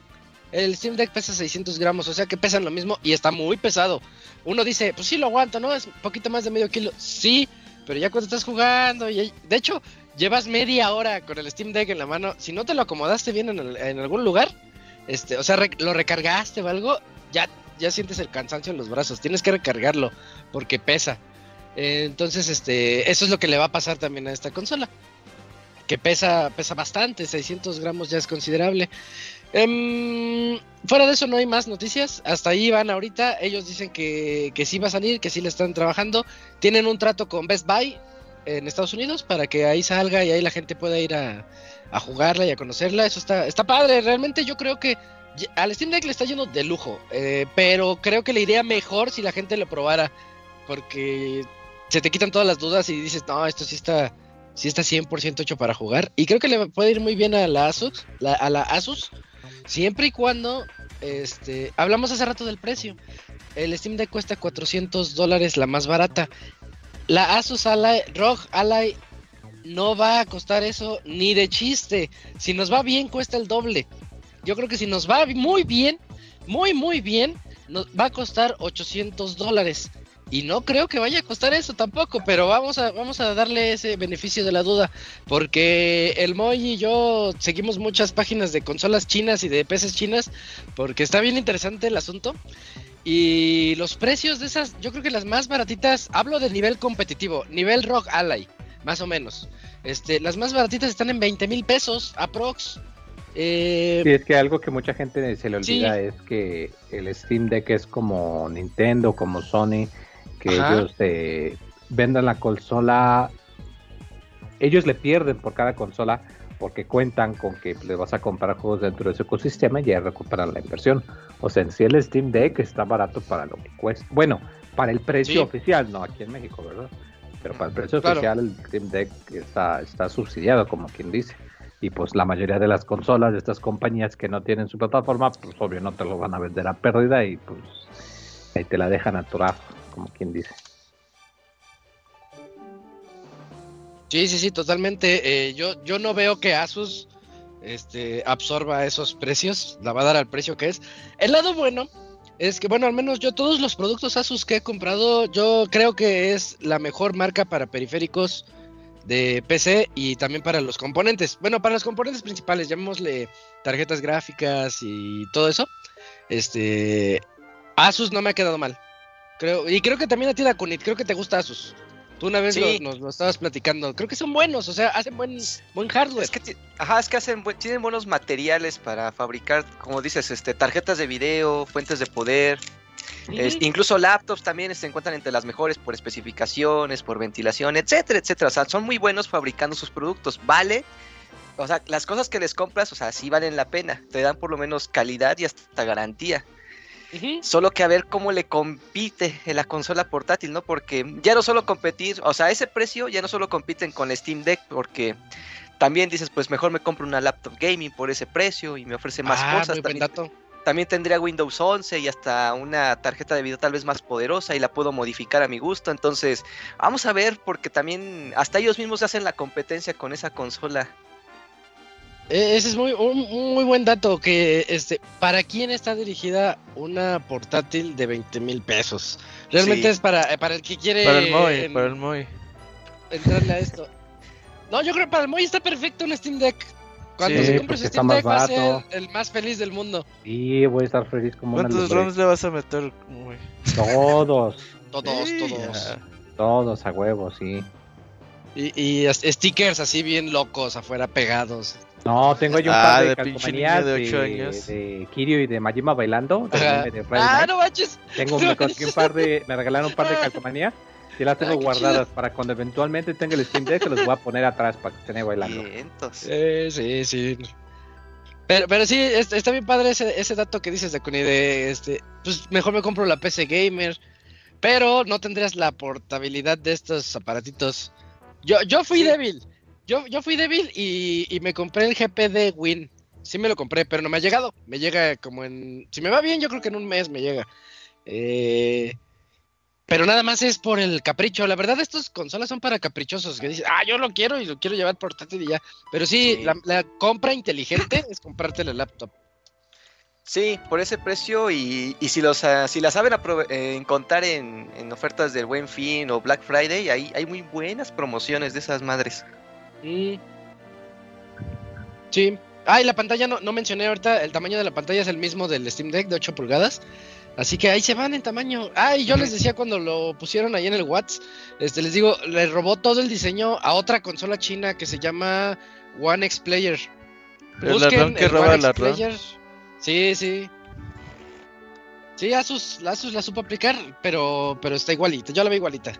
El Steam Deck pesa 600 gramos, o sea que pesan lo mismo y está muy pesado. Uno dice, pues sí lo aguanto, ¿no? Es un poquito más de medio kilo. Sí, pero ya cuando estás jugando, y, de hecho, llevas media hora con el Steam Deck en la mano. Si no te lo acomodaste bien en algún lugar, este, o sea, re- lo recargaste o algo, ya, ya sientes el cansancio en los brazos. Tienes que recargarlo porque pesa. Eh, entonces, este, eso es lo que le va a pasar también a esta consola. Que pesa, pesa bastante, 600 gramos ya es considerable. Em, fuera de eso no hay más noticias. Hasta ahí van ahorita. Ellos dicen que, que sí va a salir, que sí le están trabajando. Tienen un trato con Best Buy en Estados Unidos para que ahí salga y ahí la gente pueda ir a, a jugarla y a conocerla. Eso está, está padre. Realmente yo creo que al Steam Deck le está yendo de lujo. eh, pero creo que le iría mejor si la gente lo probara. Porque se te quitan todas las dudas y dices, no, esto sí está, sí está 100% hecho para jugar. Y creo que le puede ir muy bien a la Asus, a la Asus, siempre y cuando, este, hablamos hace rato del precio. El Steam Deck cuesta 400 dólares, la más barata. La Asus Ally, ROG Ally no va a costar eso ni de chiste. Si nos va bien, cuesta el doble. Yo creo que si nos va muy bien, muy, muy bien, nos va a costar 800 dólares. Y no creo que vaya a costar eso tampoco, pero vamos a, vamos a darle ese beneficio de la duda, porque el Moy y yo seguimos muchas páginas de consolas chinas y de PCs chinas, porque está bien interesante el asunto. Y los precios de esas, yo creo que las más baratitas, hablo de nivel competitivo, nivel Rock Ally, más o menos. Este, las más baratitas están en 20 mil pesos, aprox. Eh, Sí, es que algo que mucha gente se le Sí. olvida es que el Steam Deck es como Nintendo, como Sony, que Ajá. ellos eh, vendan la consola, ellos le pierden por cada consola porque cuentan con que le vas a comprar juegos dentro de su ecosistema y ya recuperan la inversión. O sea, en sí el Steam Deck está barato para lo que cuesta. Bueno, para el precio Sí. oficial, no aquí en México, ¿verdad? Pero para el precio Claro. oficial el Steam Deck está, está subsidiado, como quien dice. Y pues la mayoría de las consolas de estas compañías que no tienen su plataforma, pues obvio no te lo van a vender a pérdida y pues ahí te la dejan atorar, como quien dice. Sí, sí, sí, totalmente. Eh, yo, yo no veo que Asus este, absorba esos precios, la va a dar al precio que es. El lado bueno es que, bueno, al menos yo todos los productos Asus que he comprado, yo creo que es la mejor marca para periféricos de PC y también para los componentes. Bueno, para los componentes principales, llamémosle tarjetas gráficas y todo eso. Este Asus no me ha quedado mal. Creo, y creo que también a ti, Kunit, creo que te gusta Asus. Tú una vez Sí. lo- nos lo estabas platicando. Creo que son buenos, o sea, hacen buen, buen hardware. Es que, ajá, es que hacen, tienen buenos materiales para fabricar, como dices, este, tarjetas de video, fuentes de poder, Ujú. es- incluso laptops también se encuentran entre las mejores por especificaciones, por ventilación, etcétera, etcétera. O sea, son muy buenos fabricando sus productos. Vale, o sea, las cosas que les compras, o sea, sí valen la pena. Te dan por lo menos calidad y hasta garantía. Solo que a ver cómo le compite en la consola portátil, ¿no? Porque ya no solo competir, o sea, a ese precio ya no solo compiten con la Steam Deck, porque también dices, pues mejor me compro una laptop gaming por ese precio y me ofrece más Ah, cosas. muy buen También, dato. también tendría Windows 11 y hasta una tarjeta de video tal vez más poderosa y la puedo modificar a mi gusto. Entonces, vamos a ver, porque también hasta ellos mismos hacen la competencia con esa consola. Eh, Ese es muy, un, muy buen dato. Que este, ¿para quién está dirigida una portátil de 20 mil pesos? Realmente Sí. es para, eh, para el que quiere Para el Moy, en- para el Moy. entrarle a esto. No, yo creo que para el Moy está perfecto un Steam Deck. Cuando Sí, se compre su Steam más Deck va a ser el más feliz del mundo. Sí, voy a estar feliz como una ¿Cuántos lumbre. ROMs le vas a meter, Moy? Todos, Todos, Sí, todos. todos a huevo, sí. Y, y stickers así bien locos afuera pegados. No, tengo yo un Ah, par de, de pinche calcomanías niño de de, ocho años. de Kirio y de Majima bailando. de Ah, no manches. Tengo, un par de, me regalaron un par de calcomanías y las tengo Ah, guardadas para cuando eventualmente tenga el Steam Deck, se los voy a poner atrás para que estén bailando. Vientos. Sí, sí, sí. Pero, pero sí, es- está bien padre ese, ese dato que dices de Kuni de este, pues mejor me compro la PC Gamer, pero no tendrías la portabilidad de estos aparatitos. Yo, yo fui Sí. débil, yo, yo fui débil y, y me compré el GP de Win. Sí me lo compré, pero no me ha llegado. Me llega como en, si me va bien, yo creo que en un mes me llega. Eh, pero nada más es por el capricho. La verdad, estas consolas son para caprichosos. Que dicen, ah, yo lo quiero y lo quiero llevar portátil y ya. Pero sí, Sí. La, la compra inteligente es comprarte la laptop. Sí, por ese precio y, y si los ah, si la saben eh, encontrar en, en ofertas del Buen Fin o Black Friday, hay, hay muy buenas promociones de esas madres. Sí. Ah, y la pantalla no, no mencioné ahorita, el tamaño de la pantalla es el mismo del Steam Deck de 8 pulgadas. Así que ahí se van en tamaño. Ah, y yo les decía cuando lo pusieron ahí en el Whats, este, les digo, le robó todo el diseño a otra consola china que se llama One X Player. El ladrón que el roba One el X. Player. Sí, sí. Sí, Asus, Asus la supo aplicar, pero, pero está igualita. Yo la veo igualita.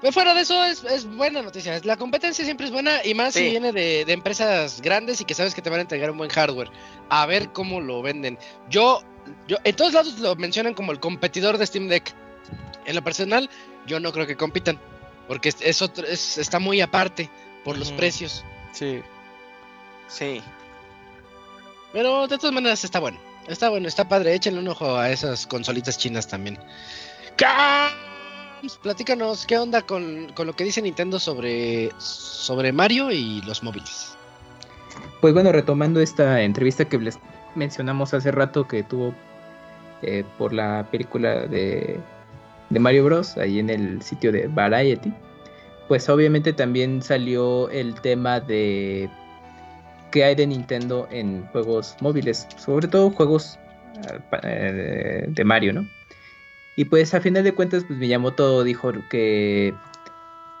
Pero fuera de eso, es, es buena noticia. La competencia siempre es buena y más si viene de, de empresas grandes y que sabes que te van a entregar un buen hardware. A ver cómo lo venden. Yo, yo, en todos lados lo mencionan como el competidor de Steam Deck. En lo personal, yo no creo que compitan. Porque es, es otro, es- está muy aparte por los precios. Sí. Sí. Pero de todas maneras está bueno. Está bueno, está padre. Échenle un ojo a esas consolitas chinas también. Cams, Platícanos, ¿qué onda con, con lo que dice Nintendo sobre, sobre Mario y los móviles? Pues bueno, retomando esta entrevista que les mencionamos hace rato que tuvo eh, por la película de, de Mario Bros. ahí en el sitio de Variety, pues obviamente también salió el tema de qué hay de Nintendo en juegos móviles, sobre todo juegos eh, eh, de Mario, ¿no? Y pues a final de cuentas, pues Miyamoto dijo que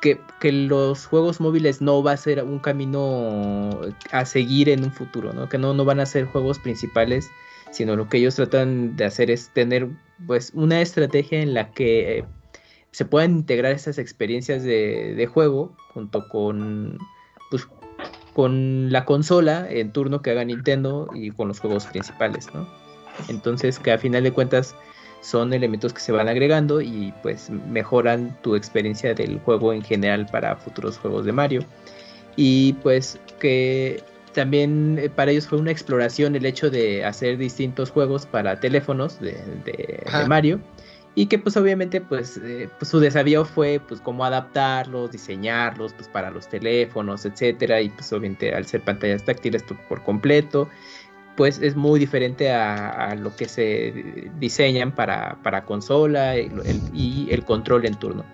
que, los juegos móviles no va a ser un camino a seguir en un futuro, ¿no? Que no, no van a ser juegos principales, sino lo que ellos tratan de hacer es tener pues una estrategia en la que eh, se puedan integrar esas experiencias de, de juego junto con pues, con la consola en turno que haga Nintendo y con los juegos principales, ¿no? Entonces que a final de cuentas son elementos que se van agregando y pues mejoran tu experiencia del juego en general para futuros juegos de Mario. Y pues que también eh, para ellos fue una exploración el hecho de hacer distintos juegos para teléfonos de, de- Ajá. de Mario. Y que pues obviamente pues, eh, pues, su desafío fue pues cómo adaptarlos, diseñarlos pues para los teléfonos, etcétera. Y pues obviamente al ser pantallas táctiles pues, por completo pues es muy diferente a, lo que se diseñan para, para consola y, el, control en turno.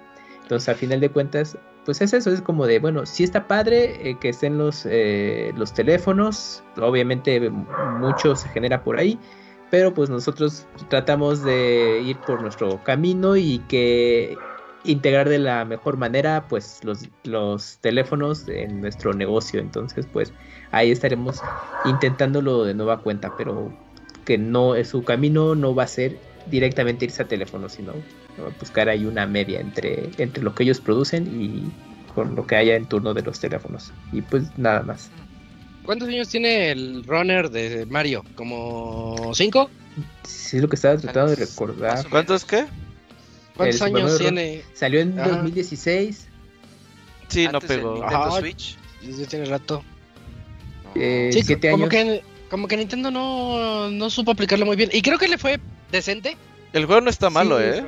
Entonces, a final de cuentas, pues es eso, es como de, bueno, sí está padre eh, que estén los, eh, los teléfonos, obviamente mucho se genera por ahí, pero pues nosotros tratamos de ir por nuestro camino y que integrar de la mejor manera pues los, los teléfonos en nuestro negocio, entonces pues ahí estaremos intentándolo de nueva cuenta, pero que no, su camino no va a ser directamente irse a teléfono, sino buscar ahí una media entre, entre lo que ellos producen y con lo que haya en turno de los teléfonos. Y pues nada más. ¿Cuántos años tiene el runner de Mario? ¿Como cinco? Sí, es lo que estaba tratando de recordar. ¿Cuántos qué? ¿Cuántos años tiene? Salió en 2016. Sí, no pegó. Nintendo Switch. Ya tiene rato. Eh, Sí, siete como años. que, como que Nintendo no, no supo aplicarlo muy bien. Y creo que le fue decente. El juego no está malo, Sí, ¿eh?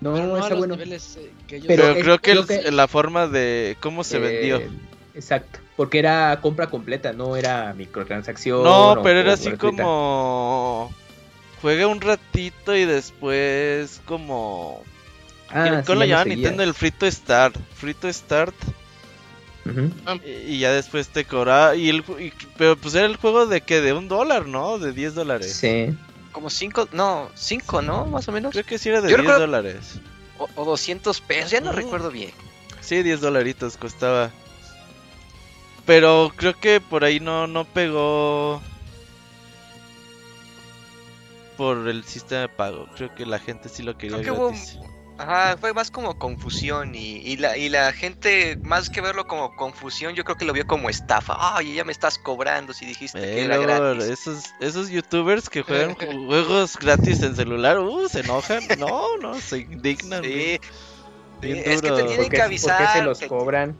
No, pero no está los bueno. niveles, eh, que ellos- Pero Pero, es- creo que, creo el- que- la forma de cómo se Eh, vendió. Exacto, porque era compra completa, no era microtransacción. No, o- pero era o así gratuita. como. Juega un ratito y después como... Ah, ¿Cómo lo sí, llaman seguía. Nintendo? El Free to Start. Free to Start. Ujú. Y, y ya después te cobraba. Y el, y- pero pues era el juego de que de un dólar, ¿no? De 10 dólares. Sí. Como 5, no, 5, ¿no? Más o menos. Creo que sí era de Yo 10 recuerdo- dólares. O, o 200 pesos, ya no Mm. recuerdo bien. Sí, 10 dolaritos costaba. Pero creo que por ahí no, no pegó por el sistema de pago. Creo que la gente sí lo quería Creo que hubo- gratis. Ajá, fue más como confusión y, y la, y la gente, más que verlo como confusión, yo creo que lo vio como estafa. Ay, ya me estás cobrando si dijiste que era gratis. esos, esos youtubers que juegan ju- juegos gratis en celular, uh, se enojan. No, no, se indignan. Sí, bien es que te tienen ¿Por qué, que avisar. por qué se los te- cobran?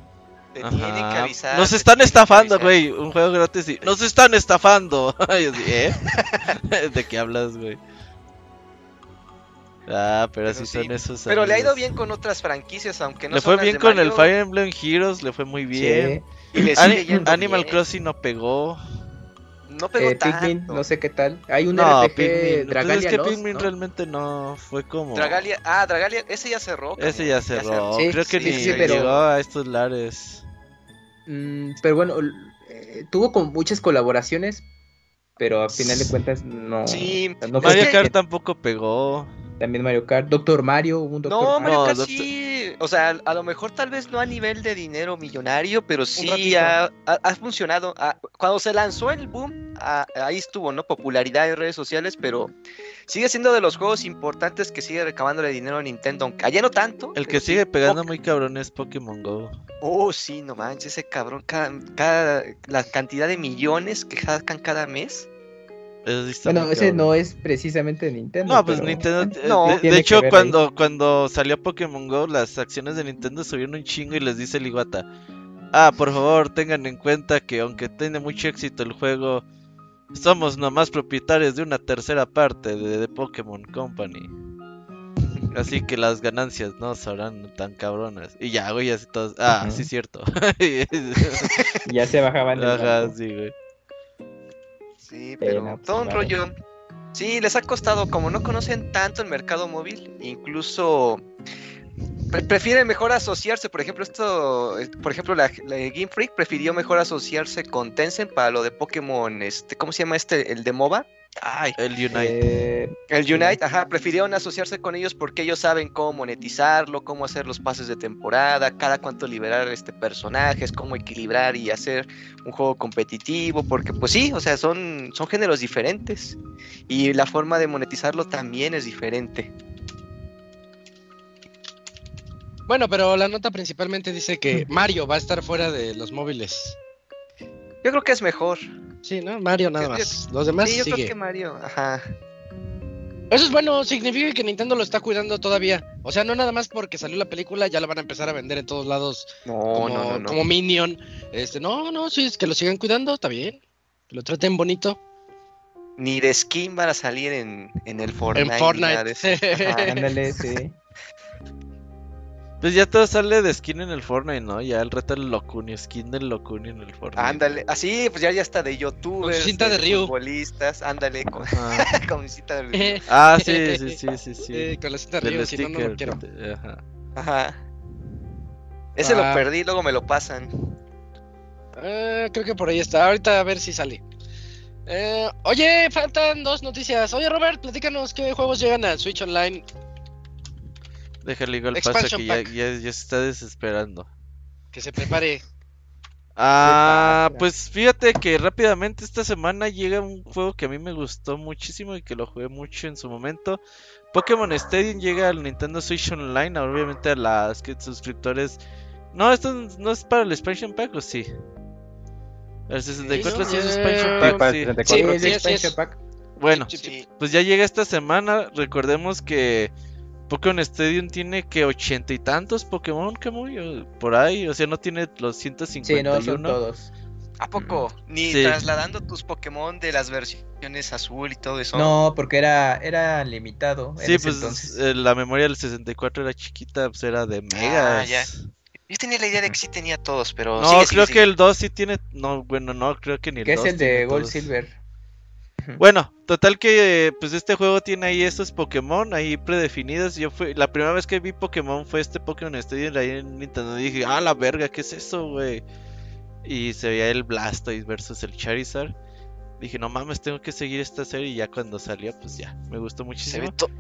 te Ajá. tienen que avisar. Nos están que estafando, güey. Un juego gratis y nos están estafando. Y así, ¿eh? ¿De qué hablas, güey? Ah, pero, Pero sí, son esos. Pero le ha ido bien con otras franquicias, aunque no le son fue las bien de con el Fire Emblem Heroes, le fue muy bien. y le Ani- sigue yendo Animal bien. Crossing no pegó. No pegó Eh, Pikmin, no sé qué tal. Hay un no, RPG Pikmin. Pues Dragalia es que Lost, Pikmin ¿no? realmente no fue como. Dragalia, ah, Dragalia, ese ya cerró. Ese ya cerró. Sí, Creo que sí, ni sí, pero- llegó a estos lares. Mm, pero bueno, eh, tuvo con muchas colaboraciones, pero a final de cuentas no. Sí, o sea, no es fue Mario que- Kart tampoco pegó. También Mario Kart, Doctor Mario, un Doctor No, Mario. Kart doctor- sí, o sea, a lo mejor tal vez no a nivel de dinero millonario, pero sí ha, ha- ha funcionado. Ah, cuando se lanzó el boom, ah, ahí estuvo, ¿no? Popularidad en redes sociales, pero sigue siendo de los juegos importantes que sigue recabándole dinero a Nintendo, aunque allá no tanto. El pero que sigue pegando poc- muy cabrón es Pokémon Go. Oh, sí, no manches, ese cabrón, cada, cada- la cantidad de millones que sacan cada mes. Bueno, ese no es precisamente de Nintendo. No, pues pero- Nintendo. eh, No, de- de, hecho, ahí. cuando, cuando salió Pokémon Go, las acciones de Nintendo subieron un chingo y les dice el Iguata. Ah, por favor, tengan en cuenta que aunque tiene mucho éxito el juego, somos nomás propietarios de una tercera parte de, de Pokémon Company. Así que las ganancias no serán tan cabronas. Y ya, güey, así todos. Ah, Ujú. sí, cierto. Ya se bajaban del Ajá, barco. sí, güey. Sí, Pero, pero pues, todo un vale. rollo. Sí, les ha costado, como no conocen tanto el mercado móvil, incluso pre- prefieren mejor asociarse. Por ejemplo, esto, eh, por ejemplo, la, la Game Freak prefirió mejor asociarse con Tencent para lo de Pokémon, este, ¿cómo se llama este? El de MOBA. Ay, El Unite. Eh, el. Unite, ajá, prefirieron asociarse con ellos porque ellos saben cómo monetizarlo, cómo hacer los pases de temporada, cada cuánto liberar este personajes, cómo equilibrar y hacer un juego competitivo, porque pues sí, o sea, son, son géneros diferentes y la forma de monetizarlo también es diferente. Bueno, pero la nota principalmente dice que Mario va a estar fuera de los móviles. Yo creo que es mejor. Sí, ¿no? Mario nada más. Los demás sí, yo sigue. creo que Mario, ajá. Eso es bueno, significa que Nintendo lo está cuidando todavía. O sea, no nada más porque salió la película, ya la van a empezar a vender en todos lados No, como, no, no, no. como Minion. Este, no, no, sí, es que lo sigan cuidando, está bien. Que lo traten bonito. Ni de skin van a salir en, en el Fortnite. en. Fortnite. ándale, sí. Pues ya todo sale de skin en el Fortnite, ¿no? Ya el reto del Locuni, skin del Locuni en el Fortnite. Ándale, así pues ya ya está de youtubers, Con cinta de Ryu. futbolistas, ándale con, Ah, con cinta de Ryu. Ah, sí, sí, sí, sí, sí. Eh, con la cinta de Del Río, si no, no lo sticker. quiero. te- Ajá. Ajá. Ese lo Ah. perdí, luego me lo pasan. Eh, creo que por ahí está. Ahorita a ver si sale. Eh, oye, faltan dos noticias. Oye, Robert, platícanos qué juegos llegan a Switch Online. Déjale igual pasa Expansion que ya, ya, ya se está desesperando. Que se prepare. Ah, pues fíjate que rápidamente esta semana llega un juego que a mí me gustó muchísimo y que lo jugué mucho en su momento. Pokémon Stadium llega al Nintendo Switch Online, obviamente a las que suscriptores. No, esto no es para el expansion pack o sí. El 64 sí, Sí, es expansion pack, para el 64. Sí, es expansion pack. Bueno, Sí, sí, sí. pues ya llega esta semana. Recordemos que Pokémon Stadium tiene que ochenta y tantos Pokémon, Kamui, o por ahí. O sea, no tiene los Sí, 151. no, son todos. ¿A poco? Ni Sí. trasladando tus Pokémon de las versiones azul y todo eso. No, porque era, era limitado en Sí, ese pues entonces. eh, la memoria del 64 era chiquita, pues era de megas. ya. Yo tenía la idea de que sí tenía todos, pero. No, sigue, creo sigue, que sigue. el 2 sí tiene. No, bueno, no, creo que ni el que es 2 el de Gold todos. Silver. Bueno, total que pues este juego tiene ahí estos Pokémon ahí predefinidos. Yo fui la primera vez que vi Pokémon fue este Pokémon Stadium ahí en Nintendo. Y dije, ah, la verga, ¿qué es eso, güey? Y se veía el Blastoise versus el Charizard. Dije, no mames, tengo que seguir esta serie. Y ya cuando salió, pues ya, me gustó Se muchísimo. ve, to-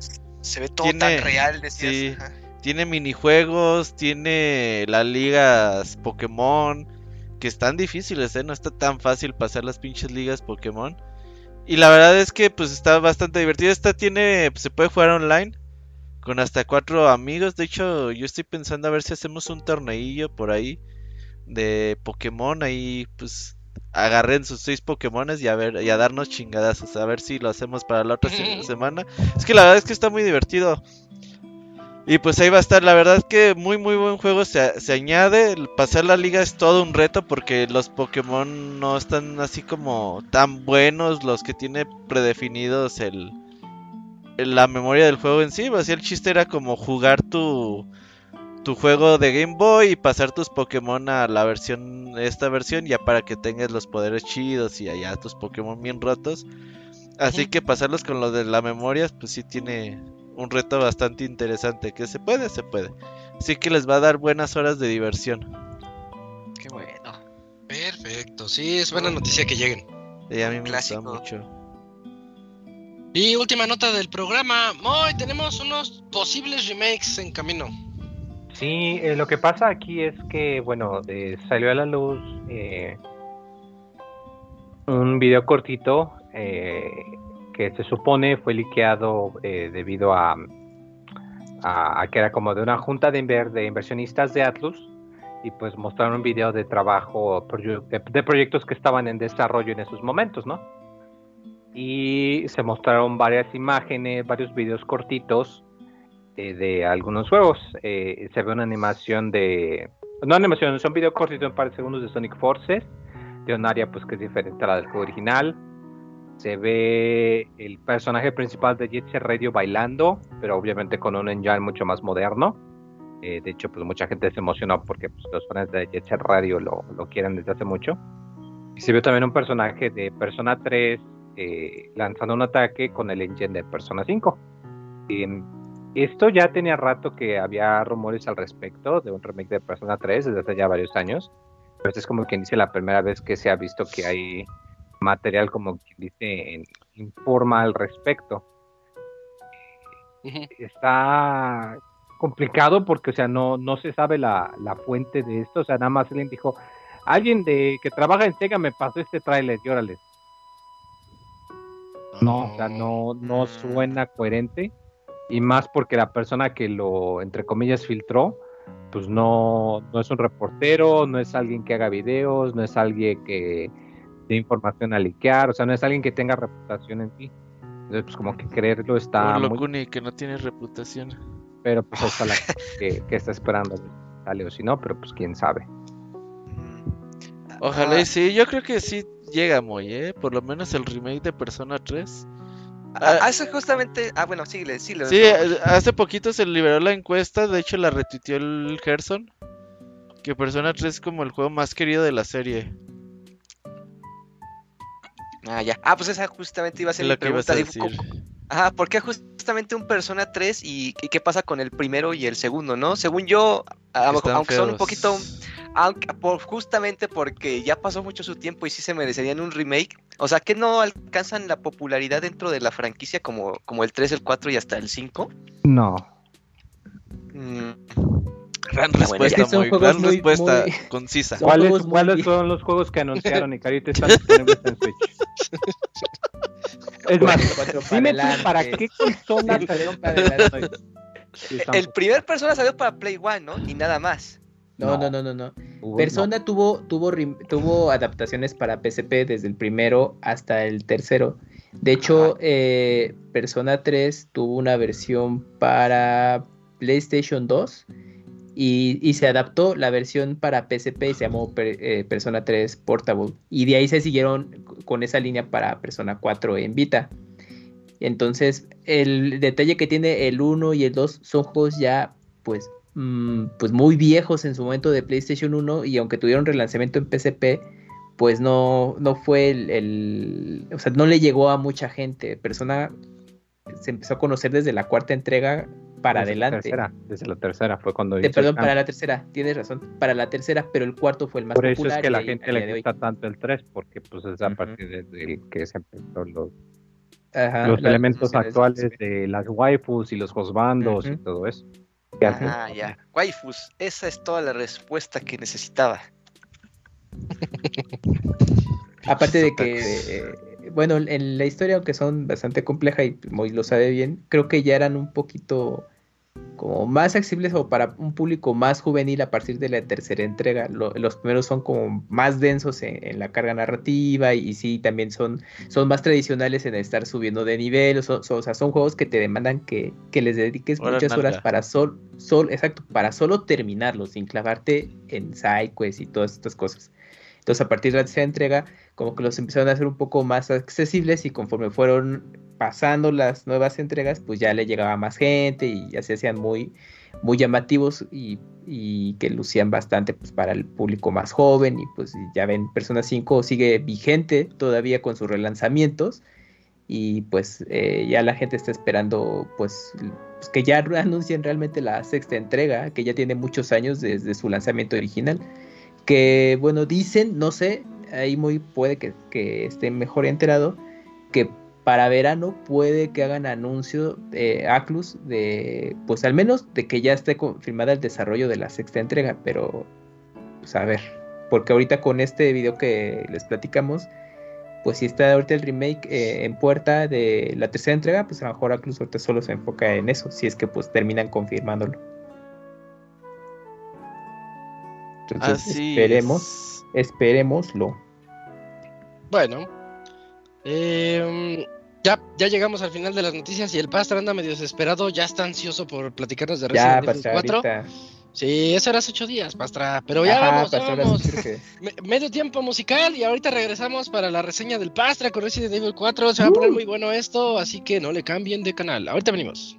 se ve todo Tiene- tan real, decías. sí. ajá. Tiene minijuegos, tiene las ligas Pokémon, que están difíciles, ¿eh? No está tan fácil pasar las pinches ligas Pokémon. Y la verdad es que pues está bastante divertido. Esta tiene, pues, se puede jugar online con hasta cuatro amigos. De hecho, yo estoy pensando a ver si hacemos un torneillo por ahí de Pokémon. Ahí pues agarren sus seis Pokémones y a ver y a darnos chingadazos. A ver si lo hacemos para la otra se- semana. Es que la verdad es que está muy divertido. Y pues ahí va a estar, la verdad que muy muy buen juego. Se, se añade, pasar la liga es todo un reto porque los Pokémon no están así como tan buenos los que tiene predefinidos el, la memoria del juego en sí, así el chiste era como jugar tu tu juego de Game Boy y pasar tus Pokémon a la versión esta versión ya para que tengas los poderes chidos y allá tus Pokémon bien rotos. Así que pasarlos con lo de la memoria pues sí tiene un reto bastante interesante. Que se puede, se puede. Así que les va a dar buenas horas de diversión. Qué bueno. Perfecto, sí, es buena noticia que lleguen. Y a mí me gusta mucho. Y última nota del programa. Hoy tenemos unos posibles remakes en camino. Sí, eh, lo que pasa aquí es que, bueno, eh, salió a la luz eh, un video cortito eh, que se supone fue liqueado eh, debido a, que era como de una junta de, inver- de inversionistas de Atlus y pues mostraron un video de trabajo de, proyectos que estaban en desarrollo en esos momentos, ¿no? Y se mostraron varias imágenes, varios videos cortitos eh, de algunos juegos. Eh, se ve una animación de. No animación, son video cortitos de un par de segundos de Sonic Forces, de un área pues que es diferente a la del juego original. Se ve el personaje principal de Jet Set Radio bailando, pero obviamente con un engine mucho más moderno. Eh, de hecho, pues mucha gente se emocionó porque pues, los fans de Jet Set Radio lo, lo quieren desde hace mucho. Se vio también un personaje de Persona 3 eh, lanzando un ataque con el engine de Persona 5. Em, esto ya tenía rato que había rumores al respecto de un remake de Persona 3 desde hace ya varios años. Pero esta es como quien dice la primera vez que se ha visto que hay material como quien dice informa al respecto. Está complicado porque, o sea, no, no se sabe la, la fuente de esto. O sea, nada más alguien dijo, alguien de que trabaja en Sega me pasó este tráiler, y órale. No, o sea, no, no Mm. suena coherente. Y más porque la persona que lo, entre comillas, filtró, pues no, no es un reportero, no es alguien que haga videos, no es alguien que dé información a liquear, o sea, no es alguien que tenga reputación en sí. Entonces, pues como que creerlo está Un muy... Que no tiene reputación. Pero pues la que, que está esperando sale o si no, pero pues quién sabe. Ojalá Ah, y sí, yo creo que sí llega muy, ¿eh? Por lo menos el remake de Persona 3. ah, Hace justamente. Ah, bueno, síguele, sí. Sí, eh, hace poquito se liberó la encuesta, de hecho la retuiteó el Gerson. Que Persona 3 es como el juego más querido de la serie. Ah, ya. Ah, pues esa justamente iba a ser mi lo que ibas pregunta. a decir. ¿cómo, Ajá, ¿por qué justamente un Persona 3 y, y qué pasa con el primero y el segundo, no? Según yo, aunque son un poquito, aunque, por, justamente porque ya pasó mucho su tiempo y sí se merecerían un remake, o sea, que no alcanzan la popularidad dentro de la franquicia como, como el 3, el 4 y hasta el 5. No. Mm, Gran bueno, respuesta, son muy, gran muy- respuesta, muy- concisa. Son ¿Cuáles, juegos muy ¿cuáles bien. fueron los juegos que anunciaron y que ahorita están disponibles en Switch? Es más, para dime tú, adelante. ¿para qué consola salieron para adelante. Sí, el primer Persona salió para Play 1, ¿no? Y nada más. No, no, no, no, no. Persona tuvo, tuvo, rim- tuvo adaptaciones para PSP desde el primero hasta el tercero. De hecho, eh, Persona 3 tuvo una versión para PlayStation 2 y, se adaptó la versión para PSP y se llamó eh, Persona 3 Portable. Y de ahí se siguieron con esa línea para Persona 4 en Vita. Entonces, el detalle que tiene el 1 y el 2 son juegos ya, pues, mm, pues muy viejos en su momento de PlayStation 1 y aunque tuvieron relanzamiento en PSP, pues no, no fue el, el- o sea, no le llegó a mucha gente. Persona se empezó a conocer desde la cuarta entrega para desde la adelante. tercera, desde la tercera fue cuando el perdón, cambio. para la tercera, tienes razón, para la tercera, pero el cuarto fue el más Por eso popular. es que y la ahí- gente le gusta tanto el 3, porque pues es a partir de, que se empezó los, Ajá, los elementos actuales de las waifus y los hosbandos y Ujú. todo eso. Ah, ya. Waifus, esa es toda la respuesta que necesitaba. Aparte de que, eh, bueno, en la historia, aunque son bastante compleja y Moy lo sabe bien, creo que ya eran un poquito como más accesibles o para un público más juvenil a partir de la tercera entrega. Lo- los primeros son como más densos en, en la carga narrativa y, sí, también son, son más tradicionales en estar subiendo de nivel. O, son- son- o sea, son juegos que te demandan que, que les dediques Horas muchas horas para sol, sol, exacto, para solo terminarlos, sin clavarte en sidequests y todas estas cosas. Entonces, a partir de la tercera entrega, como que los empezaron a hacer un poco más accesibles y conforme fueron pasando las nuevas entregas, pues ya le llegaba más gente y ya se hacían muy, muy llamativos y, y que lucían bastante pues, para el público más joven y pues ya ven, Persona 5 sigue vigente todavía con sus relanzamientos y pues eh, ya la gente está esperando pues, pues, que ya anuncien realmente la sexta entrega, que ya tiene muchos años desde su lanzamiento original que bueno, dicen, no sé, ahí muy puede que, que esté mejor enterado, que para verano puede que hagan anuncio de Aclus de, pues al menos de que ya esté confirmada el desarrollo de la sexta entrega, pero pues a ver, porque ahorita con este video que les platicamos, pues si está ahorita el remake eh, en puerta de la tercera entrega, pues a lo mejor Aclus ahorita solo se enfoca en eso, si es que pues terminan confirmándolo. Entonces Así esperemos, es. esperémoslo. Bueno, em, ya, ya llegamos al final de las noticias y el Pastor anda medio desesperado, ya está ansioso por platicarnos de Ya, Resident Evil pastor, 4. ahorita. Sí, eso era hace ocho días, Pastra, pero ya Ajá, vamos, ya vamos. Me- medio tiempo musical y ahorita regresamos para la reseña del Pastra con Resident Evil 4. Se va a poner muy bueno esto, así que no le cambien de canal. Ahorita venimos.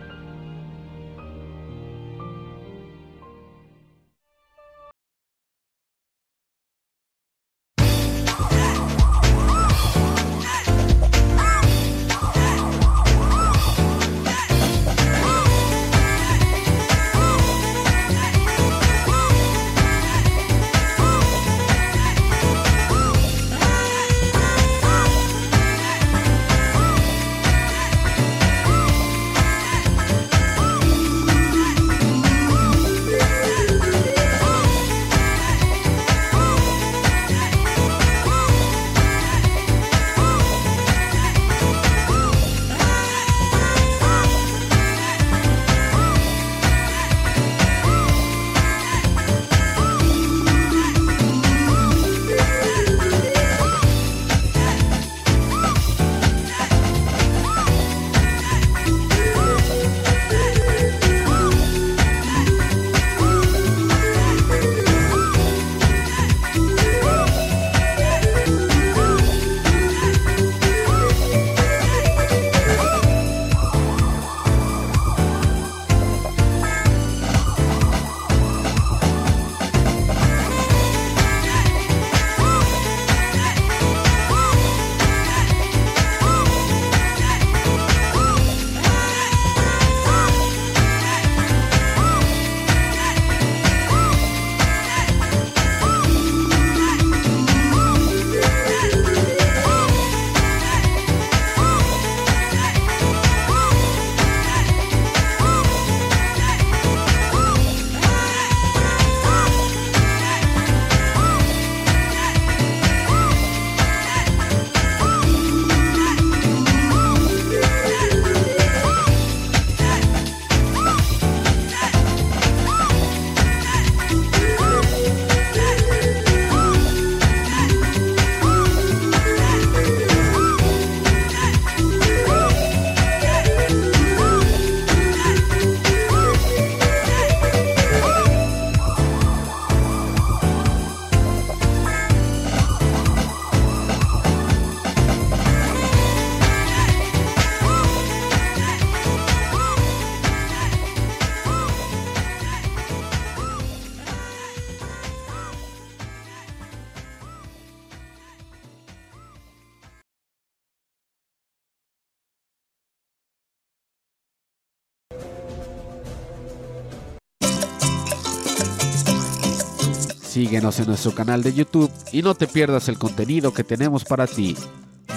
Síguenos en nuestro canal de YouTube y no te pierdas el contenido que tenemos para ti.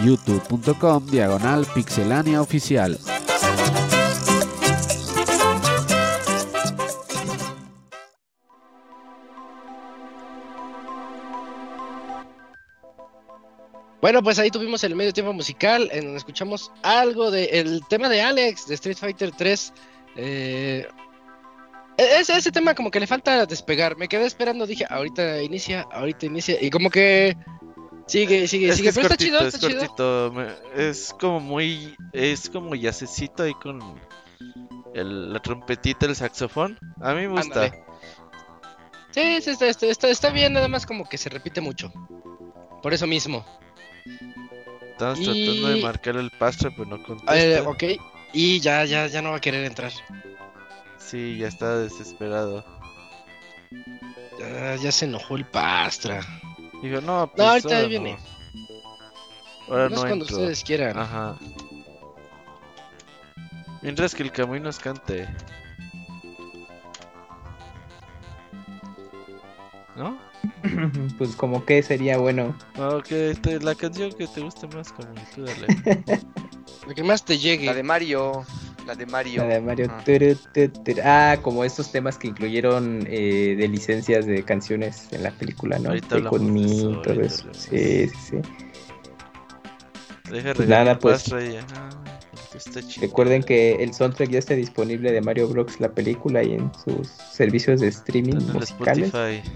youtube.com diagonal pixelania oficial. Bueno, pues ahí tuvimos el medio tiempo musical en donde escuchamos algo del tema de Alex de Street Fighter 3. Eh, ese, ese tema como que le falta despegar. Me quedé esperando, dije, ahorita inicia, ahorita inicia. Y como que sigue, sigue, Es sigue. Pero es está chido, está es chido. cortito. Es como muy. Es como yacecito ahí con el- la trompetita, el saxofón. A mí me gusta. Ándale. Sí, sí, está, está, está, está bien, nada más como que se repite mucho. Por eso mismo. Estamos Y- tratando de marcar el pastre, pero no contesta. Eh, ok. Y ya, ya, ya no va a querer entrar. Sí, ya está desesperado. Ya, ya se enojó el pastra. Dijo, no, pues No, ahorita ahí viene. no. Ahora no no, es cuando entro. ustedes quieran. Ajá. Mientras que el Camuy nos cante. ¿No? pues como que sería bueno. Ok, te- la canción que te guste más, Camuy, tú dale. Lo que más te llegue. La de Mario. La de Mario. La de Mario. Turu, turu. Ah, como estos temas que incluyeron eh, de licencias de canciones en la película, ¿no? Ahorita con eso, todo eso. Sí, sí, sí. Deja Pues nada, pues. Recuerden que el soundtrack ya está disponible de Mario Bros. la película y en sus servicios de streaming en musicales. Spotify.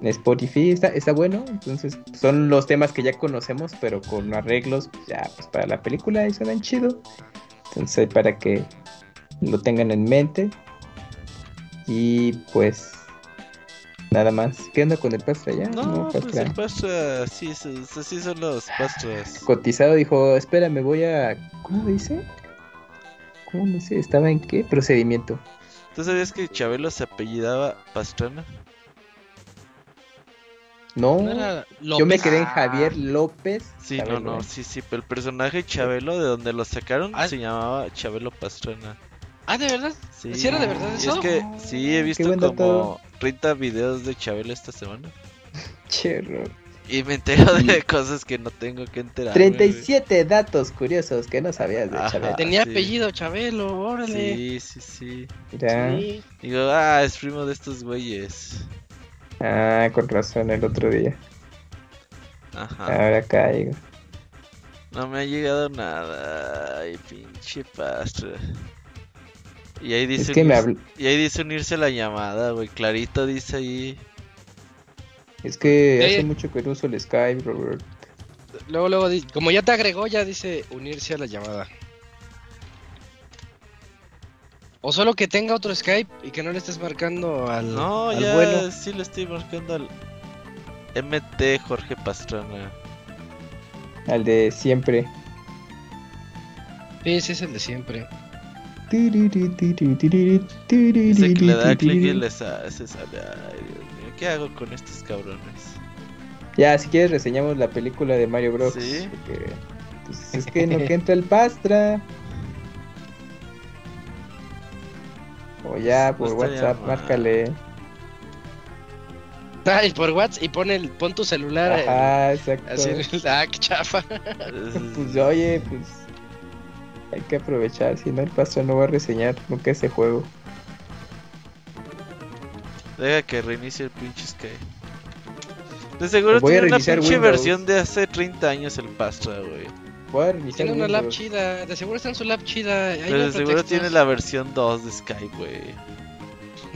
En Spotify está, está bueno. Entonces, son los temas que ya conocemos, pero con arreglos ya pues, para la película y suenan chido. Entonces, para que lo tengan en mente. Y pues, nada más. ¿Qué onda con el pastra ya? No, pues pastra. el pastre, así, es- así son los pastres. Cotizado dijo: Espera, me voy a. ¿Cómo dice? ¿Cómo dice? ¿Estaba en qué? Procedimiento. ¿Tú sabías que Chabelo se apellidaba Pastrana? No, ¿No era yo me quedé en Ah. Javier López. Sí, Chabelo, no, no, sí, sí, pero el personaje Chabelo, de donde lo sacaron, Ah. se llamaba Chabelo Pastrana. Ah, ¿de verdad? Sí, ¿Sí era de verdad y eso? es que sí, he visto como 30 videos de Chabelo esta semana. Che, Ro- Y me entero de cosas que no tengo que enterar. 37 datos curiosos que no sabías de Ajá. Chabelo. Tenía sí. apellido Chabelo, órale. Sí, sí, sí. Mira. Sí. Digo, ah, es primo de estos güeyes. Ah, con razón el otro día. Ajá. Ahora caigo. No me ha llegado nada. Ay, pinche pastra. Y ahí dice, Es que unirse- y ahí dice unirse a la llamada, güey. Clarito dice ahí. Es que hace mucho que no uso el Skype, Robert. Luego, luego, como ya te agregó, ya dice unirse a la llamada. O solo que tenga otro Skype y que no le estés marcando al, No, al ya bueno. sí le estoy marcando al MT Jorge Pastrana. Al de siempre. Sí, sí, es el de siempre. Dice que le da clic y le sa- se sale. Ay, Dios mío, ¿qué hago con estos cabrones? Ya, si quieres reseñamos la película de Mario Bros. Sí. porque, pues, es que no que entra el pastra. O ya, por No WhatsApp, mal. márcale. Ay, por WhatsApp y pon el, pon tu celular. eh, Ajá, exacto. así, ah, qué chafa. Pues oye, pues hay que aprovechar, si no el pastor no va a reseñar nunca ese juego. Deja que reinicie el pinche Sky. De seguro a tiene una pinche Windows. versión de hace 30 años el Pastra, güey. Tiene una lab chida, de seguro está en su lab chida. Pero de seguro pretextos. tiene la versión 2 de Skype, güey.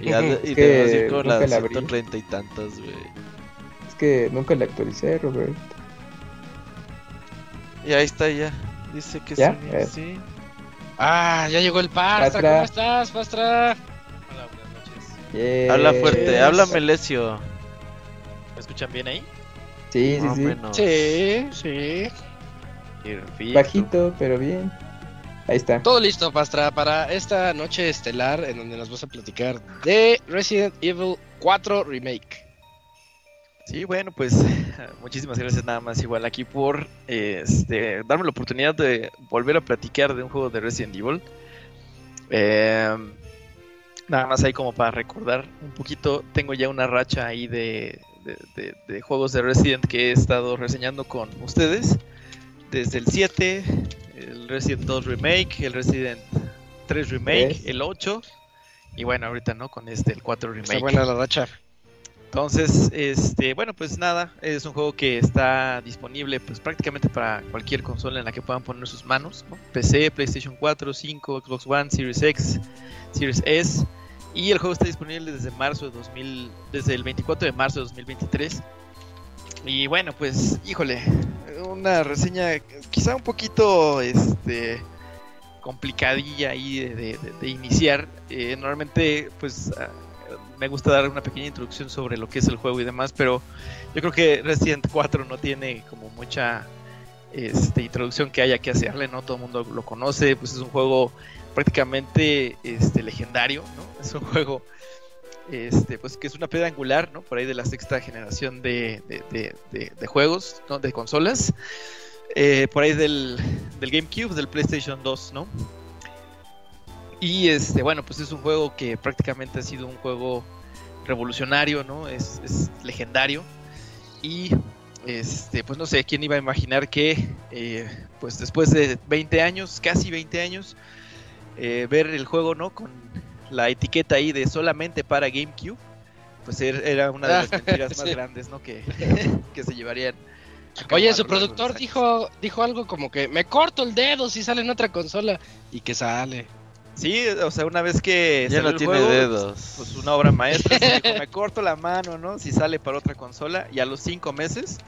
Y, Es y que debe ser como la nunca de la abrí. 130 y tantos, güey. Es que nunca la actualicé, Robert. Y ahí está ya. Dice que ¿Ya? sí, Eh. sí. Ah, ya llegó el Pastra. Pastra. ¿Cómo estás, Pastra? Hola, buenas noches. Habla fuerte, Yes. háblame Lesio. ¿Me escuchan bien ahí? Sí, sí. Sí, sí. Perfecto. Bajito, pero bien. Ahí está. Todo listo, Pastra, para esta noche estelar en donde nos vas a platicar de Resident Evil 4 Remake. Sí, bueno, pues muchísimas gracias nada más igual aquí por este, darme la oportunidad de volver a platicar de un juego de Resident Evil. Eh, nada más ahí como para recordar un poquito, tengo ya una racha ahí de, de- de- de juegos de Resident que he estado reseñando con ustedes. Desde el 7, el Resident 2 Remake, el Resident 3 Remake, Tres. el 8 y bueno, ahorita no con este, el 4 Está Remake. buena la racha. Entonces, este, bueno, pues nada, es un juego que está disponible pues prácticamente para cualquier consola en la que puedan poner sus manos, ¿no? PC, PlayStation 4, 5, Xbox One, Series X, Series S y el juego está disponible desde marzo de 2000, desde el 24 de marzo de 2023. Y bueno, pues, híjole, una reseña quizá un poquito este complicadilla ahí de, iniciar. Eh, normalmente, pues, ah, me gusta dar una pequeña introducción sobre lo que es el juego y demás, pero yo creo que Resident 4 no tiene como mucha este, introducción que haya que hacerle, ¿no? Todo el mundo lo conoce, pues es un juego prácticamente este, legendario, ¿no? Es un juego este, pues que es una piedra angular, ¿no? Por ahí de la sexta generación de, de- de- juegos, ¿no? De consolas. Eh, por ahí del, del GameCube, del PlayStation 2, ¿no? Y este, bueno, pues es un juego que prácticamente ha sido un juego revolucionario, ¿no? Es, es legendario. Y este, pues no sé, quién iba a imaginar que eh, pues después de 20 años, casi 20 años, eh, ver el juego, ¿no? Con la etiqueta ahí de solamente para GameCube, pues er- era una de las mentiras más Sí. grandes, ¿no? Que, que se llevarían. Oye, su productor dijo, dijo algo como que me corto el dedo si sale en otra consola. Y que sale. Sí, o sea, una vez que Ya no el tiene juego, dedos. pues una obra maestra, se dijo, me corto la mano, ¿no? Si sale para otra consola, y a los cinco meses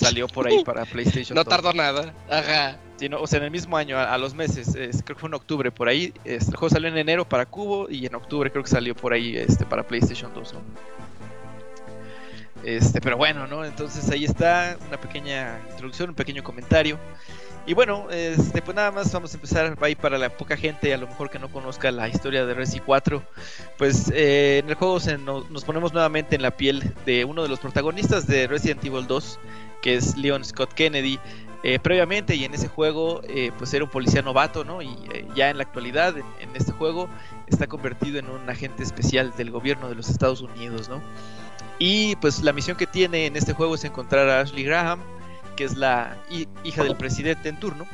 salió por ahí para PlayStation. No 2. tardó nada. Ajá. Sí, no, o sea, en el mismo año, a, a los meses, es- creo que fue en octubre, por ahí, este, el juego salió en enero para Cubo, y en octubre creo que salió por ahí este, para PlayStation 2, ¿no? Este, pero bueno, ¿no? Entonces ahí está una pequeña introducción, un pequeño comentario. Y bueno, este, pues nada más vamos a empezar ahí para la poca gente, a lo mejor que no conozca la historia de Resi 4. Pues eh, en el juego se no- nos ponemos nuevamente en la piel de uno de los protagonistas de Resident Evil 2, que es Leon Scott Kennedy. Eh, previamente y en ese juego, eh, pues era un policía novato, ¿no? Y ya en la actualidad, en, en este juego, está convertido en un agente especial del gobierno de los Estados Unidos, ¿no? Y pues la misión que tiene en este juego es encontrar a Ashley Graham, que es la hi- hija del presidente en turno,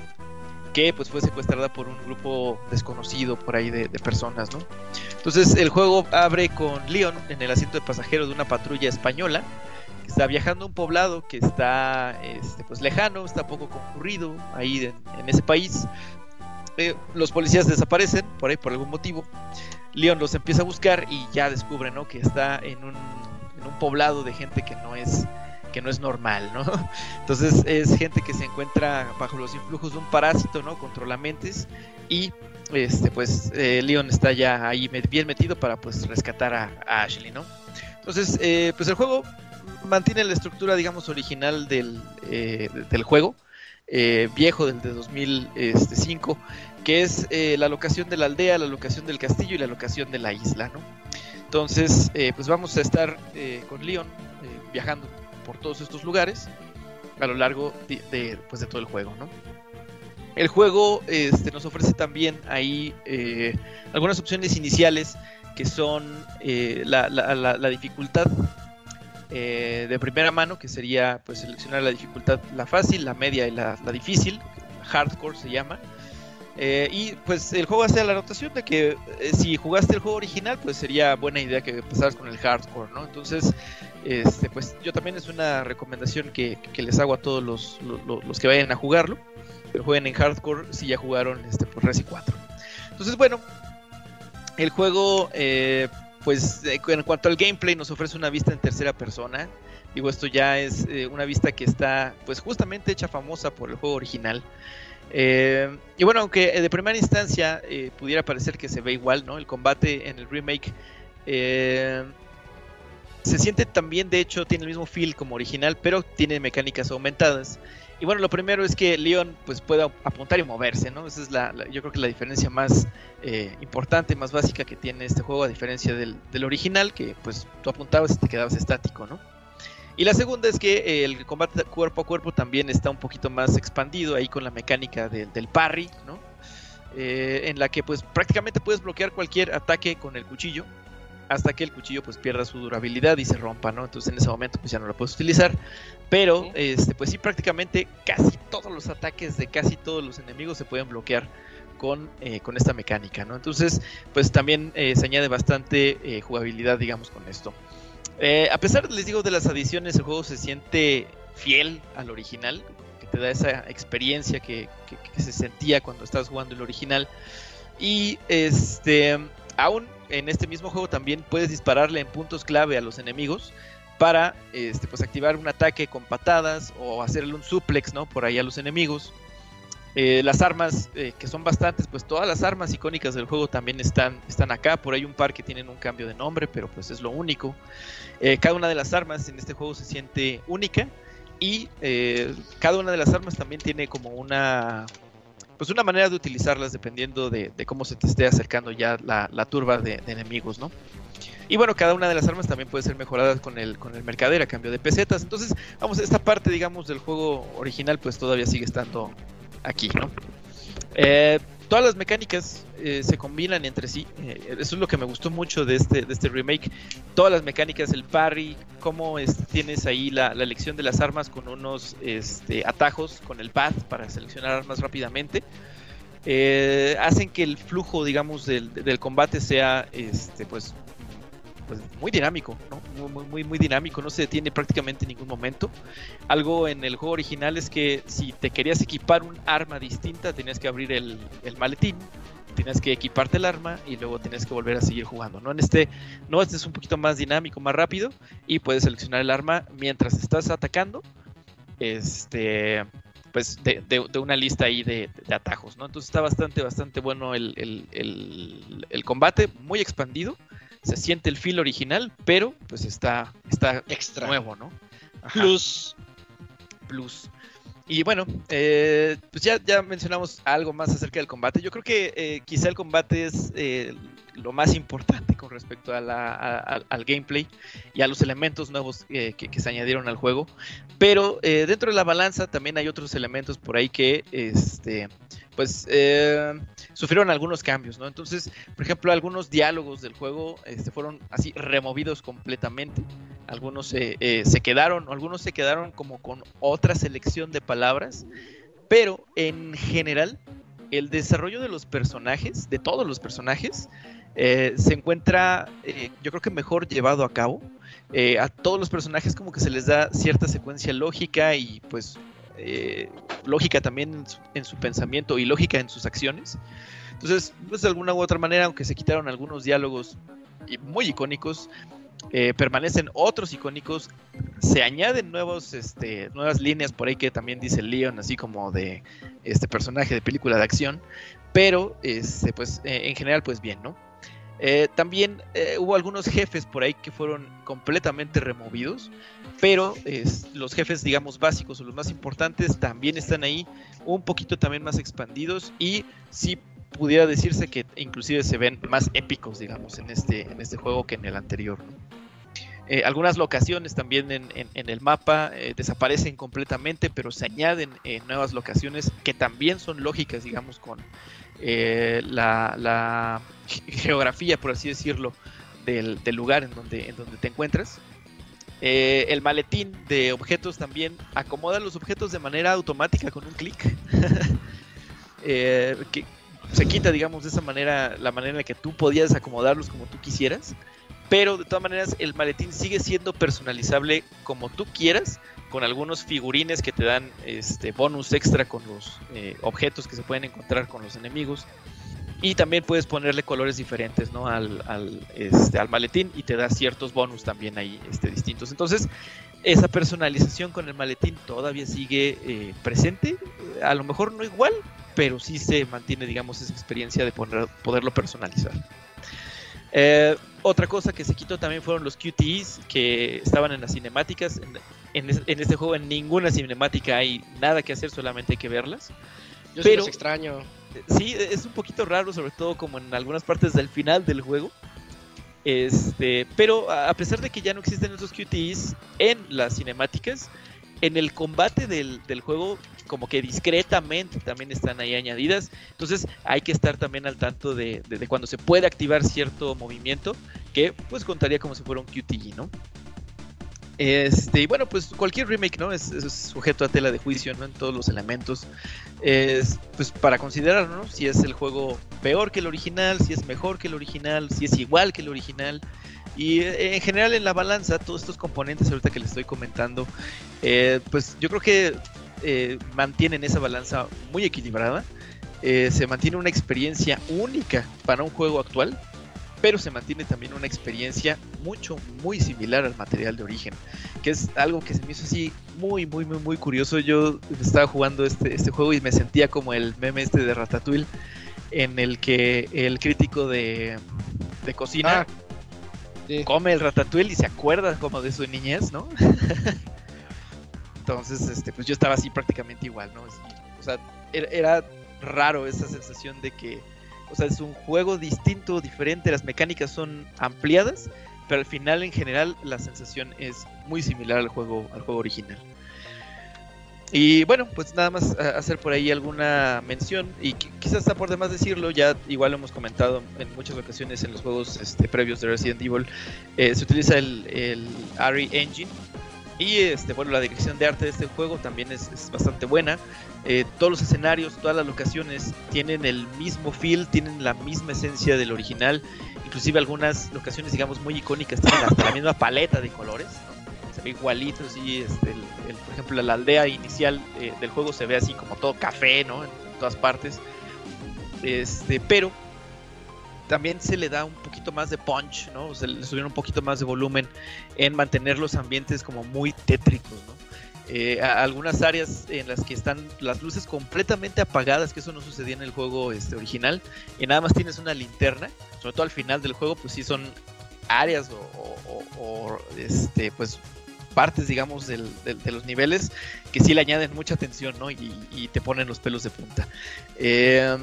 que pues fue secuestrada por un grupo desconocido por ahí de, de personas, ¿no? Entonces el juego abre con Leon en el asiento de pasajero de una patrulla española que está viajando a un poblado que está este, pues lejano, está poco concurrido ahí en, en ese país. Eh, los policías desaparecen por ahí por algún motivo. Leon los empieza a buscar y ya descubre, ¿no? Que está en en un poblado de gente que no es que no es normal, ¿no? Entonces es gente que se encuentra bajo los influjos de un parásito, ¿no? Controlamentes y este pues eh, Leon está ya ahí bien metido para pues rescatar a, Ashley, ¿no? Entonces eh, pues el juego mantiene la estructura digamos original del, eh, del juego eh, viejo del de 2005 que es la locación de la aldea, la locación del castillo y la locación de la isla, ¿no? Entonces, pues vamos a estar con Leon viajando por todos estos lugares a lo largo de, pues, de todo el juego, ¿no? El juego este, nos ofrece también ahí eh, algunas opciones iniciales que son eh, la, la- dificultad eh, de primera mano, que sería pues seleccionar la dificultad, la fácil, la media y la difícil, hardcore se llama. Eh, y pues el juego hace la anotación de que eh, si jugaste el juego original, pues sería buena idea que empezaras con el hardcore, ¿no? Entonces, este, pues yo también es una recomendación que, que les hago a todos los, los, que vayan a jugarlo, que jueguen en hardcore si ya jugaron este, por Resi 4. Entonces, bueno, el juego, eh, pues en cuanto al gameplay, nos ofrece una vista en tercera persona. Digo, esto ya es una vista que está, pues justamente hecha famosa por el juego original. Eh, y bueno, aunque eh, de primera instancia eh, pudiera parecer que se ve igual, ¿no? El combate en el remake eh, se siente también, de hecho, tiene el mismo feel como original, pero tiene mecánicas aumentadas. Y bueno, lo primero es que Leon pues pueda apuntar y moverse, ¿no? Esa es la, yo creo que la diferencia más importante, más básica que tiene este juego, a diferencia del, del original, que pues tú apuntabas y te quedabas estático, ¿no? Y la segunda es que eh, el combate cuerpo a cuerpo también está un poquito más expandido ahí con la mecánica de- del parry, ¿no? eh, en la que pues prácticamente puedes bloquear cualquier ataque con el cuchillo hasta que el cuchillo pues pierda su durabilidad y se rompa, ¿no? Entonces en ese momento pues ya no lo puedes utilizar. Pero este pues sí prácticamente casi todos los ataques de casi todos los enemigos se pueden bloquear con, eh, con esta mecánica, ¿no? Entonces pues también eh, se añade bastante jugabilidad digamos con esto. A pesar les digo de las adiciones el juego se siente fiel al original, que te da esa experiencia que, se sentía cuando estabas jugando el original. Y este aún en este mismo juego también puedes dispararle en puntos clave a los enemigos para este, pues activar un ataque con patadas o hacerle un suplex ¿no? por ahí a los enemigos. Eh, las armas, eh, que son bastantes, pues todas las armas icónicas del juego también están, están acá. Por ahí un par que tienen un cambio de nombre, pero pues es lo único. Eh, cada una de las armas en este juego se siente única y cada una de las armas también tiene como una pues una manera de utilizarlas dependiendo de, cómo se te esté acercando ya la, turba de, enemigos, ¿no? Y bueno, cada una de las armas también puede ser mejorada con el, con el mercader a cambio de pesetas. Entonces, vamos, esta parte, digamos, del juego original, pues todavía sigue estando aquí, ¿no? Eh, todas las mecánicas eh, se combinan entre sí. Eh, eso es lo que me gustó mucho de este, de este remake. Todas las mecánicas, el parry, cómo este, tienes ahí la, elección de las armas con unos este, atajos, con el pad para seleccionar armas rápidamente. Hacen que el flujo, digamos, del, del combate sea este, pues pues, muy dinámico, ¿no? Muy, muy, muy dinámico, no se detiene prácticamente en ningún momento. Algo en el juego original es que si te querías equipar un arma distinta, tenías que abrir el, maletín, tenías que equiparte el arma y luego tenías que volver a seguir jugando, ¿no? En este, no, este es un poquito más dinámico, más rápido y puedes seleccionar el arma mientras estás atacando, este, pues de, una lista ahí de, atajos, ¿no? Entonces está bastante, bastante bueno el, el combate, muy expandido se siente el feel original, pero pues está, está extra nuevo, ¿no? Plus. Plus. Y bueno, eh, pues ya, ya mencionamos algo más acerca del combate. Yo creo que eh, quizá el combate es eh, lo más importante con respecto a la, al gameplay y a los elementos nuevos que, que, se añadieron al juego. Pero dentro de la balanza también hay otros elementos por ahí que este, pues eh, sufrieron algunos cambios, ¿no? Entonces, por ejemplo, algunos diálogos del juego este, fueron así removidos completamente. Algunos eh, se quedaron, algunos se quedaron como con otra selección de palabras, pero en general el desarrollo de los personajes, de todos los personajes, eh, se encuentra, yo creo que mejor llevado a cabo. a todos los personajes como que se les da cierta secuencia lógica y pues eh, lógica también en su, pensamiento y lógica en sus acciones. Entonces, pues de alguna u otra manera, aunque se quitaron algunos diálogos muy icónicos, eh, permanecen otros icónicos, se añaden nuevos, este, nuevas líneas por ahí que también dice Leon, así como de este personaje de película de acción, pero este, pues eh, en general pues bien, ¿no? También hubo algunos jefes por ahí que fueron completamente removidos, pero los jefes, digamos, básicos o los más importantes también están ahí, un poquito también más expandidos y sí pudiera decirse que inclusive se ven más épicos, digamos, en este, en este juego que en el anterior. Eh, algunas locaciones también en, el mapa desaparecen completamente, pero se añaden nuevas locaciones que también son lógicas, digamos, con la geografía, por así decirlo, del, lugar en donde, en donde te encuentras. Eh, el maletín de objetos también acomoda los objetos de manera automática con un clic. Eh, que se quita, digamos, de esa manera la manera en la que tú podías acomodarlos como tú quisieras. Pero de todas maneras, el maletín sigue siendo personalizable como tú quieras, con algunos figurines que te dan este bonus extra con los eh, objetos que se pueden encontrar con los enemigos. Y también puedes ponerle colores diferentes ¿no? al, al, este, al maletín y te da ciertos bonus también ahí este, distintos. Entonces, esa personalización con el maletín todavía sigue eh, presente. A lo mejor no igual, pero sí se mantiene, digamos, esa experiencia de poner, poderlo personalizar. Eh, otra cosa que se quitó también fueron los QTEs que estaban en las cinemáticas. En, en, este juego en ninguna cinemática hay nada que hacer, solamente hay que verlas. Yo pero, los extraño sí, es un poquito raro, sobre todo como en algunas partes del final del juego. Este, pero a pesar de que ya no existen esos QTEs en las cinemáticas, en el combate del, juego como que discretamente también están ahí añadidas. Entonces hay que estar también al tanto de, de cuando se puede activar cierto movimiento que pues contaría como si fuera un QTE, ¿no? Este, y bueno, pues cualquier remake, ¿no? Es, sujeto a tela de juicio, ¿no? En todos los elementos. Es, pues para considerar, ¿no? Si es el juego peor que el original, si es mejor que el original, si es igual que el original. Y eh, en general en la balanza, todos estos componentes ahorita que les estoy comentando, eh, pues yo creo que eh, mantienen esa balanza muy equilibrada. se mantiene una experiencia única para un juego actual pero se mantiene también una experiencia mucho, muy similar al material de origen, que es algo que se me hizo así muy, muy, muy, muy curioso. Yo estaba jugando este, este juego y me sentía como el meme este de Ratatouille, en el que el crítico de, de cocina ah, come el Ratatouille y se acuerda como de su niñez, ¿no? Entonces, este, pues yo estaba así prácticamente igual, ¿no? o sea, era raro esa sensación de que o sea, es un juego distinto, diferente, las mecánicas son ampliadas, pero al final en general la sensación es muy similar al juego, al juego original. Y bueno, pues nada más eh, hacer por ahí alguna mención y quizás está por demás decirlo, ya igual lo hemos comentado en muchas ocasiones en los juegos este, previos de Resident Evil, eh, se utiliza el, el Engine y este, bueno, la dirección de arte de este juego también es, bastante buena. Eh, todos los escenarios, todas las locaciones tienen el mismo feel, tienen la misma esencia del original. Inclusive algunas locaciones, digamos, muy icónicas tienen la misma paleta de colores. Se ve igualito, este, por ejemplo, la aldea inicial eh, del juego se ve así como todo café, ¿no? En, en todas partes. Este, pero también se le da un poquito más de punch, ¿no? Se le subieron un poquito más de volumen en mantener los ambientes como muy tétricos, ¿no? Eh, algunas áreas en las que están las luces completamente apagadas, que eso no sucedía en el juego este, original, y nada más tienes una linterna, sobre todo al final del juego, pues sí son áreas o, este, pues partes, digamos, de los niveles que sí le añaden mucha atención, ¿no? Y, y te ponen los pelos de punta. Eh,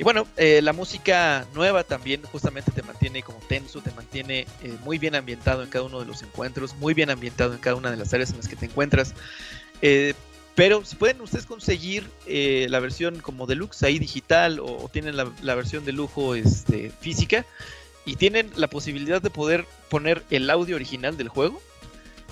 y bueno, eh, la música nueva también justamente te mantiene como tenso, te mantiene eh, muy bien ambientado en cada uno de los encuentros, muy bien ambientado en cada una de las áreas en las que te encuentras. Eh, pero si pueden ustedes conseguir la versión como deluxe ahí digital o, tienen la, la, versión de lujo este, física y tienen la posibilidad de poder poner el audio original del juego,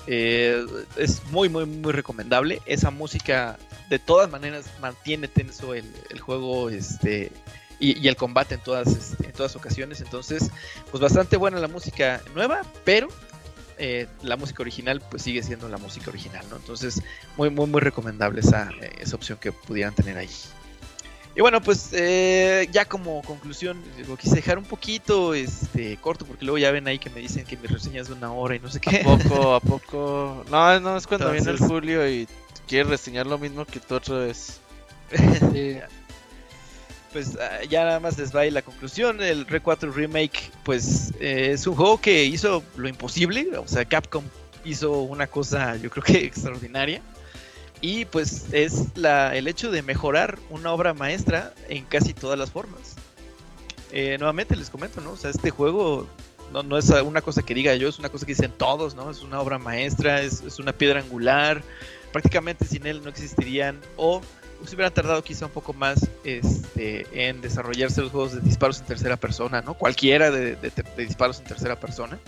es muy, muy, muy recomendable. Esa música de todas maneras mantiene tenso el, el juego este, y, el combate en todas, este, en todas ocasiones. Entonces, pues bastante buena la música nueva, pero eh, la música original pues sigue siendo la música original, ¿no? Entonces, muy, muy, muy recomendable esa, esa opción que pudieran tener ahí. Y bueno, pues eh, ya como conclusión, lo quise dejar un poquito este, corto, porque luego ya ven ahí que me dicen que mi reseña es de una hora y no sé qué. ¿A poco? ¿A poco? No, no, es cuando viene el Julio y quiere reseñar lo mismo que tú otra vez. pues ah, ya nada más les va ahí la conclusión. El Re 4 Remake, pues eh, es un juego que hizo lo imposible. O sea, Capcom hizo una cosa, yo creo que extraordinaria. Y pues es la, el hecho de mejorar una obra maestra en casi todas las formas. Eh, nuevamente les comento, ¿no? O sea, este juego no, no, es una cosa que diga yo, es una cosa que dicen todos, ¿no? Es una obra maestra, es, es una piedra angular. Prácticamente sin él no existirían o se hubieran tardado quizá un poco más este, en desarrollarse los juegos de disparos en tercera persona, ¿no? Cualquiera de, disparos en tercera persona.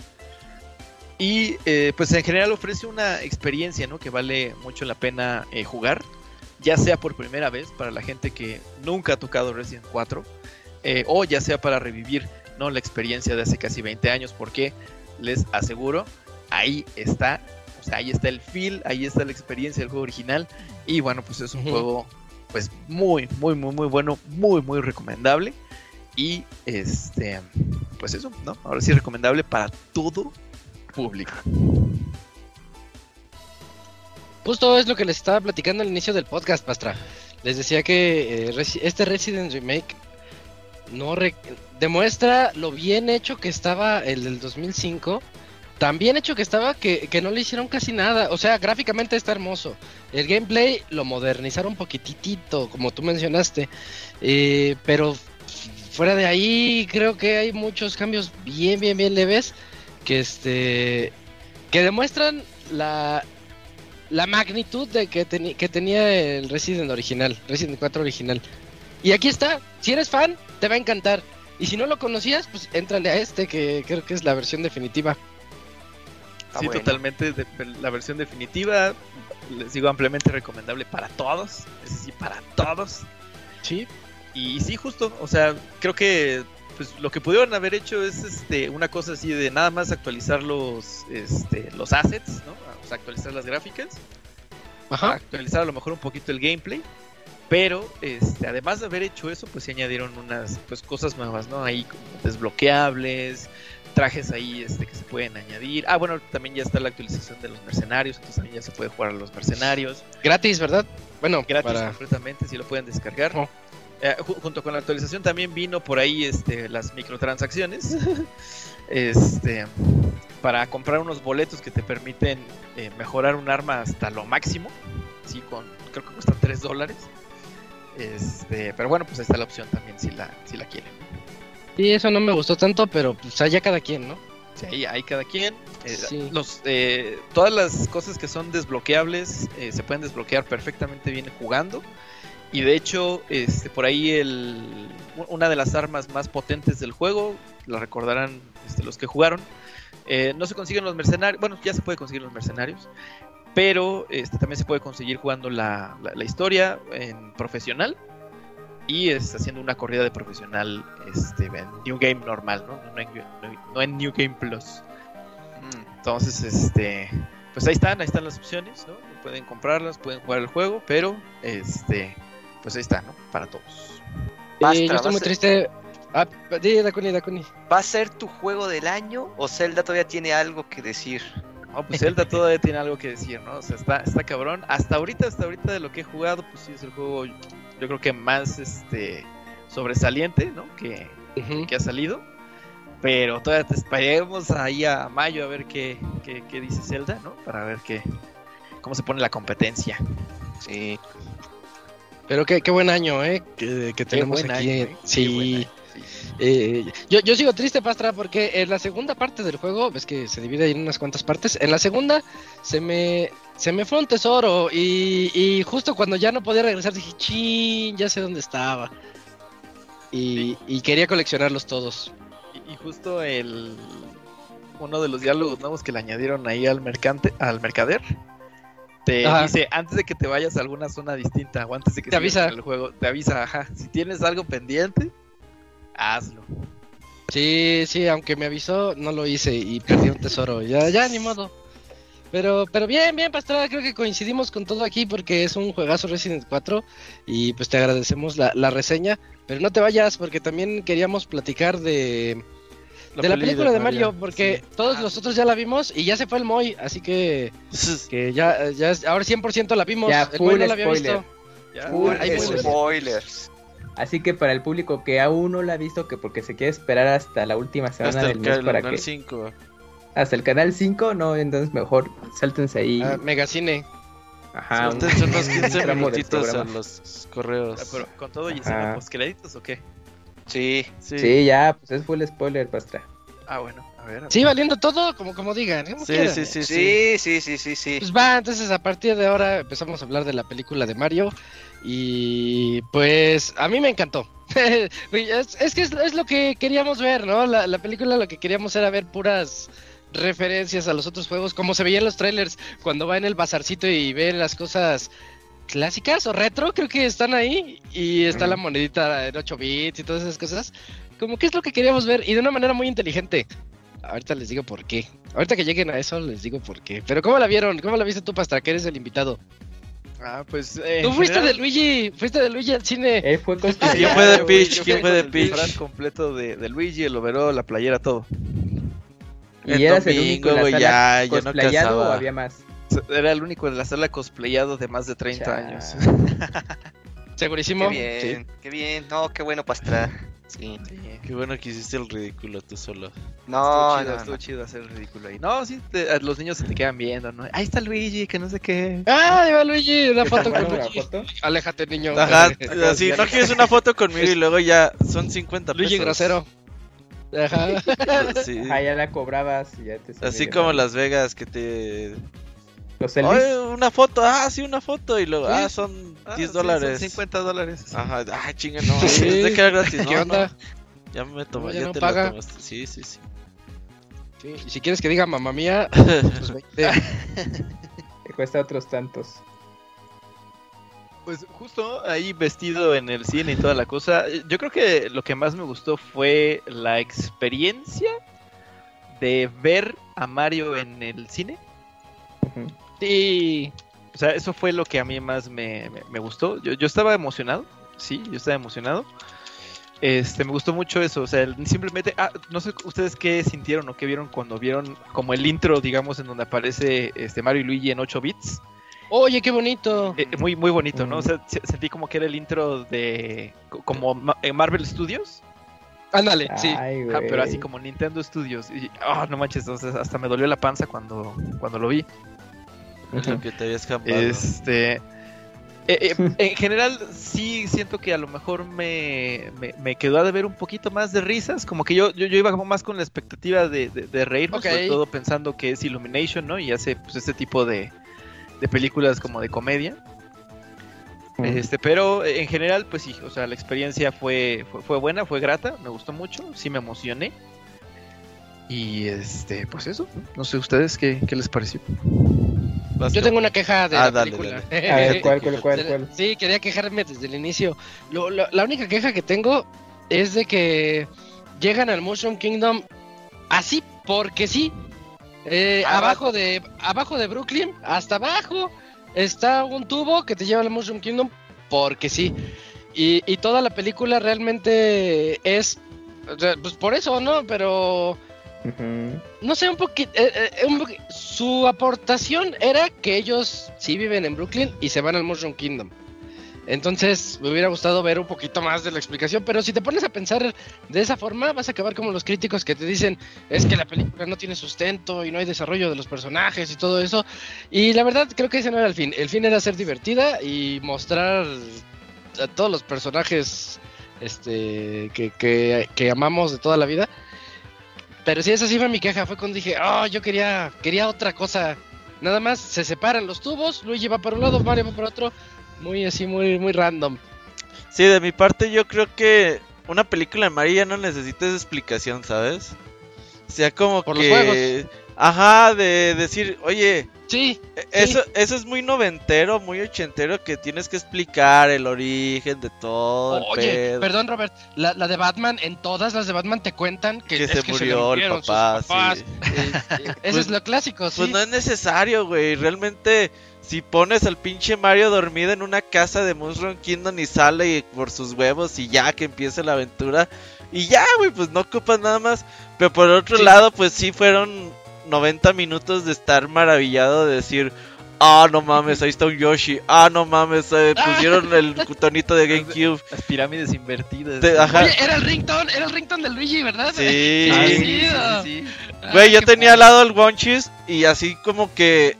Y eh, pues en general ofrece una experiencia, ¿no? Que vale mucho la pena eh, jugar, ya sea por primera vez para la gente que nunca ha tocado Resident 4, eh, o ya sea para revivir, ¿no? La experiencia de hace casi 20 años, porque les aseguro, ahí está o sea, ahí está el feel, ahí está la experiencia del juego original. Y bueno, pues es un juego pues muy, muy, muy, muy bueno, muy, muy recomendable. Y este, pues eso, ¿no? Ahora sí recomendable para todo público. Justo es lo que les estaba platicando al inicio del podcast, Pastra. Les decía que eh, este Resident Remake no demuestra lo bien hecho que estaba el del 2005 tan bien hecho que estaba que, no le hicieron casi nada. O sea, gráficamente está hermoso. El gameplay lo modernizaron un poquitito, como tú mencionaste. Eh, pero fuera de ahí, creo que hay muchos cambios bien, bien, bien leves. Que este. que demuestran la la magnitud de que, teni- que tenía el Resident original, Resident 4 original. Y aquí está, si eres fan, te va a encantar. Y si no lo conocías, pues éntrale a este, que creo que es la versión definitiva. Está sí, bueno. totalmente. de- la versión definitiva, les digo ampliamente recomendable para todos. Es decir, para todos. Sí. Y sí, justo, o sea, creo que pues lo que pudieron haber hecho es este una cosa así de nada más actualizar los este los assets, ¿no? O sea, actualizar las gráficas, Ajá. actualizar a lo mejor un poquito el gameplay, pero este además de haber hecho eso, pues se añadieron unas pues cosas nuevas, ¿no? Ahí como desbloqueables, trajes ahí este que se pueden añadir. Ah, bueno, también ya está la actualización de los mercenarios, entonces también ya se puede jugar a los mercenarios. Gratis, ¿verdad? Bueno, Gratis para... completamente, si lo pueden descargar. Oh. Eh, ju- junto con la actualización también vino por ahí este, las microtransacciones. este, para comprar unos boletos que te permiten eh, mejorar un arma hasta lo máximo. Sí, con, creo que cuestan 3 dólares. Este, pero bueno, pues ahí está la opción también si la, si la quieren. Sí, eso no me gustó tanto, pero pues allá cada quien, ¿no? Sí, ahí, ahí cada quien. Eh, Sí. los, eh, todas las cosas que son desbloqueables eh, se pueden desbloquear perfectamente bien jugando. Y de hecho, este, por ahí el, una de las armas más potentes del juego, la recordarán este, los que jugaron, eh, no se consiguen los mercenarios, bueno, ya se puede conseguir los mercenarios, pero este, también se puede conseguir jugando la, la- la historia en profesional y es haciendo una corrida de profesional este, en New Game normal, ¿no? No, en, no- no en New Game Plus. Mm. Entonces, este, pues ahí están, ahí están las opciones, ¿no? Pueden comprarlas, pueden jugar el juego, pero este, pues ahí está, ¿no? Para todos. Yo estoy muy basta. triste. Ah, Dakuni, Dakuni. ¿Va a ser tu juego del año o Zelda todavía tiene algo que decir? No, pues Zelda todavía tiene algo que decir, ¿no? O sea, está, está cabrón. Hasta ahorita, hasta ahorita de lo que he jugado, pues sí es el juego, yo creo que más este sobresaliente, ¿no? Que, que ha salido. Pero todavía te esperemos ahí a mayo a ver qué, qué, qué dice Zelda, ¿no? Para ver qué, cómo se pone la competencia. Sí. Pero qué, qué buen año, ¿eh? Que, que tenemos aquí. Sí. Eh, yo, yo sigo triste, Pastra, porque en la segunda parte del juego, ves que se divide en unas cuantas partes. En la segunda se me, se me fue un tesoro y, y justo cuando ya no podía regresar dije, chin, ya sé dónde estaba. Y, y quería coleccionarlos todos. Y, y justo el uno de los diálogos nuevos que le añadieron ahí al mercante, al mercader, te Ajá. dice antes de que te vayas a alguna zona distinta o antes de que Te avisa. el juego, te avisa, ajá, si tienes algo pendiente, hazlo. Sí, sí, aunque me avisó, no lo hice y perdí un tesoro. Ya, ya, ni modo. Pero, pero bien, bien, Pastrada, creo que coincidimos con todo aquí porque es un juegazo Resident 4 y pues te agradecemos la, la reseña. Pero no te vayas porque también queríamos platicar de, de la película de Mario, porque sí. todos Ah, nosotros ya la vimos y ya se fue el Moy, así que, que ya, ya es- ahora 100% la vimos. Ya, el Moy no la había spoiler. visto. Ya, Full hay spoiler. Spoilers. Así que para el público que aún no la ha visto, que porque se quiere esperar hasta la última semana Hasta del el mes para canal que 5. hasta el canal 5, no, entonces mejor sáltense ahí. Ah, Megacine. Ajá, Suéltense unos un 15 tramo del minutitos a los correos. Ah, pero con todo y escena post créditos o qué? Sí. Sí, Sí, ya, pues es full spoiler, Pastra. Ah, bueno, a ver. a ver. Sí, valiendo todo, como, como digan. como sí, sí, sí, sí. Sí, sí, sí, sí, sí. Pues va, entonces a partir de ahora empezamos a hablar de la película de Mario y pues a mí me encantó. es, es que es, es lo que queríamos ver, ¿no? La, la película lo que queríamos era ver puras referencias a los otros juegos, como se veía en los trailers cuando va en el bazarcito y ve las cosas clásicas o retro, creo que están ahí y está la monedita en 8 bits y todas esas cosas. Como que es lo que queríamos ver y de una manera muy inteligente. Ahorita les digo por qué. Ahorita que lleguen a eso les digo por qué. Pero ¿cómo la vieron? ¿Cómo la viste tú, Pastra? Que eres el invitado. Ah, pues. eh, Tú fuiste general- de Luigi, fuiste de Luigi al cine. Él fue ¿Quién fue de Peach? ¿Quién fue de el Peach? disfraz completo de, de Luigi, el overall, la playera, todo. Y El eras el único domingo, en la güey, sala ya, ya no o había más. Era el único de la sala cosplayado de más de 30 Chale. años. Segurísimo. Qué bien, qué bien. No, qué bueno, Pastra. Sí. Qué bueno que hiciste el ridículo tú solo. No, estuvo chido, no, estuvo no. chido hacer el ridículo ahí. No, sí, te- los niños se te quedan viendo, ¿no? Ahí está Luigi, que no sé qué. Ah, ahí va Luigi, una foto con Luigi. foto. Aléjate, niño. Ajá, así, no quieres una foto conmigo y luego ya son 50 pesos. Luigi grosero. Ajá. Sí. Ajá, ya la cobrabas y ya te Así como Las Vegas que te Los una foto, ah, sí, una foto. Y luego, Sí. ah, son Ah, 10 sí, son dólares. 50 dólares. Ajá, ah, chinga, no. Sí. Es de que era gratis. ¿Qué no, onda? no, ya me tomé, No, ya ya, no te paga. la tomaste. Sí, sí, sí. Sí, Y si quieres que diga mamá mía, pues 20. Que cuesta otros tantos. Pues justo ahí vestido en el cine y toda la cosa, yo creo que lo que más me gustó fue la experiencia de ver a Mario en el cine. Ujú. Sí. O sea, eso fue lo que a mí más me, me- me gustó. Yo, yo estaba emocionado, sí, yo estaba emocionado. Este, me gustó mucho eso, o sea, simplemente, ah, no sé ustedes qué sintieron o qué vieron cuando vieron como el intro, digamos, en donde aparece este Mario y Luigi en 8 bits. Oye, qué bonito. Eh, muy, muy bonito, ¿no? O Mm. sea, se- sentí como que era el intro de. co- como en Marvel Studios, Ándale, sí. Ay, pero así como Nintendo Studios. Y, ah, no manches, hasta me dolió la panza cuando, cuando lo vi. Es lo que te había escapado. Este. eh, eh, en general, sí siento que a lo mejor me, me, me quedó a deber un poquito más de risas. Como que yo, yo, yo iba como más con la expectativa de, de, de reírme, sobre todo pensando que es Illumination, ¿no? Y hace pues, este tipo de, de películas como de comedia. Este, pero eh, en general, pues sí, o sea, la experiencia fue, fue, fue buena, fue grata, me gustó mucho, sí me emocioné. Y este, pues eso, no sé ustedes qué, qué les pareció. Vas Yo tengo una queja de Ah, la dale, película. A ver, ¿cuál, cuál, cuál, cuál? Sí, quería quejarme desde el inicio. Lo- lo- la única queja que tengo es de que llegan al Mushroom Kingdom así porque sí. Eh, Ah, abajo de abajo de Brooklyn, hasta abajo está un tubo que te lleva al Mushroom Kingdom porque sí. Y, y toda la película realmente es pues por eso, ¿no? Pero No sé, un poquito. su aportación era que ellos sí viven en Brooklyn y se van al Mushroom Kingdom. Entonces, me hubiera gustado ver un poquito más de la explicación, pero si te pones a pensar de esa forma, vas a acabar como los críticos que te dicen, es que la película no tiene sustento y no hay desarrollo de los personajes y todo eso. Y la verdad, creo que ese no era el fin. El fin era ser divertida y mostrar a todos los personajes este, que, que, que amamos de toda la vida. Pero sí, esa sí fue mi queja. Fue cuando dije, oh, yo quería, quería otra cosa. Nada más se separan los tubos, Luigi va para un lado, Mario va para otro. Muy así, muy, muy random. Sí, de mi parte yo creo que una película de Mario ya no necesita esa explicación, ¿sabes? O sea, como Por los que... juegos. Ajá, de decir, oye, Sí, e- eso, eso es muy noventero, muy ochentero, que tienes que explicar el origen de todo oye, perdón Robert, la, la de Batman, en todas las de Batman te cuentan que, que es se que murió el sus papá, papás. sí. Ese Pues- es lo clásico, sí. Pues no es necesario, güey. Realmente, si pones al pinche Mario dormido en una casa de Mushroom Kingdom y sale y- por sus huevos y ya que empiece la aventura. Y ya, güey, pues no ocupas nada más. Pero por otro Sí. lado, pues sí fueron 90 minutos de estar maravillado de decir. Ah, no mames, ahí está un Yoshi. Ah, no mames, eh, pusieron el tonito de GameCube. Las pirámides invertidas. Te- ajá. Oye, era el ringtone, era el ringtone de Luigi, ¿verdad? Sí. Ah, sí, sí. Ah, Güey, yo tenía padre. al lado el Wonchis y así como que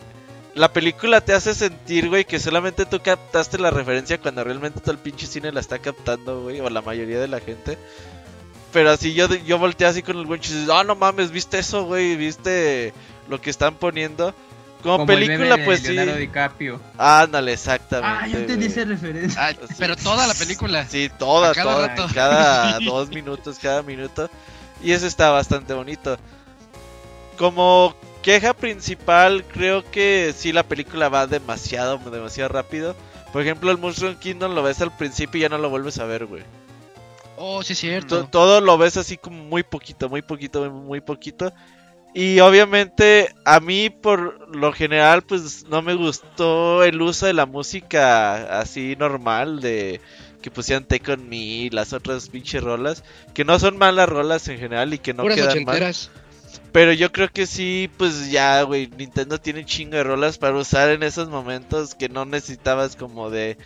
la película te hace sentir, güey, que solamente tú captaste la referencia cuando realmente todo el pinche cine la está captando, güey, o la mayoría de la gente. Pero así yo, yo volteé así con el Wonchis y ah, no mames, ¿viste eso, güey? ¿Viste lo que están poniendo? Como, Como el meme película, de pues sí. DiCaprio. Ándale, exactamente. Ah, yo entendí güey. esa referencia. Ah, pero toda la película. Sí, toda, cada toda, rato. cada dos minutos, cada minuto. Y eso está bastante bonito. Como queja principal, creo que sí la película va demasiado, demasiado rápido. Por ejemplo, el Mushroom Kingdom lo ves al principio y ya no lo vuelves a ver, güey. Oh, sí es To- cierto. todo lo ves así como muy poquito, muy poquito, muy poquito. Y obviamente a mí por lo general pues no me gustó el uso de la música así normal de que pusieran Take On Me y las otras pinches rolas, que no son malas rolas en general y que no Puras quedan mal. Pero yo creo que sí, pues ya, güey, Nintendo tiene un chingo de rolas para usar en esos momentos que no necesitabas como de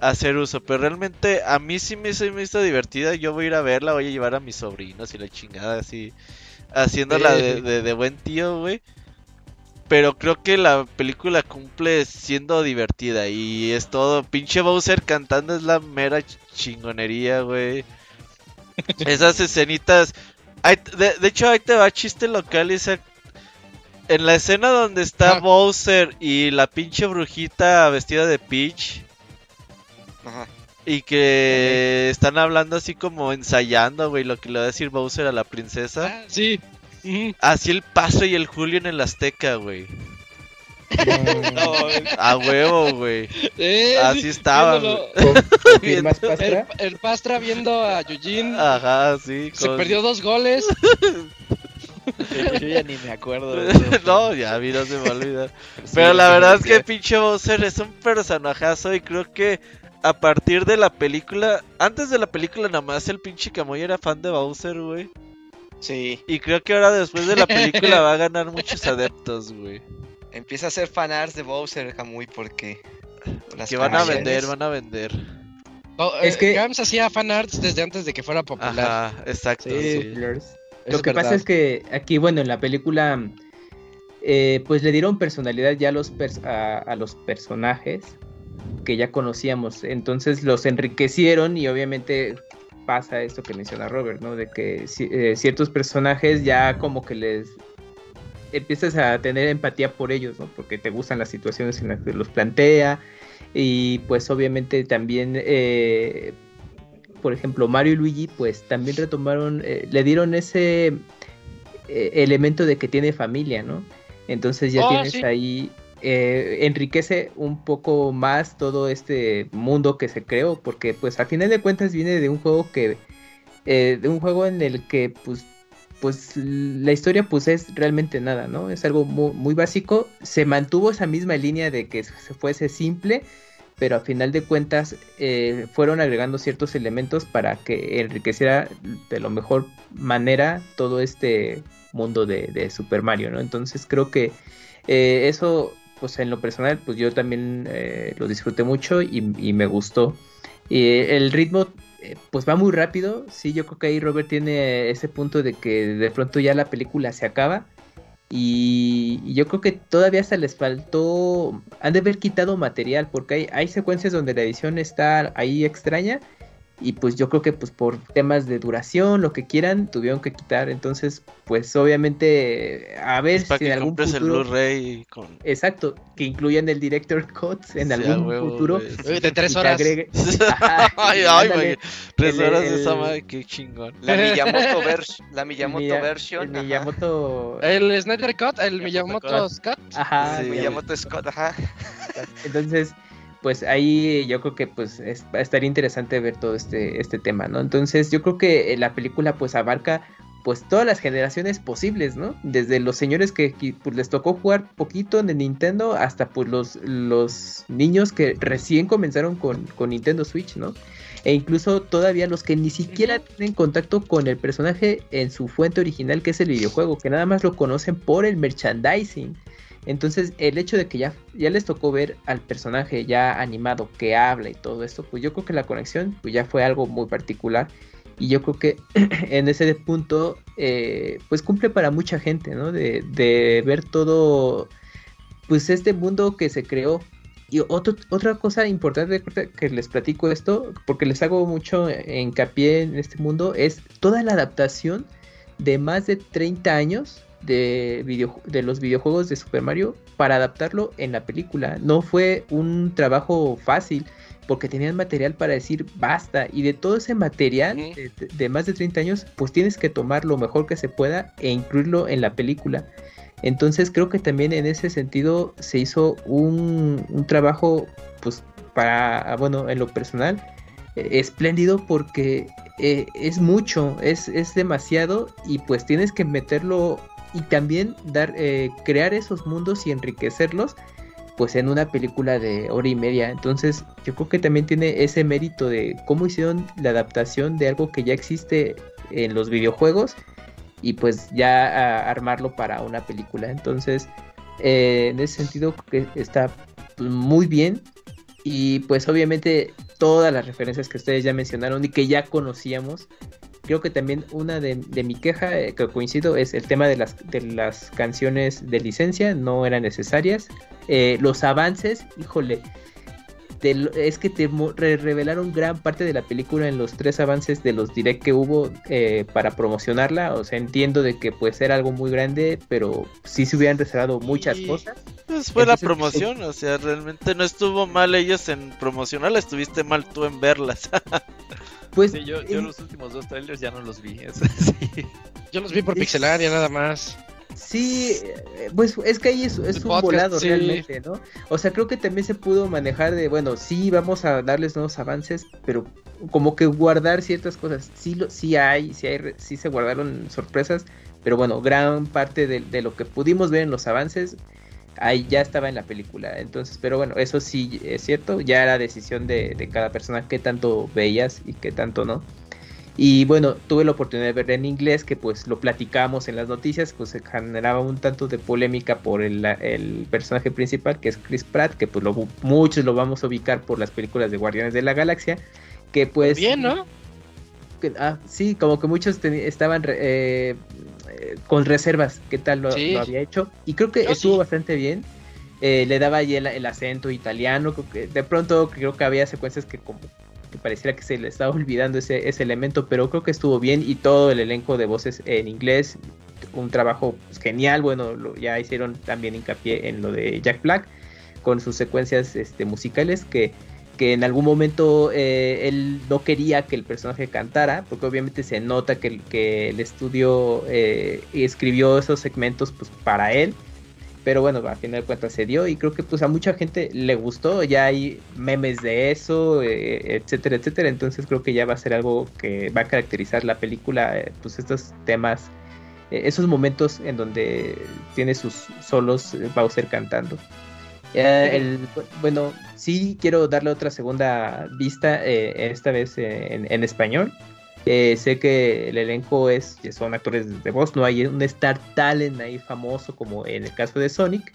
hacer uso. Pero realmente a mí sí me hizo, me hizo divertida. Yo voy a ir a verla, voy a llevar a mis sobrinos y la chingada así, haciéndola Sí. de, de, de buen tío, güey. Pero creo que la película cumple siendo divertida y es todo. Pinche Bowser cantando es la mera ch- chingonería, güey. Esas escenitas. de, de hecho, ahí te va chiste local. Esa, En la escena donde está Ah. Bowser y la pinche brujita vestida de Peach Ajá. y que están hablando así como ensayando, güey, lo que le va a decir Bowser a la princesa. Ah, sí. Así el paso y el Julio en el Azteca, güey. No, A huevo, güey. Eh, Así sí, estaba. ¿Confirmas, El, Pastra? el Pastra viendo a Yujin. Ajá, sí. Se con- perdió dos goles. yo ya ni me acuerdo. de eso. no, ya a mí no se me va a olvidar. Pero la verdad es que pinche Bowser es un personajazo y creo que a partir de la película, antes de la película nada más el pinche Camoy era fan de Bowser, güey. Sí, Y creo que ahora después de la película va a ganar muchos adeptos, güey. empieza a hacer fanarts de Bowser, Kamui, porque... las Que van a vender, van a vender. No, Es eh, que- Gams hacía fanarts desde antes de que fuera popular. Ajá, exacto, Sí. sí. Blurs. Eso Lo que verdad. pasa es que aquí, bueno, en la película, eh, pues le dieron personalidad ya a los, pers- a, a los personajes que ya conocíamos. Entonces los enriquecieron y obviamente pasa esto que menciona Robert, ¿no? De que eh, ciertos personajes ya como que les empiezas a tener empatía por ellos, ¿no? Porque te gustan las situaciones en las que los plantea y pues obviamente también, eh, por ejemplo, Mario y Luigi pues también retomaron, eh, le dieron ese elemento de que tiene familia, ¿no? Entonces ya Oh, tienes sí. ahí, eh, enriquece un poco más todo este mundo que se creó, porque pues a final de cuentas viene de un juego que, eh, de un juego en el que pues pues la historia pues es realmente nada, ¿no? Es algo muy, básico. Se mantuvo esa misma línea de que se fuese simple, pero a final de cuentas eh, fueron agregando ciertos elementos para que enriqueciera de la mejor manera todo este mundo de, Super Mario, ¿no? Entonces creo que eso, pues en lo personal, pues yo también eh, lo disfruté mucho y, me gustó. Y el ritmo eh, pues va muy rápido. Sí, yo creo que ahí Robert tiene ese punto de que de pronto ya la película se acaba. Y, yo creo que todavía hasta les faltó. Han de haber quitado material. Porque hay secuencias donde la edición está ahí extraña. Y pues yo creo que pues por temas de duración, lo que quieran, tuvieron que quitar. Entonces, pues obviamente, a ver Es para si que en algún compres futuro. el Blu-ray con... Exacto, que incluyan el Director Cut en algún huevo, futuro. de tres horas. agregue- Ajá, ay, ay, güey. Tres El- horas de el- esa madre, qué chingón. La Miyamoto, vers- la Miyamoto el Miya- version. el ajá. Miyamoto. El Snyder Cut, el Miyamoto Cut. Ajá, Sí. Miyamoto Scott, ajá. Entonces, pues ahí yo creo que pues es- va a estar interesante ver todo este, este tema, ¿no? Entonces yo creo que eh, la película pues abarca pues todas las generaciones posibles, ¿no? Desde los señores que, que, pues, les tocó jugar poquito en el Nintendo hasta pues los, los niños que recién comenzaron con, con Nintendo Switch, ¿no? E incluso todavía los que ni siquiera tienen contacto con el personaje en su fuente original, que es el videojuego, que nada más lo conocen por el merchandising. Entonces, el hecho de que ya, ya les tocó ver al personaje ya animado que habla y todo esto, pues yo creo que la conexión pues ya fue algo muy particular. Y yo creo que en ese punto, eh, pues cumple para mucha gente, ¿no? De, de ver todo, pues este mundo que se creó. Y otro, otra cosa importante que les platico esto, porque les hago mucho hincapié en este mundo, es toda la adaptación de más de 30 años de, video, de los videojuegos de Super Mario para adaptarlo en la película. No fue un trabajo fácil porque tenían material para decir basta y de todo ese material de más de 30 años pues tienes que tomar lo mejor que se pueda e incluirlo en la película. Entonces creo que también en ese sentido se hizo un, un trabajo pues para, bueno, en lo personal eh, espléndido porque eh, es mucho, es, es demasiado y pues tienes que meterlo y también dar, eh, crear esos mundos y enriquecerlos pues en una película de hora y media. Entonces yo creo que también tiene ese mérito de cómo hicieron la adaptación de algo que ya existe en los videojuegos y pues ya armarlo para una película. Entonces eh, en ese sentido que está pues, muy bien y pues obviamente todas las referencias que ustedes ya mencionaron y que ya conocíamos. Creo que también una de, mi queja, eh, que coincido, es el tema de las, de las canciones de licencia, no eran necesarias. Eh, los avances, híjole, te lo- es que te mo- re- revelaron gran parte de la película en los tres avances de los direct que hubo eh, para promocionarla. O sea, entiendo de que pues era algo muy grande, pero sí se hubieran reservado muchas Sí. cosas. Pues fue la promoción, o sea, realmente no estuvo mal ellos en promocionarla, estuviste mal tú en verlas. Pues Sí, yo, yo eh, los últimos dos trailers ya no los vi. eso sí. Yo los vi por Es- Pixelaria nada más. Sí, pues es que ahí es, un podcast, volado sí. realmente, ¿no? O sea, creo que también se pudo manejar de, bueno, sí, vamos a darles nuevos avances, pero como que guardar ciertas cosas. Sí, lo, sí hay, sí hay, sí se guardaron sorpresas, pero bueno, gran parte de, de lo que pudimos ver en los avances ahí ya estaba en la película. Entonces, pero bueno, eso sí es cierto, ya era decisión de, de cada persona qué tanto veías y qué tanto no. Y bueno, tuve la oportunidad de ver en inglés, que pues lo platicamos en las noticias, pues se generaba un tanto de polémica por el, el personaje principal, que es Chris Pratt, que pues lo, muchos lo vamos a ubicar por las películas de Guardianes de la Galaxia, que pues... Bien, ¿no? que- ah, sí, como que muchos estaban re- eh, eh, con reservas, qué tal lo, Sí. lo había hecho, y creo que Yo estuvo sí. bastante bien. Eh, le daba ahí el, el acento italiano, creo que de pronto creo que había secuencias que como que pareciera que se le estaba olvidando ese, ese elemento, pero creo que estuvo bien y todo el elenco de voces en inglés, un trabajo pues, genial, bueno, lo- ya hicieron también hincapié en lo de Jack Black con sus secuencias este, musicales que, que en algún momento eh, él no quería que el personaje cantara, porque obviamente se nota que, el- que el estudio eh, escribió esos segmentos pues, para él, pero bueno, a final de cuentas se dio y creo que pues a mucha gente le gustó, ya hay memes de eso, eh, etcétera, etcétera, entonces creo que ya va a ser algo que va a caracterizar la película, eh, pues estos temas, eh, esos momentos en donde tiene sus solos Bowser cantando. El- bueno, sí quiero darle otra segunda vista, esta vez en, en español. Eh, sé que el elenco es, son actores de voz, no hay un Star Talent ahí famoso como en el caso de Sonic.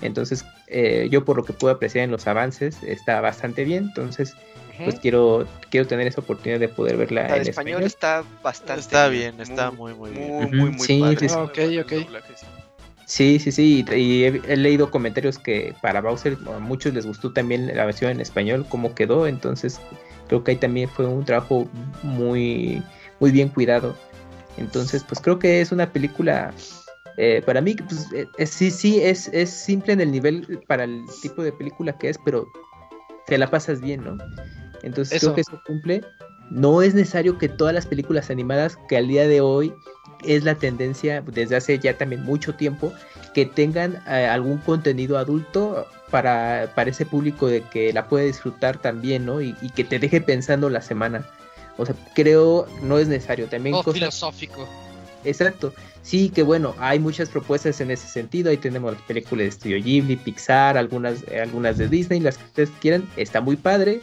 Entonces, eh, yo por lo que puedo apreciar en los avances, está bastante bien. Entonces, pues quiero, quiero tener esa oportunidad de poder verla La en español español. está bastante está bien, está muy, muy bien. Muy, muy, muy sí, padre. sí, sí. Ah, ok, ok. Sí, sí, sí, y, he, he leído comentarios que para Bowser a muchos les gustó también la versión en español, cómo quedó, entonces creo que ahí también fue un trabajo muy, muy bien cuidado. Entonces, pues creo que es una película, eh, para mí, pues, eh, sí, sí, es, es simple en el nivel para el tipo de película que es, pero te la pasas bien, ¿no? Entonces Eso. creo que eso cumple. No es necesario que todas las películas animadas que al día de hoy es la tendencia desde hace ya también mucho tiempo que tengan eh, algún contenido adulto para, para ese público de que la puede disfrutar también, ¿no? Y, y que te deje pensando la semana. O sea, creo no es necesario. También Oh, cosas filosófico. Exacto. Sí, que bueno, hay muchas propuestas en ese sentido. Ahí tenemos las películas de Studio Ghibli, Pixar, algunas, eh, algunas de Disney, las que ustedes quieran. Está muy padre.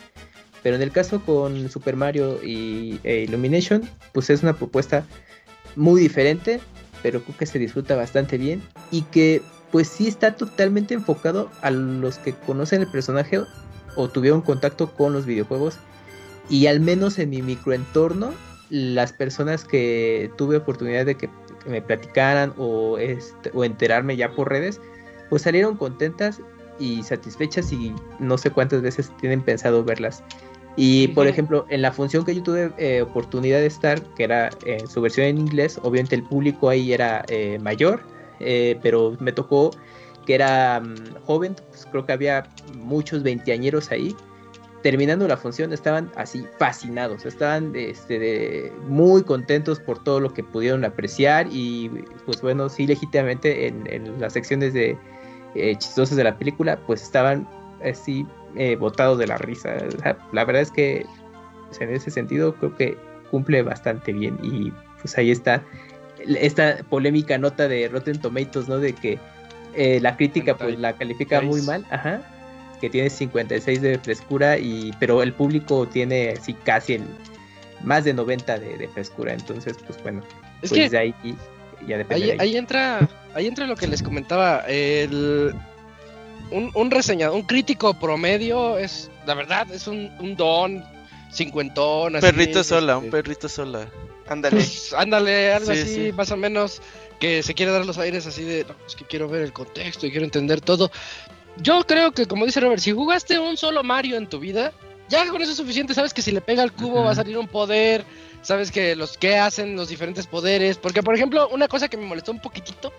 Pero en el caso con Super Mario y e Illumination, pues es una propuesta muy diferente, pero creo que se disfruta bastante bien. Y que pues sí está totalmente enfocado a los que conocen el personaje o tuvieron contacto con los videojuegos. Y al menos en mi microentorno, las personas que tuve oportunidad de que me platicaran o, este, o enterarme ya por redes, pues salieron contentas y satisfechas y no sé cuántas veces tienen pensado verlas. Y por ejemplo, en la función que yo tuve eh, oportunidad de estar, que era en su versión en inglés, obviamente el público ahí era eh, mayor, eh, pero me tocó que era mm, joven, pues creo que había muchos veinteañeros ahí. Terminando la función estaban así fascinados, estaban este, de- muy contentos por todo lo que pudieron apreciar y pues bueno, sí legítimamente en, en las secciones de eh, chistosas de la película pues estaban así eh, botados de la risa. O sea, la verdad es que pues, en ese sentido creo que cumple bastante bien y pues ahí está esta polémica nota de Rotten Tomatoes, ¿no? De que eh, la crítica pues la califica muy mal, ajá, que tiene 56 de frescura y pero el público tiene sí casi el más de 90 de, de frescura, entonces pues bueno, Es pues que ahí ya depende. ahí, de ahí. ahí entra, ahí entra lo que les comentaba. El, un, un reseñador, un crítico promedio es, la verdad, es un, un don cincuentón. Un así, perrito sola, un este, perrito sola. Ándale. Pues, ándale, algo Sí, así, sí. más o menos, que se quiere dar los aires así de, no, es que quiero ver el contexto y quiero entender todo. yo creo que, como dice Robert, si jugaste un solo Mario en tu vida, ya con eso es suficiente. Sabes que si le pega al cubo va a salir un poder. Sabes que los que hacen los diferentes poderes. Porque, por ejemplo, una cosa que me molestó un poquitito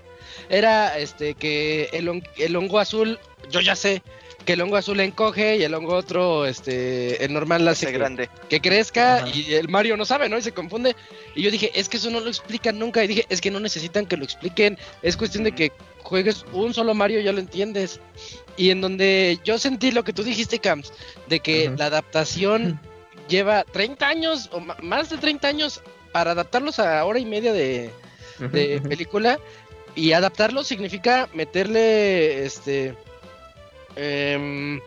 era este que el, el hongo azul, yo ya sé que el hongo azul encoge y el hongo otro, este, el normal hace Hace que, grande. que crezca Ajá. y el Mario no sabe, ¿no? Y se confunde. Y yo dije, es que eso no lo explican nunca. Y dije, es que no necesitan que lo expliquen. Es cuestión de que juegues un solo Mario, ya lo entiendes. Y en donde yo sentí lo que tú dijiste, Camps, de que la adaptación lleva 30 años o ma- más de 30 años para adaptarlos a hora y media de, de película. Y adaptarlo significa meterle este em,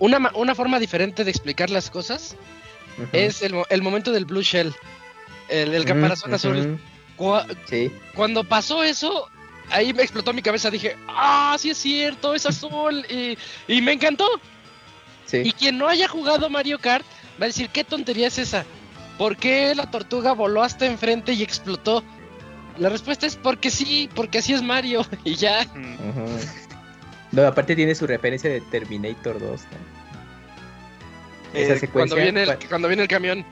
una, una forma diferente de explicar las cosas. Es el, el momento del Blue Shell, el, el caparazón azul. Sí. cuando pasó eso, ahí me explotó mi cabeza. Dije, ah, sí es cierto, es azul. y, y me encantó. Sí. Y quien no haya jugado Mario Kart va a decir, ¿qué tontería es esa? ¿Por qué la tortuga voló hasta enfrente y explotó? La respuesta es porque sí, porque así es Mario. Y ya. Ujú. No, aparte tiene su referencia de Terminator 2. ¿no? Esa Eh, secuencia. Cuando viene, el, cuando viene el camión.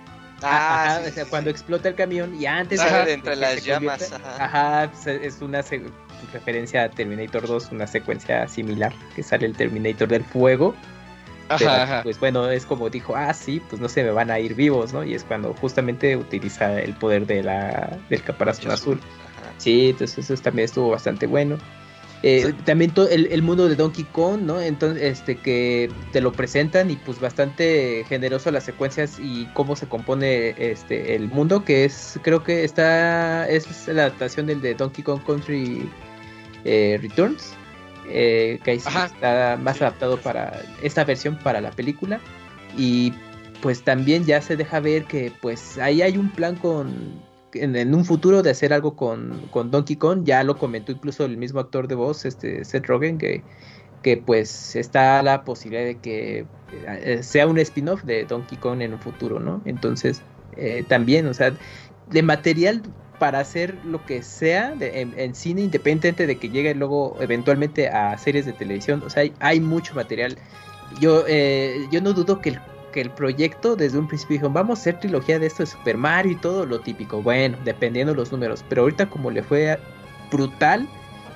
Ah, Ajá, sí, o sea, sí, cuando explota el camión y antes Ajá, de entre las se llamas, ajá. Ajá, pues, es una se- referencia a Terminator 2, una secuencia similar que sale el Terminator del fuego. Pero, Ajá, ajá. Pues bueno, es como dijo, ah, sí, pues no se me van a ir vivos, ¿no? Y es cuando justamente utiliza el poder de la, del caparazón azul. Ajá. Sí, entonces eso también estuvo bastante bueno. Eh, También to- el, el mundo de Donkey Kong, ¿no? Entonces, este que te lo presentan y pues bastante generoso las secuencias y cómo se compone este el mundo, que es, creo que está, es la adaptación del de Donkey Kong Country eh, Returns, eh, que está más adaptado para esta versión para la película. Y pues también ya se deja ver que pues ahí hay un plan con en, en un futuro de hacer algo con, con Donkey Kong, ya lo comentó incluso el mismo actor de voz, este Seth Rogen, que, que pues está la posibilidad de que eh, sea un spin-off de Donkey Kong en un futuro, ¿no? Entonces, eh, también, o sea, de material para hacer lo que sea de- en, en cine, independiente de que llegue luego eventualmente a series de televisión, o sea, hay, hay mucho material. Yo, eh, yo no dudo que el que el proyecto desde un principio dijo, vamos a hacer trilogía de esto de Super Mario y todo lo típico. Bueno, dependiendo los números. Pero ahorita como le fue brutal,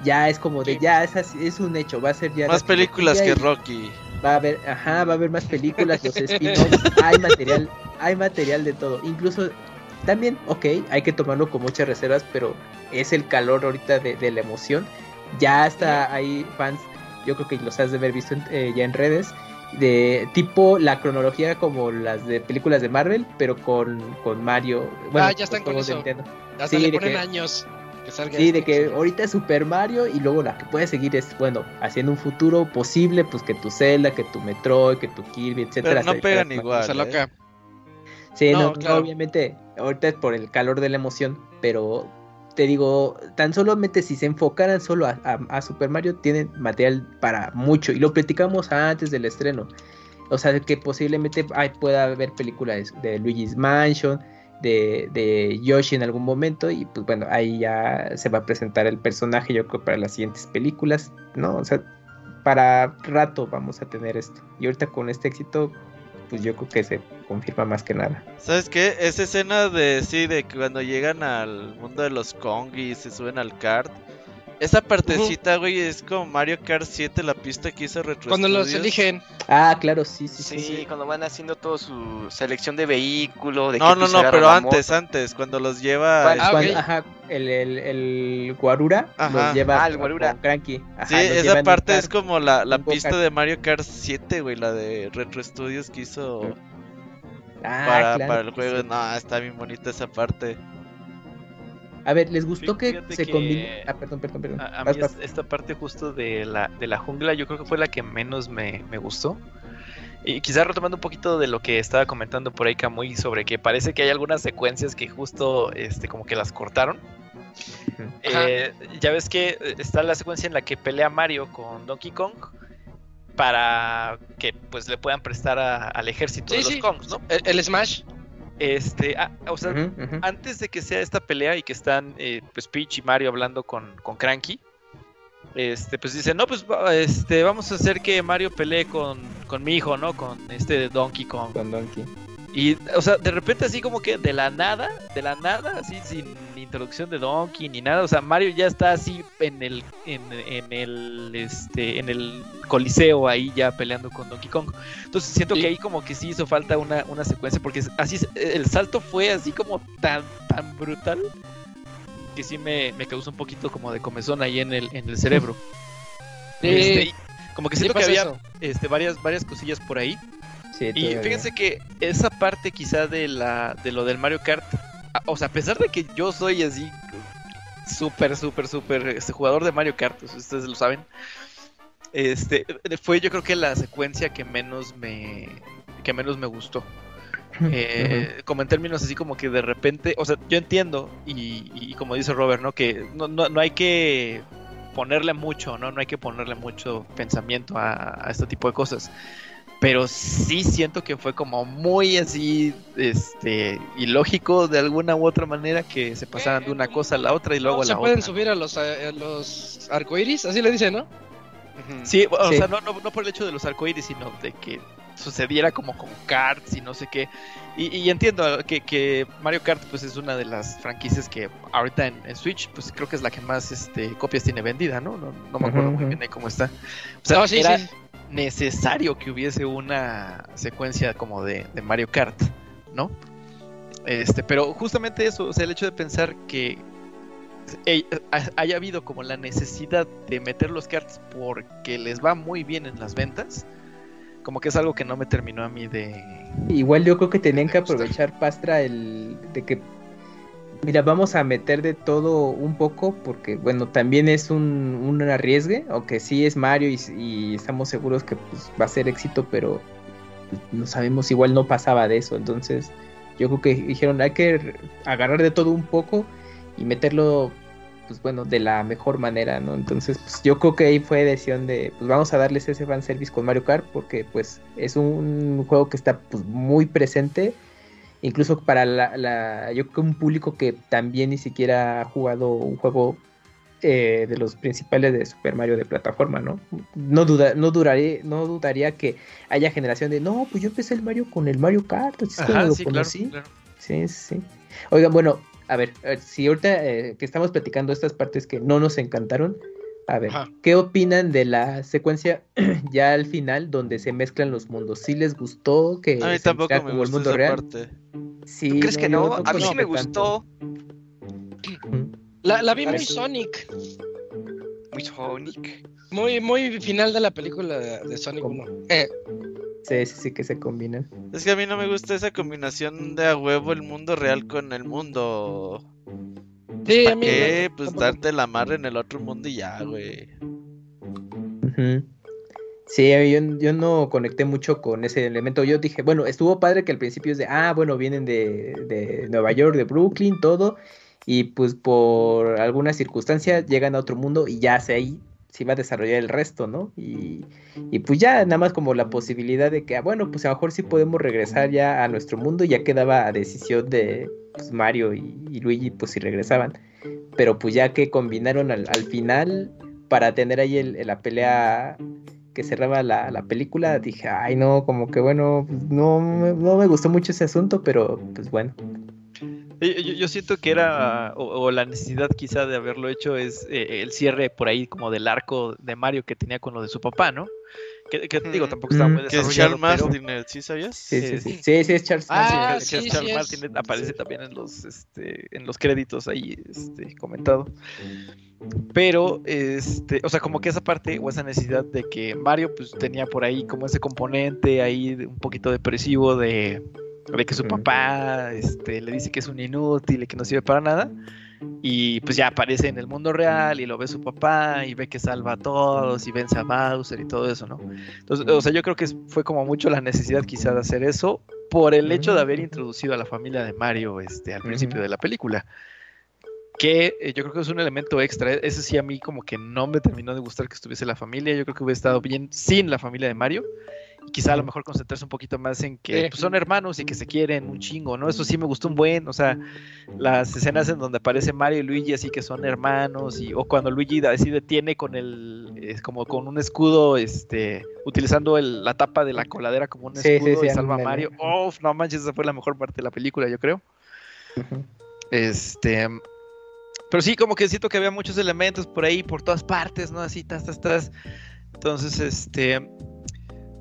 ya es como de, Sí. ya es, así- es un hecho, va a ser ya... Más la películas que Rocky. Va a haber, ajá, va a haber más películas, los spin-offs, hay material, hay material de todo. Incluso también, ok, hay que tomarlo con muchas reservas, pero es el calor ahorita de, de la emoción. Ya hasta hay fans, yo creo que los has de haber visto en- eh, ya en redes, de tipo la cronología como las de películas de Marvel, pero con, con Mario. Bueno, Ah, ya están con de eso. Nintendo. Hasta Sí, le de ponen que- años. Que salga Sí, este. de que ahorita es Super Mario y luego la que puede seguir es, bueno, haciendo un futuro posible, pues que tu Zelda, que tu Metroid, que tu Kirby, etcétera. Pero no pegan igual. ¿eh? loca. Sí, No, no, no, claro. obviamente, ahorita es por el calor de la emoción, pero te digo, tan solamente si se enfocaran solo a, a- a Super Mario, tienen material para mucho, y lo platicamos antes del estreno. O sea, que posiblemente ay, pueda haber películas de Luigi's Mansion, de, de Yoshi en algún momento, y pues bueno, ahí ya se va a presentar el personaje, yo creo, para las siguientes películas, ¿no? O sea, para rato vamos a tener esto. Y ahorita con este éxito, pues yo creo que se confirma más que nada. ¿Sabes qué? Esa escena de sí, de que cuando llegan al mundo de los Kong y se suben al kart. Esa partecita, güey, es como Mario Kart 7, la pista que hizo Retro Cuando los eligen. Ah, claro, sí, sí, sí. Sí, cuando van haciendo toda su selección de vehículo. De No, no, piso no, pero la antes, moto. antes, cuando los lleva. Ah, Cuando- ok. Ajá, el, el, el Guarura Ajá. los lleva Ah, el Guarura. con Cranky. Ajá, Sí, esa parte es como la, la pista de Mario Kart 7, güey, la de Retro Studios que hizo Ah, para, claro para el juego. sí. No, está bien bonita esa parte. A ver, ¿les gustó que Fíjate se que- combine? Ah, perdón, perdón, perdón. A, a Vas, mí es- esta parte justo de la, de la jungla yo creo que fue la que menos me, me gustó. Y quizás retomando un poquito de lo que estaba comentando por ahí Camuy sobre que parece que hay algunas secuencias que justo este como que las cortaron. Eh, ya ves que eh, está la secuencia en la que pelea Mario con Donkey Kong para que pues le puedan prestar a- al ejército Sí, de los sí. Kongs, ¿no? El, el Smash. Este, ah, o sea, antes de que sea esta pelea y que están eh, pues Peach y Mario hablando con, con Cranky, este, pues dice, no, pues este, vamos a hacer que Mario pelee con, con mi hijo, ¿no? Con este Donkey Kong. Con Donkey. Y, o sea, de repente así como que de la nada, de la nada, así sin introducción de Donkey ni nada, o sea, Mario ya está así en el, en, en el, este, en el coliseo ahí ya peleando con Donkey Kong. Entonces siento Sí. que ahí como que sí hizo falta una, una secuencia, porque así, el salto fue así como tan, tan brutal, que sí me, me causó un poquito como de comezón ahí en el, en el cerebro. Sí, Este, como que siento que había eso. este, varias, varias cosillas por ahí. Sí, Y fíjense que esa parte quizá de la de lo del Mario Kart, o sea, a pesar de que yo soy así súper, súper, súper este, jugador de Mario Kart, pues, ustedes lo saben, este fue yo creo que la secuencia que menos me que menos me gustó. Eh, como en términos así como que de repente, o sea, yo entiendo y, y como dice Robert, ¿no? Que no, no, no hay que ponerle mucho, ¿no? No hay que ponerle mucho pensamiento a, a este tipo de cosas. Pero sí siento que fue como muy así, este, ilógico de alguna u otra manera que se pasaran de una cosa a la otra y luego No a se la pueden otra. subir a los, a los arcoiris, así le dicen, ¿no? Sí, o Sí. sea, no, no, no por el hecho de los arcoíris, sino de que sucediera como con karts y no sé qué. Y, y entiendo que, que Mario Kart pues es una de las franquicias que ahorita en, en Switch pues creo que es la que más este, copias tiene vendida, ¿no? No, no me acuerdo muy bien de cómo está. O sea, No, sí, era sí. Necesario que hubiese una secuencia como de, de Mario Kart, ¿no? Este, pero justamente eso, o sea, el hecho de pensar que eh, ha- haya habido como la necesidad de meter los karts porque les va muy bien en las ventas, como que es algo que no me terminó a mí de... Igual yo creo que tenían que aprovechar Pastra el de que mira, vamos a meter de todo un poco porque bueno, también es un, un arriesgue, aunque sí es Mario y, estamos seguros que pues, va a ser éxito, pero no sabemos, igual no pasaba de eso, entonces yo creo que dijeron hay que agarrar de todo un poco y meterlo pues bueno, de la mejor manera, ¿no? Entonces, pues yo creo que ahí fue decisión de, pues vamos a darles ese fanservice con Mario Kart porque pues es un juego que está pues muy presente, incluso para la, la- yo creo que un público que también ni siquiera ha jugado un juego eh, de los principales de Super Mario de plataforma, ¿no? No duda, no duraría, no dudaría que haya generación de, no, pues yo empecé el Mario con el Mario Kart, así es como Ajá, lo sí, claro, conocí". claro. Sí, sí. Oigan, bueno, a ver, a ver, si ahorita eh, que estamos platicando estas partes que no nos encantaron, a ver, Ajá. ¿qué opinan de la secuencia ya al final donde se mezclan los mundos? ¿Sí les gustó que A mí se tampoco me como el gustó mundo esa real? parte. Sí, ¿Tú crees que no? A mí sí me gustó. La, la vi muy. Sonic. Muy Sonic. Muy, muy final de la película de, de Sonic ¿Cómo? 1. Eh, Sí, sí, sí que se combinan. Es que a mí no me gusta esa combinación de a huevo el mundo real con el mundo. Sí, ¿Para qué? no, Pues darte la amarre en el otro mundo y ya, güey. Sí, yo, yo no conecté mucho con ese elemento. Yo dije, bueno, estuvo padre que al principio es de, ah, bueno, vienen de, de Nueva York, de Brooklyn, todo, y pues por alguna circunstancia llegan a otro mundo y ya sé ahí se iba a desarrollar el resto, ¿no? Y, y pues ya nada más como la posibilidad de que, ah, bueno, pues a lo mejor sí podemos regresar ya a nuestro mundo ya quedaba a decisión de pues, Mario y, y Luigi, pues si regresaban. Pero pues ya que combinaron al, al final para tener ahí el- la pelea que cerraba la, la película, dije, ay no, como que bueno, pues, no, no me gustó mucho ese asunto, pero pues bueno. Yo, siento que era, o, o la necesidad quizá de haberlo hecho es eh, el cierre por ahí como del arco de Mario que tenía con lo de su papá, ¿no? Que, que, digo, Ujú. tampoco estaba muy Mm. Que es desarrollado, Charles pero- Martinet, ¿sí sabías? Sí, sí, sí, sí, sí, es Charles Ah, sí, Charles sí es. Martinet aparece también en los este en los créditos ahí este comentado pero este o sea como que esa parte o esa necesidad de que Mario pues tenía por ahí como ese componente ahí un poquito depresivo de de que su papá este le dice que es un inútil y que no sirve para nada y pues ya aparece en el mundo real y lo ve su papá y ve que salva a todos y vence a Bowser y todo eso, ¿no? Entonces, o sea, yo creo que fue como mucho la necesidad quizá de hacer eso por el hecho de haber introducido a la familia de Mario este, al principio de la película. Que eh, yo creo que es un elemento extra. e- Ese sí a mí como que no me terminó de gustar que estuviese la familia. Yo creo que hubiera estado bien sin la familia de Mario. Quizá a lo mejor concentrarse un poquito más en que pues, son hermanos y que se quieren un chingo, ¿no? Eso sí me gustó un buen, o sea, las escenas en donde aparece Mario y Luigi así que son hermanos y o cuando Luigi así detiene con el es como con un escudo este utilizando el- la tapa de la coladera como un Sí, sí, escudo sí, y salva a. Mario. Oh, no manches, esa fue la mejor parte de la película, yo creo. Este. Pero sí, como que siento que había muchos elementos por ahí, por todas partes, ¿no? Así, tas, tas, tas. Entonces, este.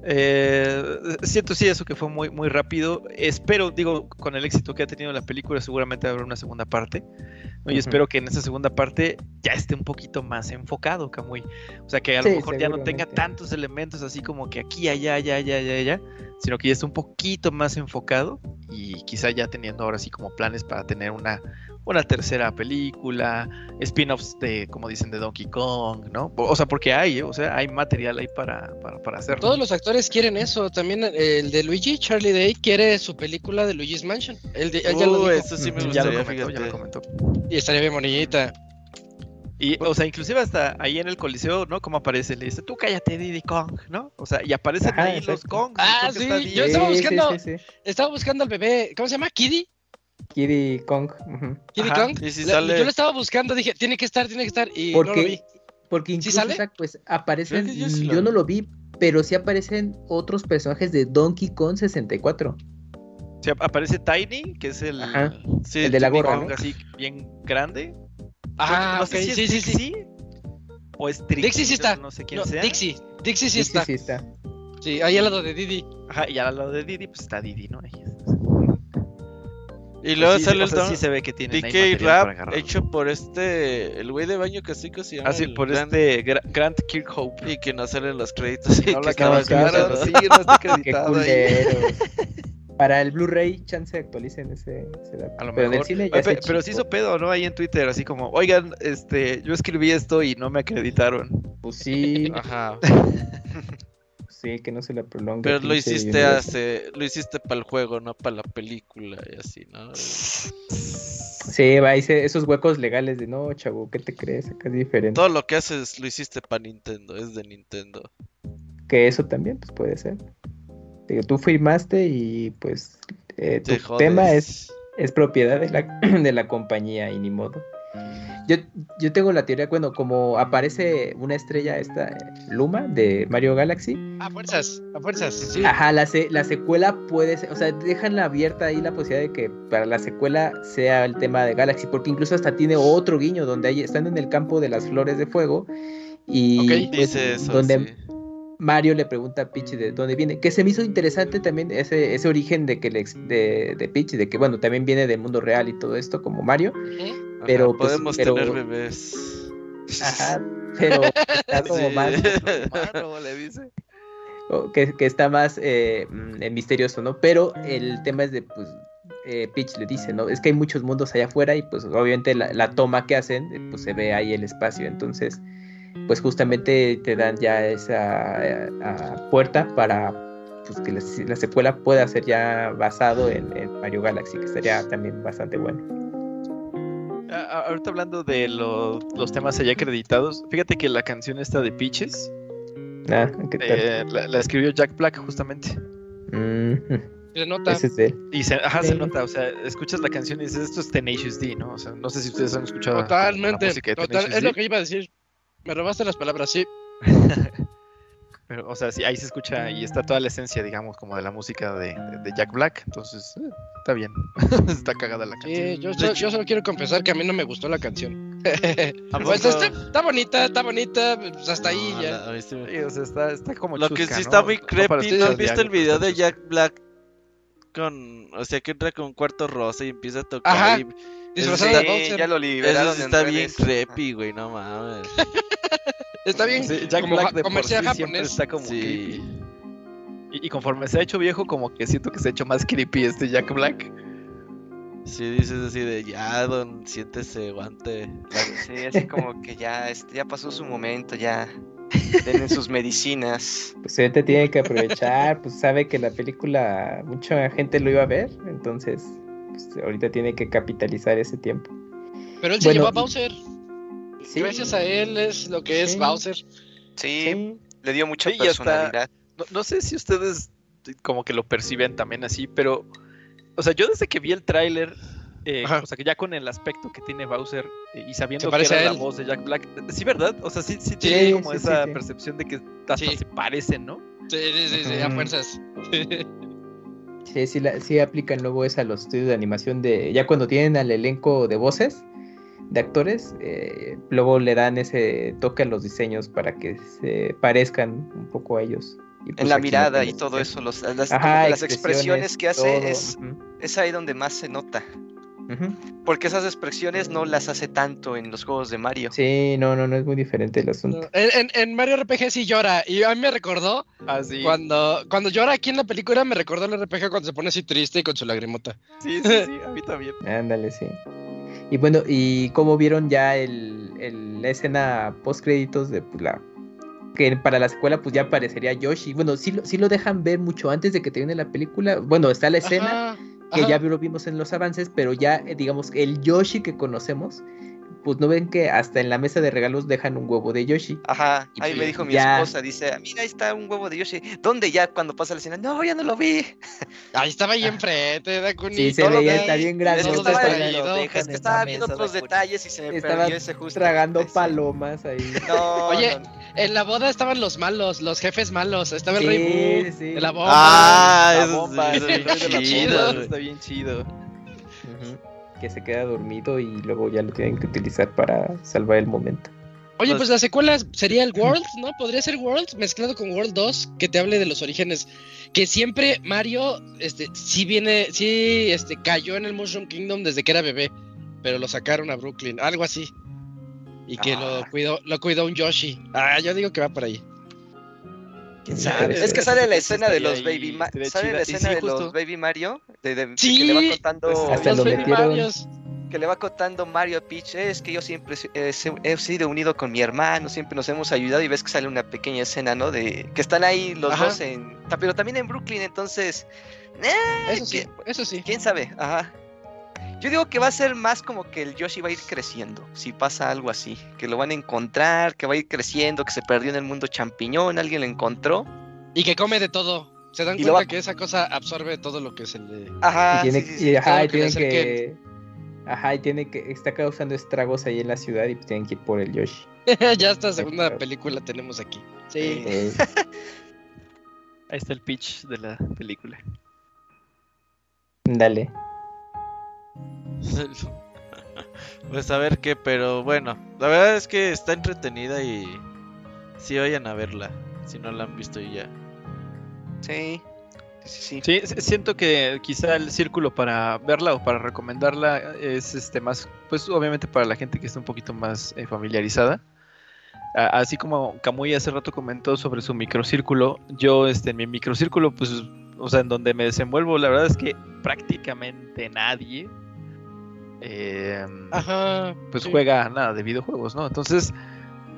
Eh, siento sí eso que fue muy, muy rápido. Espero, digo, con el éxito que ha tenido la película, seguramente habrá una segunda parte. ¿no? Y Ujú. espero que en esa segunda parte ya esté un poquito más enfocado, Camuy. O sea, que a lo Sí, mejor ya no tenga tantos elementos así como que aquí, allá, allá, allá, allá, allá, sino que ya esté un poquito más enfocado y quizá ya teniendo ahora sí como planes para tener una, una tercera película, spin-offs de, como dicen, de Donkey Kong, ¿no? O sea, porque hay, ¿eh? o sea, hay material ahí para, para, para hacerlo. Todos los actores quieren eso. También el de Luigi, Charlie Day, quiere su película de Luigi's Mansion. De- él ya lo dijo. eso sí me Ujú, ya lo gustaría, comentó, ya lo comentó. Y estaría bien bonita. Y, o sea, inclusive hasta ahí en el coliseo, ¿no? Como aparece, le dice, tú cállate, Diddy Kong, ¿no? O sea, y aparecen Ajá, ahí los exacto. Kong. Ah, sí, yo estaba sí, buscando- sí, sí. Estaba buscando al bebé. ¿Cómo se llama? ¿Kiddy? Kiddy Kong. ujú. ¿Kiddy Ajá, Kong? y si La- sale- Yo lo estaba buscando, dije, tiene que estar, tiene que estar. Y no lo vi. Porque, porque incluso sale? Isaac, pues aparecen, yo sí yo no lo vi, pero sí aparecen otros personajes de Donkey Kong 64. Sí, ap- aparece Tiny, que es el, Ajá. Sí, el de la gorra, Kong. ¿no? así bien grande. Ah, no ok, sé si es sí, sí, sí. Dixie o es Trixie. Dixie sí está. No sé quién No, sea. Dixie. Dixie sí Sí, está. sí está. Sí, ahí al lado de Didi. Ajá, y al lado de Didi, pues está Didi, ¿no? Ahí es- Y luego sí, sale o el sea, don- sí se ve que tiene DK Rap hecho por este. El güey de baño casico se llama. Así el por Grant, este Gra- Grant Kirkhope. Y que no salen los créditos. y No que la estaba sí, no está acreditado. Para el Blu-ray, chance actualicen ese, ese dato. A lo pero en el mejor. cine ya Oye, se pe- pero sí hizo pedo, ¿no? Ahí en Twitter, así como, oigan, este, yo escribí esto y no me acreditaron. Pues sí, Ajá. Sí, que no se la prolongue. Pero lo hiciste hace, lo hiciste para el juego, no para la película y así, ¿no? Sí, va, hice esos huecos legales de no, chavo, ¿qué te crees? Acá es diferente. Todo lo que haces lo hiciste para Nintendo, es de Nintendo. Que eso también, pues puede ser. Digo, tú firmaste y pues eh, tu Te tema es, es propiedad de la, de la compañía y ni modo. Yo, yo tengo la teoría, bueno, como aparece una estrella esta Luma de Mario Galaxy, A fuerzas, a fuerzas, sí. ajá, la, se- la secuela puede ser, o sea, dejan abierta ahí la posibilidad de que para la secuela sea el tema de Galaxy, porque incluso hasta tiene otro guiño donde ahí están en el campo de las flores de fuego y pues, Dice eso. donde sí. Mario le pregunta a Peach de dónde viene, que se me hizo interesante también ese, ese origen de que le ex- de, de Peach, de que bueno, también viene del mundo real y todo esto como Mario. Ajá, pero, pues, podemos pero- tener bebés. ajá, pero está como Sí. más, Mano, le dice. que está más eh, mm, eh, misterioso, ¿no? Pero el tema es de, pues, eh, Peach le dice, ¿no? Es que hay muchos mundos allá afuera y pues obviamente la, la toma que hacen, eh, pues se ve ahí el espacio, entonces, pues justamente te dan ya esa eh, a puerta para pues, que la, la secuela pueda ser ya basado en, en Mario Galaxy, que estaría también bastante bueno. A- ahorita hablando de lo- los temas allá acreditados, fíjate que la canción esta de Peaches Ah, ¿qué tal? eh, la, la escribió Jack Black justamente. Mm, Se nota. ese es de él. Y se, ajá, se Sí. nota, o sea, escuchas la canción y dices, esto es Tenacious D, ¿no? O sea, no sé si ustedes han escuchado la Totalmente. música de Total, Tenacious es D, lo que iba a decir. Me robaste las palabras, sí. pero, o sea, sí, ahí se escucha y está toda la esencia, digamos, como de la música de, Jack Black, entonces, eh, está bien, está cagada la canción. Sí, yo, so- solo quiero confesar que a mí no me gustó la canción. ¿A Pues está, está bonita, está bonita, pues hasta ahí No, ya. la- sí o sea, está, está como Lo que sí ¿no? está muy No creepy, ¿no escuchar has visto el video de Jack Black con, o sea, que entra con un cuarto rosa y empieza a tocar Ajá, y Disfrazado Eso de está- Bowser. ya lo eso liberaron sí en está bien redes. creepy, güey, no mames. Está bien. Sí, Jack como Black de por sí comercial siempre japonés. está como Sí. creepy. Y, y conforme se ha hecho viejo, como que siento que se ha hecho más creepy este Jack Black. Si dices así de ya, don, siéntese, guante. Sí, así como que ya, este, ya pasó su momento, ya tienen sus medicinas. Pues ahorita tiene que aprovechar, pues sabe que la película mucha gente lo iba a ver, entonces pues, ahorita tiene que capitalizar ese tiempo. Pero él se Bueno, llevó a y- Bowser. Sí, Gracias a él es lo que es Sí. Bowser. Sí, sí. le dio mucha Sí, y hasta- personalidad. no, no sé si ustedes como que lo perciben también así, pero, o sea, yo desde que vi el tráiler, eh, o sea, que ya con el aspecto que tiene Bowser eh, y sabiendo ¿Se que era a la voz de Jack Black, sí, ¿verdad? O sea, sí, sí tiene como esa sí. percepción de que hasta Sí. se parecen, ¿no? Sí, sí, sí, sí, a fuerzas. Sí, sí, la- sí aplican luego es a los estudios de animación de ya cuando tienen al elenco de voces de actores, eh, luego le dan ese toque a los diseños para que se parezcan un poco a ellos. Y, pues, En la mirada y todo eso, los, las, Ajá, las expresiones que hace todo, es, es ahí donde más se nota. Porque esas expresiones no las hace tanto en los juegos de Mario. Sí, no, no, no es muy diferente el asunto. No, En, en- en Mario RPG sí llora. Y a mí me recordó Así. cuando, cuando llora aquí en la película, me recordó el RPG cuando se pone así triste y con su lagrimota. Sí, sí, sí, a mí también. Ándale, sí. Y bueno, ¿y cómo vieron ya el, el- la escena post créditos de pues, la que para la secuela pues ya aparecería Yoshi? Bueno, sí lo, sí lo dejan ver mucho antes de que termine la película. Bueno, está la escena Ajá, que ajá. ya lo vimos en los avances, pero ya eh, digamos el Yoshi que conocemos, pues no ven que hasta en la mesa de regalos dejan un huevo de Yoshi. Ajá, Y ahí pues me dijo mi ya- esposa, dice, mira, ahí está un huevo de Yoshi. ¿Dónde ya cuando pasa la escena? No, ya no lo vi. Ahí estaba ahí enfrente, Dakuni. Sí, se veía, está bien Es grande. que Todo estaba, distraído. es que estaba viendo otros detalles y se me Estaba perdió ese justo. Tragando ese. palomas ahí. No, Oye, no, no. En la boda estaban los malos, los jefes malos. Estaba el Sí, rey Boo, sí. la bomba. Ah, La bomba, sí, el rey de la chido. bomba, está bien chido. Ujú, Que se queda dormido y luego ya lo tienen que utilizar para salvar el momento. Oye, pues la secuela sería el World, ¿no? Podría ser World mezclado con World 2, que te hable de los orígenes. Que siempre Mario, este, sí viene, sí, este, cayó en el Mushroom Kingdom desde que era bebé, pero lo sacaron a Brooklyn, algo así. Y que lo Ah. cuidó, lo cuidó un Yoshi. Ah, yo digo que va por ahí. ¿Quién sabe? Es que sale la escena de los Baby Ma- estaría sale la escena sí, de los Baby Mario, de, Sí, que le va contando, pues, Hasta los lo Baby. Marios. que le va contando Mario a Peach, es que yo siempre he, sido unido con mi hermano, siempre nos hemos ayudado y ves que sale una pequeña escena, ¿no? De que están ahí los Ajá. dos en, pero también en Brooklyn, entonces, eh, Eso sí, ¿quién- eso sí. quién sabe, ajá. Yo digo que va a ser más como que el Yoshi va a ir creciendo, si pasa algo así, que lo van a encontrar, que va a ir creciendo, que se perdió en el mundo champiñón, alguien lo encontró, Y que come de todo. Se dan Y cuenta va- que esa cosa absorbe todo lo que se le. ajá, y tiene, sí, sí, y, ajá, y que. Ajá, y tiene que. Está causando estragos ahí en la ciudad y pues tienen que ir por el Yoshi. ya esta segunda película tenemos aquí. Sí. Eh, Ahí está el pitch de la película. dale. Pues a ver qué, pero bueno, la verdad es que está entretenida y sí vayan a verla, si no la han visto y ya. Sí, sí, sí, siento que quizá el círculo para verla o para recomendarla es este más, pues obviamente para la gente que está un poquito más eh, familiarizada. A- Así como Camuy hace rato comentó sobre su microcírculo, yo este, en mi microcírculo, pues, o sea, en donde me desenvuelvo, la verdad es que prácticamente nadie eh, Ajá. pues sí. juega nada de videojuegos, ¿no? Entonces,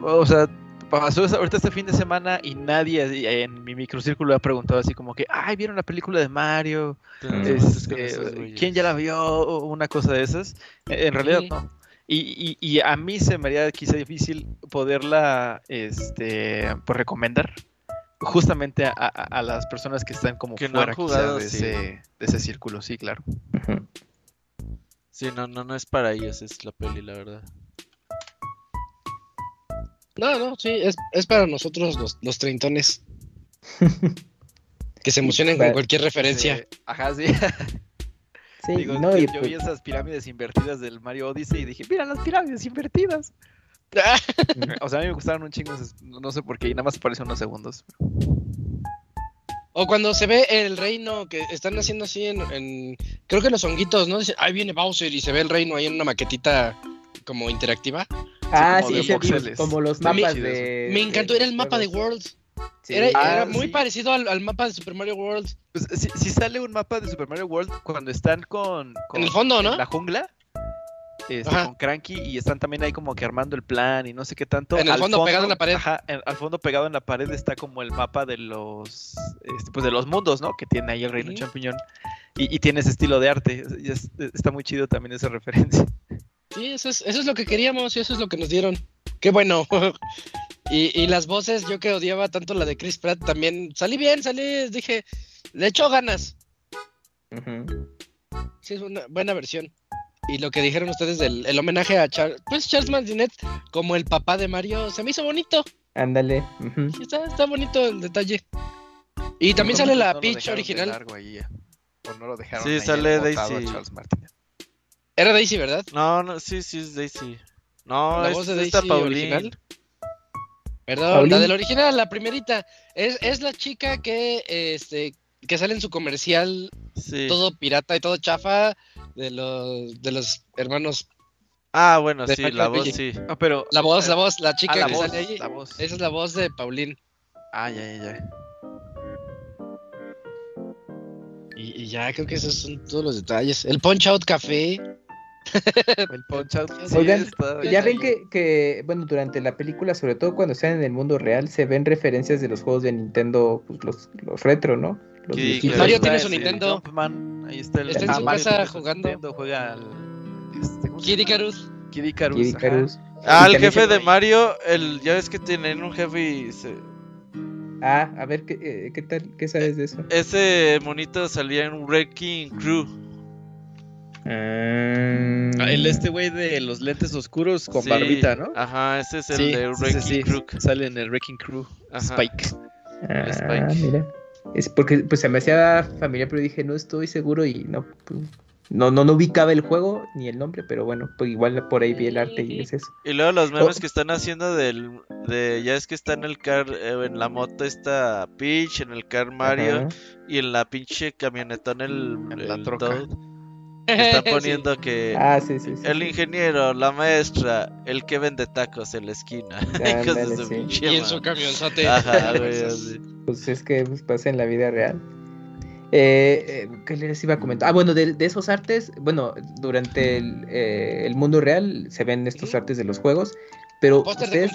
o sea, pasó ahorita este fin de semana y nadie en mi microcírculo ha preguntado así como que, ay, ¿vieron la película de Mario? Este. ¿Quién ya la vio? O Una cosa de esas. En realidad no. Y, y- y a mí se me haría quizá difícil poderla este, pues, recomendar justamente a, a- a las personas que están como Que no han fuera quizá, jugado, de, sí. ese, de ese círculo, sí, claro. Ujú. Sí, no, no, no es para ellos, es la peli, la verdad. No, no, sí, es, es para nosotros los, los treintones. que se emocionen con cualquier referencia. Sí, ajá, sí. Sí, Digo, no, yo, y yo pues, vi esas pirámides invertidas del Mario Odyssey y dije, mira las pirámides invertidas. O sea, a mí me gustaron un chingo, no sé por qué, y nada más apareció unos segundos. O cuando se ve el reino que están haciendo así en, en- creo que los honguitos, ¿no? Dice, ahí viene Bowser y se ve el reino ahí en una maquetita como interactiva. ah, como sí, voxeles. como los mapas eso. de. Me encantó, era el mapa de juegos. World. Sí. Era, Ah, era muy sí. parecido al, al mapa de Super Mario World. Pues si, si sale un mapa de Super Mario World cuando están con, con- En el fondo, ¿no? en la jungla, este, con Cranky y están también ahí como que armando el plan y no sé qué tanto. En el Al fondo, pegado en la pared. Ajá, en- al fondo pegado en la pared está como el mapa de los, este, pues de los mundos, ¿no? Que tiene ahí el reino champiñón y, y tiene ese estilo de arte. Y es- está muy chido también esa referencia. Sí, eso es, eso es lo que queríamos y eso es lo que nos dieron. Qué bueno. Y, y las voces, yo que odiaba tanto la de Chris Pratt, también salí bien, salí, dije, le echó ganas. Sí, es una buena versión. Y lo que dijeron ustedes del el homenaje a Charles, pues Charles Martinet como el papá de Mario, se me hizo bonito. Ándale. Está, está bonito el detalle. Y también No, sale no la dejaron de original. largo ahí, eh. O no lo dejaron Sí, ahí sale Daisy. Charles Martinet. Era Daisy, ¿verdad? No, no, sí, sí, es Daisy. No, la es voz de esta Daisy Pauline. original. Perdón, ¿Pauline? la del original, la primerita. Es, es la chica que este que sale en su comercial Sí. todo pirata y todo chafa de los de los hermanos. Ah, bueno, sí, la voz sí. Ah, pero. La voz, eh, la voz, la chica ah, la que voz, sale ahí. la voz. Esa es la voz de Pauline. Ah, ya, ya, ya. Y, y ya creo que esos son todos los detalles. El Punch Out Café. El Punch Out. sí, Oigan, está- Ya ven que, que, bueno, durante la película, sobre todo cuando están en el mundo real, se ven referencias de los juegos de Nintendo, pues los, los retro, ¿no? Los Sí, viejitos. claro. Mario tiene su Nintendo. Jumpman, ahí está el. Está en ah, su Mario casa jugando. Nintendo, juega al. Este, ¿cómo se Kid? Icarus. Kid Icarus. Kid ajá. Icarus. Ah, el jefe de Mario, el, ya ves que tienen un jefe y se- Ah, a ver, ¿qué, eh, ¿qué tal? ¿Qué sabes de eso? ese monito salía en Wrecking Crew. Ah, el este güey de los lentes oscuros con Sí, barbita, ¿no? Ajá, ese es el sí, de sí, Wrecking sí, sí. Crew. Sale en el Wrecking Crew. Ajá. Spike. Ah, Spike. mira. Es porque pues se me hacía familiar, pero dije, no estoy seguro y no, pues, no, no, no ubicaba el juego ni el nombre, pero bueno, pues igual por ahí vi el arte y es eso. Y luego los memes Oh. que están haciendo del de ya es que está en el car eh, en la moto está Peach, en el car Mario Ajá. y en la pinche camionetón el, En la el troca. Toad, están poniendo que Ah, sí, sí, sí. el ingeniero, la maestra, el que vende tacos en la esquina. Su pinche Y en su camionzote. Ajá, güey, así. Pues es que pues, pasa en la vida real. Eh, eh, ¿Qué les iba a comentar? Ah, bueno, de, de esos artes, bueno, durante el, eh, el mundo real se ven estos artes de los juegos, pero ustedes,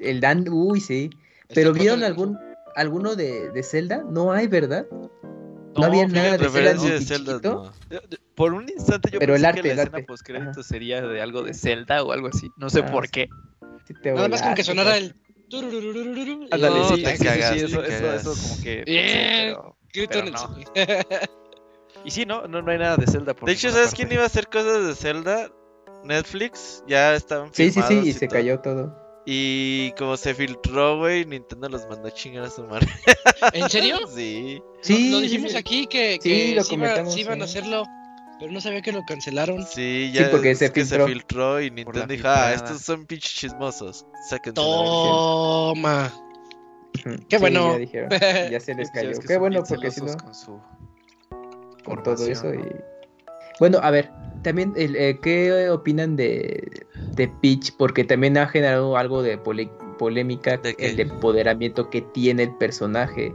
el Dan, uy, sí, pero ¿vieron algún alguno de, de Zelda? No hay, ¿verdad? No, No, había nada de Zelda Referencia de Zelda, no. Por un instante yo Pero el pensé arte, que la el escena arte. post crédito Ajá. sería de algo de Zelda o algo así. No sé Ah, por qué. Sí te Nada más con que sonara el. Ándale, No, sí, te sí, cagas, eso, eso, cagas. eso como que. Bien. sí, pero- pero el no. Y sí, no, no, no hay nada de Zelda. Por De hecho, ¿sabes quién iba a hacer cosas de Zelda? Netflix, ya estaban Sí, sí, sí, y se todo. cayó todo. Y como se filtró, güey, Nintendo los mandó a chingar a su madre. ¿En serio? Sí. Sí, lo sí, dijimos sí. aquí que, Sí, que lo sí, iba- comentamos, sí iban a sí. hacerlo, pero no sabía que lo cancelaron. Sí, ya porque es se que filtró. se filtró y Nintendo dijo, ah, estos son pinches chismosos. Sáquense Toma. Qué Sí, bueno. ya dijeron, ya se les cayó. Qué bueno, porque si no, con su con todo eso y... Bueno, a ver, también, el, eh, ¿qué opinan de, de Peach? Porque también ha generado algo de pole- polémica ¿De el empoderamiento que tiene el personaje.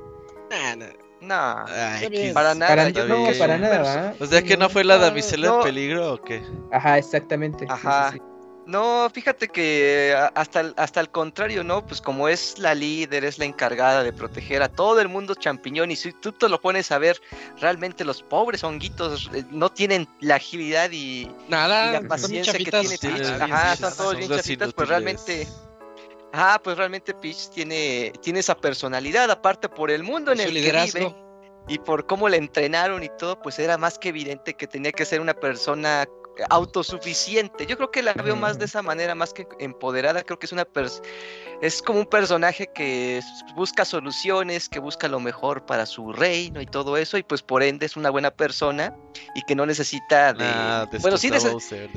Ah, no. No, Ay, para nada. Para, yo no, para nada, ¿va? O sea Sí, que no fue la damisela no. en peligro o qué? Ajá, exactamente. sí, sí, Ajá. sí. No, fíjate que hasta el, hasta el contrario, ¿no? Pues como es la líder, es la encargada de proteger a todo el mundo champiñón y si tú te lo pones a ver, realmente los pobres honguitos eh, no tienen la agilidad y, y Nada, la paciencia que tiene Peach. sí, Ajá, sí, todos bien los chafitas, pues realmente... Ajá, pues realmente Peach tiene, tiene esa personalidad, aparte por el mundo en Su el que liderazgo. vive y por cómo le entrenaron y todo, pues era más que evidente que tenía que ser una persona autosuficiente. Yo creo que la veo más de esa manera, más que empoderada. Creo que es una pers- es como un personaje que busca soluciones, que busca lo mejor para su reino y todo eso, y pues por ende es una buena persona y que no necesita de. Nah, bueno, sí, Bowser,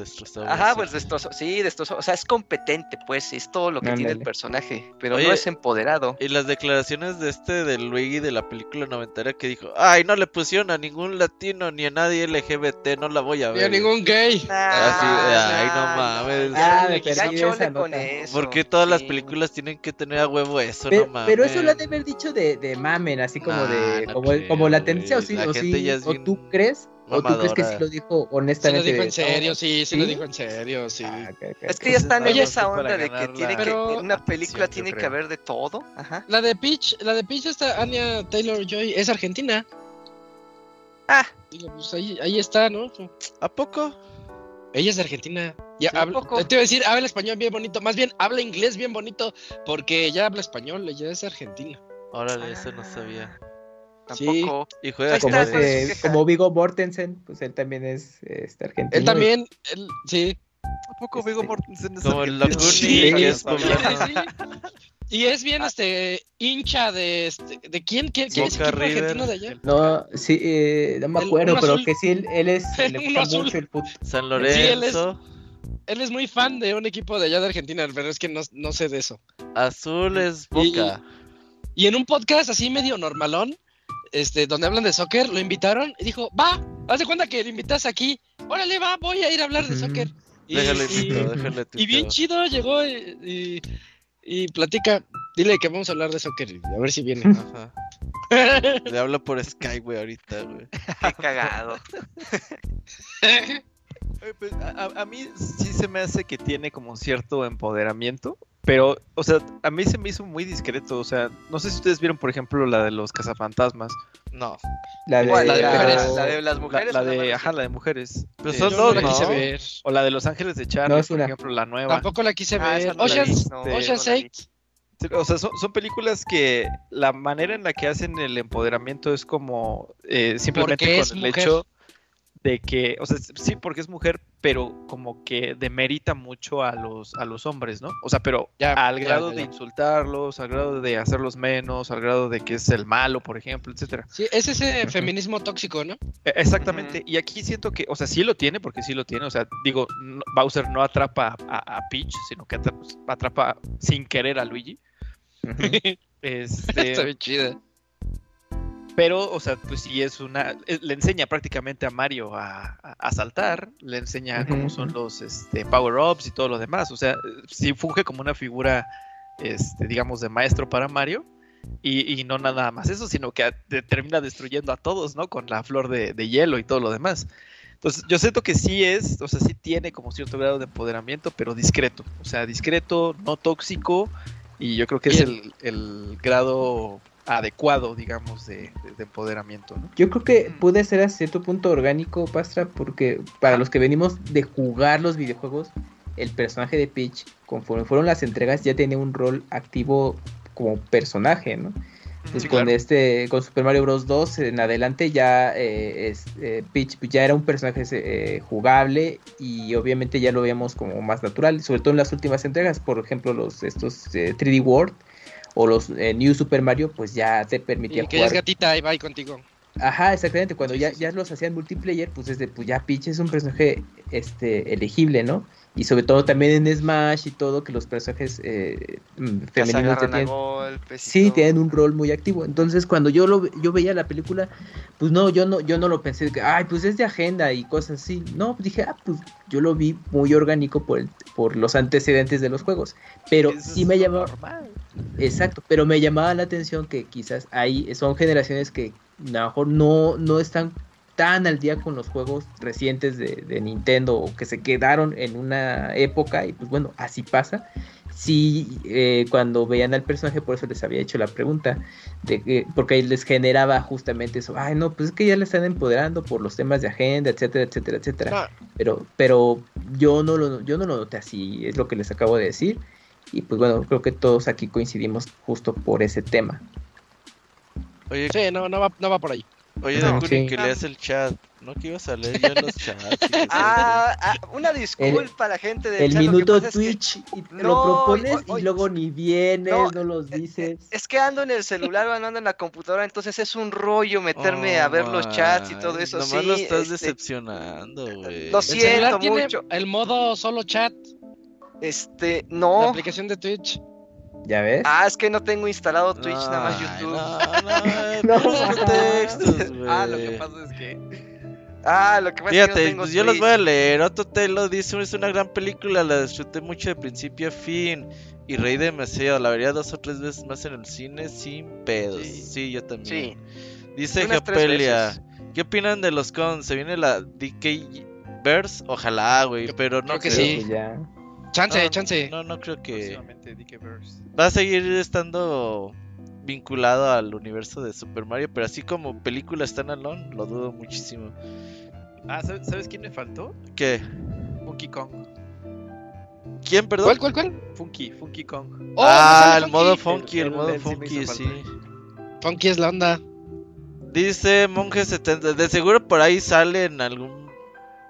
Ajá, pues destrozó, sí, destrozó, o sea, es competente, pues, es todo lo que tiene el personaje, pero Oye, no es empoderado. Y las declaraciones de este de Luigi de la película noventera que dijo, ay, no le pusieron a ningún latino ni a nadie LGBT, no la voy a Ni a ver. ningún gay. Así, Nah, ay, no mames. Ah, ya, me perdí esa con nota. eso, ¿Por qué todas las sí. películas tienen que tener a huevo eso? Pero, no mames. pero eso lo han de haber dicho de, de mamen, así como Nah, de no como, creo, como la güey. tendencia o sí, La o, sí, ya es o bien tú crees o tú crees que sí mamadora. lo dijo Se lo honestamente. dijo en serio, sí, sí, lo ¿Sí? dijo en serio, sí. Ah, ok, ok, Es que ya están en esa onda de que tiene la que Pero- una película atención, tiene que haber de todo. Ajá. La de Peach, la de Peach está Anya Taylor Joy, es argentina. Ah, Digo, pues ahí, ahí está, ¿no? ¿A poco? Ella es de Argentina. Ya Sí, habla- poco. te iba a decir, habla español bien bonito. Más bien, habla inglés bien bonito. Porque ella habla español. Ella es argentina. Órale, eso no sabía. Sí. Tampoco. Y juega Ahí Como, está, con ¿cuál es queja? como Vigo Mortensen, pues él también es este, argentino. Él también. él- sí. ¿A poco Viggo Mortensen es Como el Sí, que es sí, poblano. Sí. Y es bien este hincha de este, de quién, quién, quién es Boca equipo argentino de allá. No, sí, eh, no me El- acuerdo, pero azul. que sí, él, él es, El le gusta azul. mucho el fútbol. San Sí, él es- Lorenzo. Él es muy fan de un equipo de allá de Argentina, pero es que no, no sé de eso. Azul es Boca. Y en un podcast así medio normalón, este, donde hablan de soccer, lo invitaron y dijo, va, haz de cuenta que lo invitas aquí, órale, va, voy a ir a hablar de soccer. Y, Déjale y- déjale y bien chido llegó y, y- platica, dile que vamos a hablar de soccer, y a ver si viene. Ajá. Le hablo por Sky, güey, ahorita, güey. Qué cagado. Pues, a, a- a mí sí se me hace que tiene como cierto empoderamiento, pero, o sea, a mí se me hizo muy discreto, o sea, no sé si ustedes vieron, por ejemplo, la de los cazafantasmas, No. La de, la de la, mujeres. la de las la, mujeres. la de, ajá, la de mujeres, Pero son dos, no la quise ¿no? ver. o la de Los Ángeles de Charlie, No, es por una. ejemplo, la nueva. Tampoco la quise Ah, ver. vi, Ocean's, Ocean's no la vi. 8. Sí, O sea, son, son películas que la manera en la que hacen el empoderamiento es como eh, simplemente con el mujer. hecho de que, o sea, sí, porque es mujer, pero como que demerita mucho a los, a los hombres, ¿no? O sea, pero Ya, al ya, grado ya, de insultarlos, al grado de hacerlos menos, al grado de que es el malo, por ejemplo, etcétera. Sí, es ese feminismo tóxico, ¿no? E- Exactamente, y aquí siento que, o sea, sí lo tiene, porque sí lo tiene, o sea, digo, no- Bowser no atrapa a, a Peach, sino que atra- atrapa sin querer a Luigi. Este, Está bien chida. Pero, o sea, pues sí es una. Le enseña prácticamente a Mario a, a- a saltar, le enseña cómo son los este, power-ups y todo lo demás. O sea, sí funge como una figura, este, digamos, de maestro para Mario. Y, y no nada más eso, sino que a- termina destruyendo a todos, ¿no? Con la flor de, de hielo y todo lo demás. Entonces, yo siento que sí es, o sea, sí tiene como cierto grado de empoderamiento, pero discreto. O sea, discreto, no tóxico. Y yo creo que es el, el grado adecuado, digamos, de, de- de empoderamiento, ¿no? Yo creo que puede ser a cierto punto orgánico, Pastra, porque para los que venimos de jugar los videojuegos, el personaje de Peach, conforme fueron las entregas, ya tenía un rol activo como personaje, ¿no? Pues Sí, con claro. este, con Super Mario Bros. 2 en adelante ya eh, es, eh, Peach ya era un personaje eh, jugable y obviamente ya lo veíamos como más natural, sobre todo en las últimas entregas, por ejemplo los estos eh, 3D World o los eh, New Super Mario, pues ya te permitía Y que ya es jugar gatita, ahí va ahí contigo. Ajá, exactamente. Cuando ya, ya los hacían multiplayer, pues desde pues ya Peach es un personaje este elegible, ¿no? Y sobre todo también en Smash y todo, que los personajes eh, femeninos tienen, golpes y sí, tienen un rol muy activo. Entonces, cuando yo lo yo veía la película, pues no, yo no, yo no lo pensé que, ay, pues es de agenda y cosas así. No, pues dije, ah, pues yo lo vi muy orgánico por el- por los antecedentes de los juegos. Pero Eso sí es me llamaba, normal. Exacto, pero me llamaba la atención que quizás ahí son generaciones que a lo mejor no, no están tan al día con los juegos recientes de, de Nintendo o que se quedaron en una época y pues bueno, así pasa. Sí, eh, cuando veían al personaje, por eso les había hecho la pregunta, de que, porque les generaba justamente eso, ay no, pues es que ya le están empoderando por los temas de agenda, etcétera, etcétera, etcétera No, pero pero yo no lo yo no lo noté así es lo que les acabo de decir y pues bueno creo que todos aquí coincidimos justo por ese tema Oye, sí, no, no va, no va por ahí. oye, No, Dakuni, sí. que leas el chat. No que ibas a leer ya los chats. Ah, ah, una disculpa a la gente del el chat, que minuto pasa es que- Twitch y te No, lo propones y luego ni vienes no, no, los eh, dices Es que ando en el celular o ando en la computadora, entonces es un rollo meterme a ver los chats y todo eso. Nomás sí, lo estás este, decepcionando, güey. lo El siento celular tiene mucho. el modo solo chat, Este, la no. aplicación de Twitch. ya ves Ah, es que no tengo instalado Twitch, nada más YouTube. No, no, No. no, güey. Ah, lo que pasa es que. Ah, lo que pasa es que Fíjate, no tengo pues yo los voy a leer. Otto Telo dice: Es una gran película, la disfruté mucho de principio a fin. Y reí demasiado, la vería dos o tres veces más en el cine sin pedos. Sí, Sí. yo también. Sí. Dice Japelia. ¿Qué opinan de los cons? ¿Se viene la DK Verse? Ojalá, güey, pero no creo que Creo sí. que ya Chance, No, chance. No, no creo que. Va a seguir estando vinculado al universo de Super Mario, pero así como película standalone, lo dudo muchísimo. Ah, ¿sabes, quién me faltó? ¿Qué? Funky Kong. ¿Quién, perdón? ¿Cuál, cuál, cuál? Funky, Funky Kong. Oh, ah, el modo Funky. el, El- modo el funky, sí. Funky es la onda. Dice Monje 70. De seguro por ahí sale en algún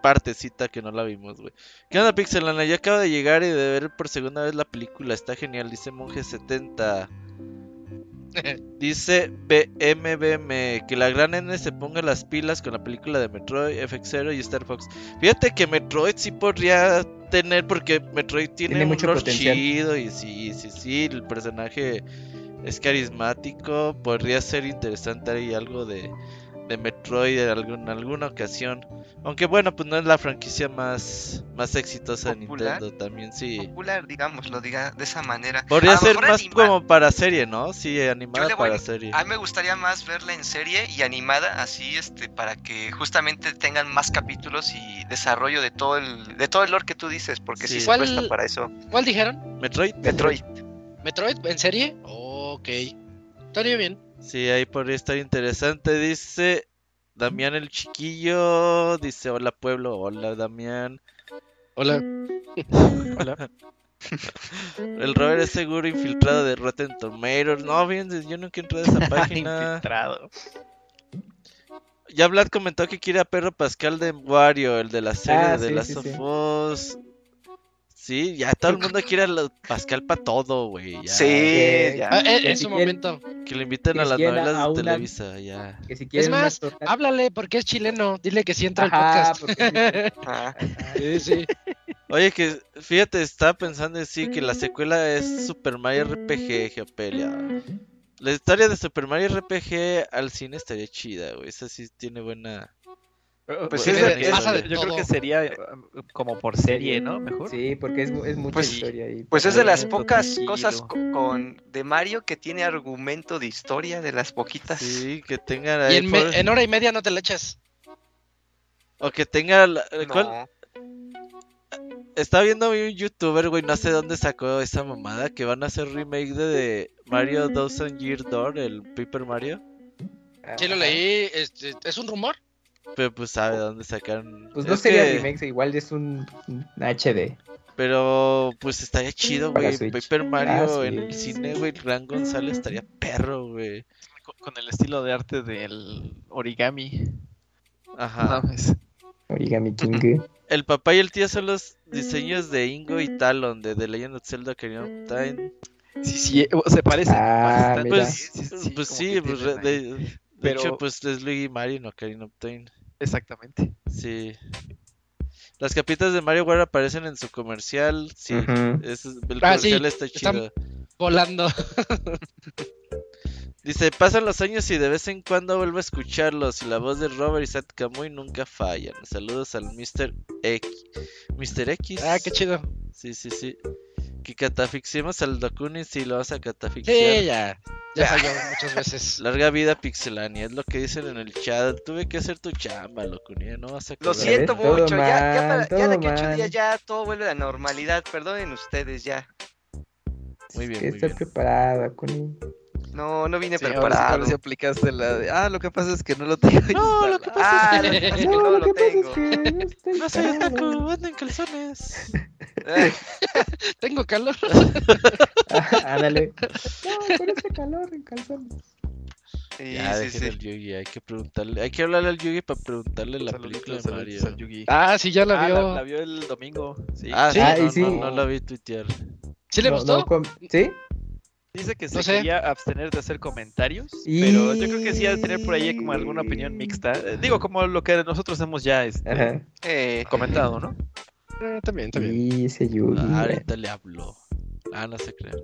partecita que no la vimos, güey. ¿Qué onda, Pixelana? Ya acabo de llegar y de ver por segunda vez la película. Está genial, dice Monje 70. Dice BMBM que la gran N se ponga las pilas con la película de Metroid, FX0 y Star Fox. Fíjate que Metroid sí podría tener, porque Metroid tiene, Tiene un mucho potencial. chido y sí, sí, sí, el personaje es carismático. Podría ser interesante ahí algo de, de Metroid en, algún- alguna ocasión. Aunque bueno, pues no es la franquicia más, más exitosa de. Nintendo, también sí. Popular, digamos, lo diga de esa manera. A Podría ser más anima- como para serie, ¿no? Sí, animada para serie. A mí me gustaría más verla en serie y animada, así, este, para que justamente tengan más capítulos y desarrollo de todo el, de todo el lore que tú dices, porque sí, Sí. se ¿Cuál- presta para eso. ¿Cuál dijeron? Metroid. Metroid. ¿Metroid en serie? ok. Estaría bien. Sí, ahí podría estar interesante. Dice Damián el chiquillo. Dice hola pueblo. Hola Damián. Hola. Hola. El Robert es seguro infiltrado de Rotten Tomatoes. No, fíjense, yo nunca entré a esa página. Infiltrado. ya Vlad comentó que quiere a Perro Pascal de Wario, el de la serie Ah, de sí, Last sí, of sí. Us. Sí, ya todo el mundo quiere a la- Pascal para todo, güey. ya. Sí, Eh, ya. Ah, en, que en si su quieren- momento. Que le inviten que a las novelas a de Televisa, ya. Que si Es más, torta- háblale porque es chileno. Dile que sí entra al podcast. porque sí, Sí, sí. Oye, que fíjate, estaba pensando en sí que la secuela es Super Mario RPG Geopelia. La historia de Super Mario RPG al cine estaría chida, güey. Esa sí tiene buena. Pues buena es pasa de Yo creo que sería eh, como por serie, ¿no? Mejor. Sí, porque es, es mucha Pues- historia ahí. Pues es de las pocas cosas co- con de Mario que tiene argumento de historia, de las poquitas. Sí, que tengan Y ahí en, me- por- en hora y media no te la echas. O que tenga. la- No. ¿cuál? Estaba viendo un youtuber, güey, no sé dónde sacó esa mamada, que van a hacer remake de, de Mario Thousand Year Door, el Paper Mario. Sí, lo leí. Es, es un rumor. Pero pues sabe dónde sacaron. Pues no Es sería que- remake, igual es un, un HD. Pero pues estaría chido, güey. Paper Mario Ah, en el cine, güey. Ran González estaría perro, güey. Con, con el estilo de arte del origami. Ajá. Origami King. El papá y el tío son los diseños de Ingo y Talon de The Legend of Zelda Ocarina of Time. Sí, sí, eh, se parecen. Ah, bastante. mira. Pues, Sí, pues sí, pues, re- ahí. de, de Pero- hecho, pues es Luigi Mario en Ocarina of Time. Exactamente. Sí. Las capitas de Mario War aparecen en su comercial. Sí, es- el Ah, sí, comercial está están- chido. Volando. Dice, pasan los años y de vez en cuando vuelvo a escucharlos y la voz de Robert y Sat Camuy nunca fallan. Saludos al Mr. X. Mr. X. Ah, qué chido. Sí, sí, sí. Que catafixiemos al Dokuni si lo vas a Sí, catafixiar. ya. Ya salió muchas veces. Larga vida Pixelania, es lo que dicen en el chat. Tuve que hacer tu chamba, Locuni, no vas a Lo siento Todo mucho, ya, ya, para- ya de a ocho días ya todo vuelve a la normalidad, perdonen ustedes ya. Muy bien, que muy bien. No, no vine Sí, preparado. sí aplicaste la de. Ah, lo que pasa es que no lo tengo. No, lo instalado". que pasa Ah, lo que pasa es que no, tengo. estoy No soy otaku, ando en calzones. Tengo calor. Ah, Ándale. No, con ese calor en calzones. sí, ya, sí, dejen sí. al Yugi, hay que preguntarle. Hay que hablarle al Yugi para preguntarle la película de Mario. al Yugi. Ah, sí, ya la Ah, vio. la, la vio el domingo. Sí. Ah, sí, Ah, no, sí. no, no la vi tuitear. ¿Sí le No, gustó? no, ¿Sí? Dice que se No sé. quería abstener de hacer comentarios, Y- pero yo creo que sí ha de tener por ahí como alguna opinión mixta. Eh, digo, como lo que nosotros hemos ya este. Eh, comentado, ¿no? Eh, también, también. Y ese Yugi. Ah, ahorita le hablo. Ah, no se crean.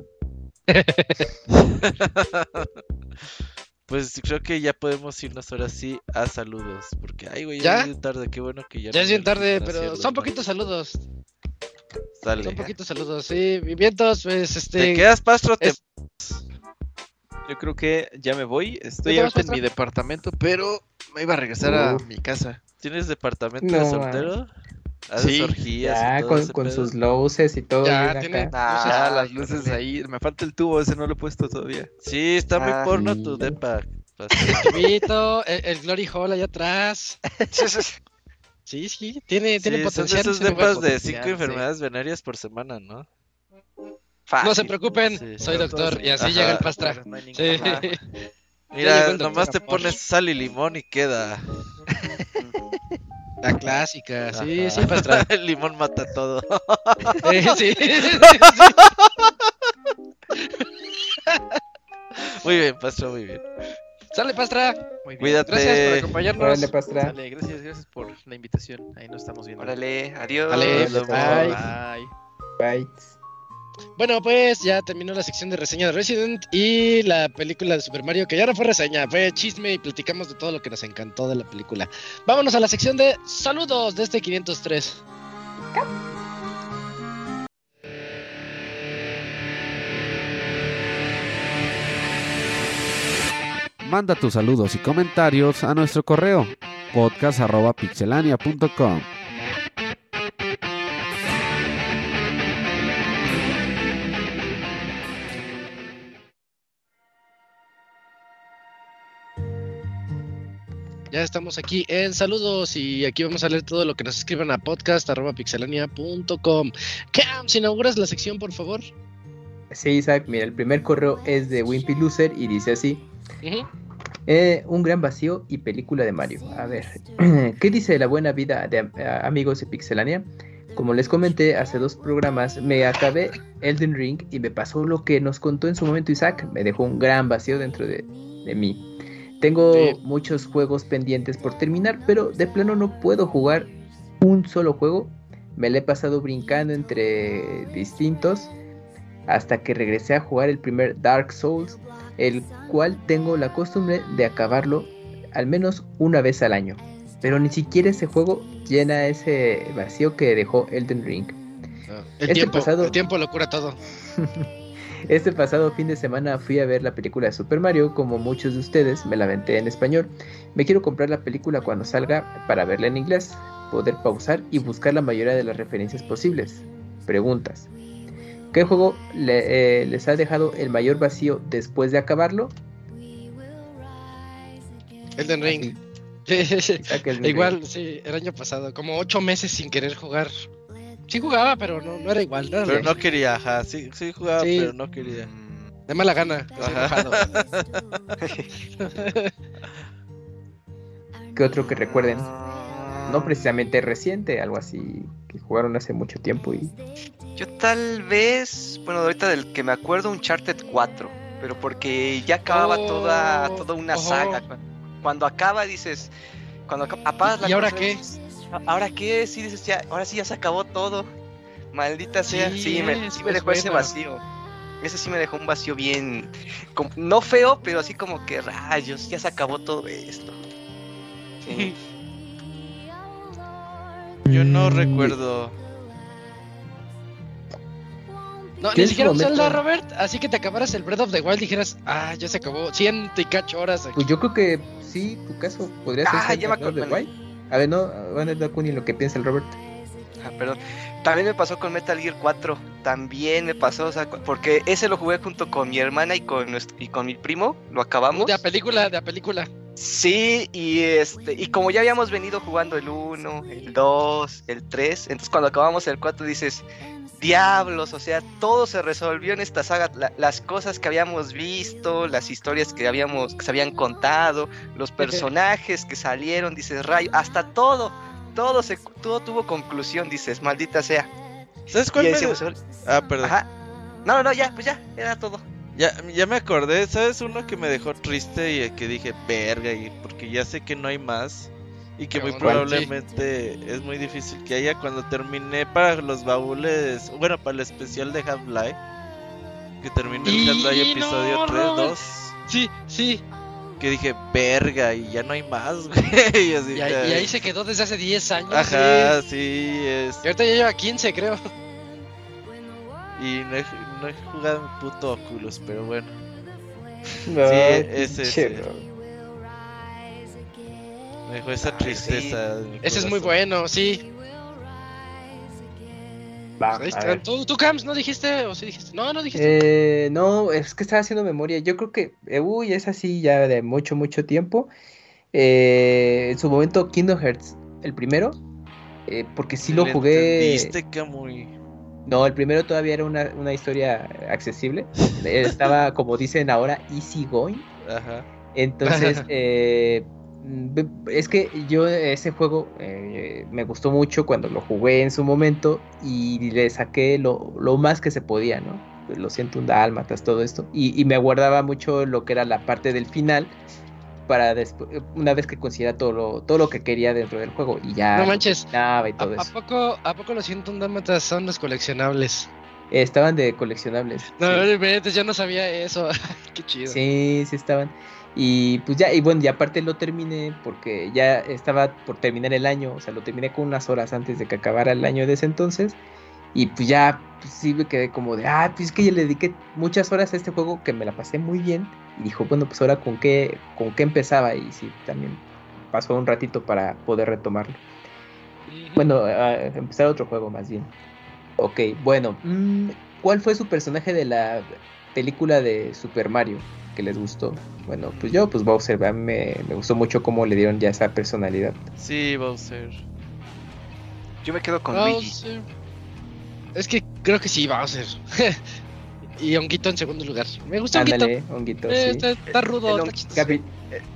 pues creo que ya podemos irnos ahora sí a saludos. Porque, ay, güey, ya, ¿Ya? es bien tarde. Qué bueno que ya. Ya no es bien tarde, pero hacerlo, son ¿no? poquitos saludos. Dale. Son poquitos saludos, sí. Y vientos, pues, este. ¿Te quedas, Pastro? Te- es- Yo creo que ya me voy. Estoy ¿Te vas, ahorita en mi departamento, pero me iba a regresar a mi casa. ¿Tienes departamento No, de soltero? ¿Haces Sí. orgías Ya, con, con sus luces y todo. Ya, tiene-. Luces. Ah, las luces ahí. Me falta el tubo, ese no lo he puesto todavía. Sí, está muy Ah, porno sí. tu depa. El, el Glory Hall allá atrás. sí, sí, sí. Sí, sí, tiene, tiene Sí, son potencial. esos ese juego. depas de cinco sí. enfermedades venéreas por semana, ¿no? Fácil. No se preocupen, Sí. soy doctor y así Ajá. llega el pastra. No Sí. Mira, el nomás te pones sal y limón y queda. La clásica, sí, Ajá. sí, pastra. El limón mata todo. Eh, sí, sí, sí. Muy bien, pasó muy bien. Sale, pastra. Muy bien. Cuídate. Gracias por acompañarnos. Órale, pastra. Sale, gracias, gracias por la invitación. Ahí nos estamos viendo. Órale, adiós. Vemos. bye. Bye. Bye. Bueno, pues ya terminó la sección de reseña de Resident y la película de Super Mario, que ya no fue reseña, fue chisme y platicamos de todo lo que nos encantó de la película. Vámonos a la sección de saludos de este 503. Manda tus saludos y comentarios a nuestro correo podcast.pixelania.com. Ya estamos aquí en saludos y aquí vamos a leer todo lo que nos escriban a podcast.pixelania.com. Cam, si inauguras la sección, por favor. Sí, Isaac, mira, el primer correo es de Wimpy Loser y dice así. Eh, un gran vacío y película de Mario. A ver, ¿qué dice la buena vida de eh, amigos de Pixelania? Como les comenté hace dos programas, me acabé Elden Ring y me pasó lo que nos contó en su momento Isaac. Me dejó un gran vacío dentro de, de mí. Tengo Sí. muchos juegos pendientes por terminar, pero de plano no puedo jugar un solo juego. Me la he pasado brincando entre distintos hasta que regresé a jugar el primer Dark Souls, el cual tengo la costumbre de acabarlo al menos una vez al año. Pero ni siquiera ese juego llena ese vacío que dejó Elden Ring. El, Este tiempo, pasado- el tiempo lo cura todo. Este pasado fin de semana fui a ver la película de Super Mario, como muchos de ustedes me la aventé en español. Me quiero comprar la película cuando salga para verla en inglés, poder pausar y buscar la mayoría de las referencias posibles. Preguntas. ¿Qué juego le- eh, les ha dejado el mayor vacío después de acabarlo? Elden Ring. Igual, sí, el año pasado, como ocho meses sin querer jugar. Sí jugaba, pero no, no era igual. No era Pero no quería, ajá. Sí, sí jugaba, Sí. pero no quería. De mala gana. ¿Qué otro que recuerden? No precisamente reciente, algo así que jugaron hace mucho tiempo y Yo tal vez, bueno, ahorita del que me acuerdo, un Uncharted 4, pero porque ya acababa Oh, toda, toda una saga. Cu- Cuando acaba dices, cuando apagas la ¿Y ahora qué? dices, "¿A- ¿Ahora qué? Sí, dices, ya, ahora sí ya se acabó todo. Maldita sea. Sí, Sí, me, es- sí me es dejó ese vacío. Ese sí me dejó un vacío bien, como- no feo, pero así como que rayos, ya se acabó todo esto. Sí. Yo no recuerdo. No, ¿Qué ni siquiera un? Zelda, Robert. Así que te acabaras el Breath of the Wild y dijeras, ah, ya se acabó. Ciento y cacho horas aquí. Pues yo creo que sí, tu caso podría ser Ah, Breath of the. Wild. A ver, no, van a dar Kuni lo que piensa el Robert. Ah, perdón. También me pasó con Metal Gear 4. También me pasó, o sea, porque ese lo jugué junto con mi hermana y con, nuestro- y con mi primo. Lo acabamos. De la película, de la película. Sí, y este y como ya habíamos venido jugando el 1, el 2, el 3, entonces cuando acabamos el 4 dices, diablos, o sea, todo se resolvió en esta saga, la- las cosas que habíamos visto, las historias que habíamos que se habían contado, los personajes que salieron, dices, rayo, hasta todo, todo se todo tuvo conclusión, dices, maldita sea. ¿Sabes cuál Ah, perdón. Ajá. No, no, ya, pues ya, era todo. Ya, ya me acordé, ¿sabes? Uno que me dejó triste y que dije, verga, y porque ya sé que no hay más. Y que muy probablemente es muy difícil que haya cuando terminé para los baúles, bueno, para el especial de Half-Life. Que terminé el Half-Life episodio no, 3, Robert. 2. Sí, sí. Que dije, verga, y ya no hay más, güey. Y, así, Y ahí, y ay. ahí se quedó desde hace 10 años. Ajá, sí. sí, es. Y ahorita ya lleva 15, creo. Y no no he jugado un puto Oculus, pero bueno. No, ese, pinche ese. Me dejó esa Ay, tristeza. mi Ese es muy bueno, sí. Va, a ver. ¿Tú, tú, Cams, no dijiste? ¿O sí dijiste? No, no dijiste. Eh, no, es que estaba haciendo memoria. Yo creo que, eh, uy, es así ya de mucho, mucho tiempo. Eh, en su momento, Kingdom Hearts, el primero, eh, porque sí lo jugué. entendiste, Camuy. No, el primero todavía era una, una historia accesible. Estaba, como dicen ahora, easy going. Ajá. Entonces, eh, es que yo ese juego eh, me gustó mucho cuando lo jugué en su momento y le saqué lo, lo más que se podía, ¿no? Lo siento, un dálmatas, todo esto. Y, y me guardaba mucho lo que era la parte del final para después, una vez que consiguiera todo lo, todo lo que quería dentro del juego y ya No manches. y ¿A, todo a eso. poco, ¿A poco los 101 dálmatas son los coleccionables? Estaban de coleccionables. No, sí. yo no sabía eso. Qué chido. Sí, sí estaban. Y pues ya, y bueno, y aparte lo terminé porque ya estaba por terminar el año, o sea, lo terminé con unas horas antes de que acabara el año de ese entonces. Y pues ya, pues sí me quedé como de, ah, pues es que ya le dediqué muchas horas a este juego que me la pasé muy bien. Y dijo, bueno, pues ahora con qué, con qué empezaba. Y sí, también pasó un ratito para poder retomarlo. Bueno, a empezar otro juego más bien. Ok, bueno, mm, ¿cuál fue su personaje de la película de Super Mario que les gustó? Bueno, pues yo, pues Bowser, me, me gustó mucho cómo le dieron ya esa personalidad. Sí, Bowser. Yo me quedo con Luigi. Es que creo que sí, Bowser. y Honguito en segundo lugar. Me gusta Honguito. Ándale, honguito, Eh, sí. está, está rudo, el está. Capi-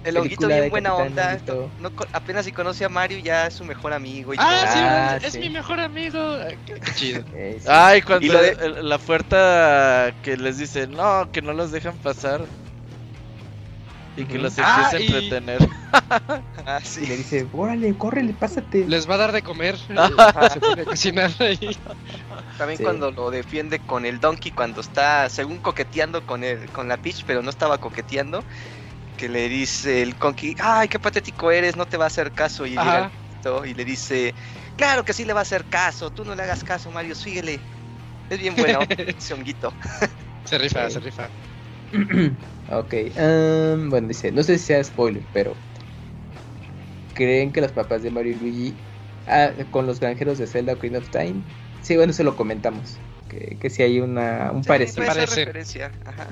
El honguito bien buena Capitán onda. Honguito. No apenas si conoce a Mario ya es su mejor amigo. Y Ah, sí, Ah, es, sí. mi mejor amigo. Ay, Qué, qué chido. Ay, cuando de- el- la puerta que les dice, no, que no los dejan pasar. Y que los Ah, empieza a y- entretener. Ah, Y sí. le dice, órale, córrele, pásate. Les va a dar de comer. Ajá. Se a cocinar ahí. También Sí. cuando lo defiende con el Donkey, cuando está, según coqueteando con el, con la Peach, pero no estaba coqueteando, que le dice el Conky, ay, qué patético eres, no te va a hacer caso. Y llega le dice, claro que sí le va a hacer caso, tú no le hagas caso, Mario, síguele. Es bien bueno, ese honguito. Se rifa, se rifa. ok, um, bueno, dice, no sé si sea spoiler, pero ¿creen que los papás de Mario y Luigi ah, con los granjeros de Zelda Ocarina of Time? Sí, bueno, eso lo comentamos, que, que sí hay una, un Sí, parecido. Parece. referencia. Ajá.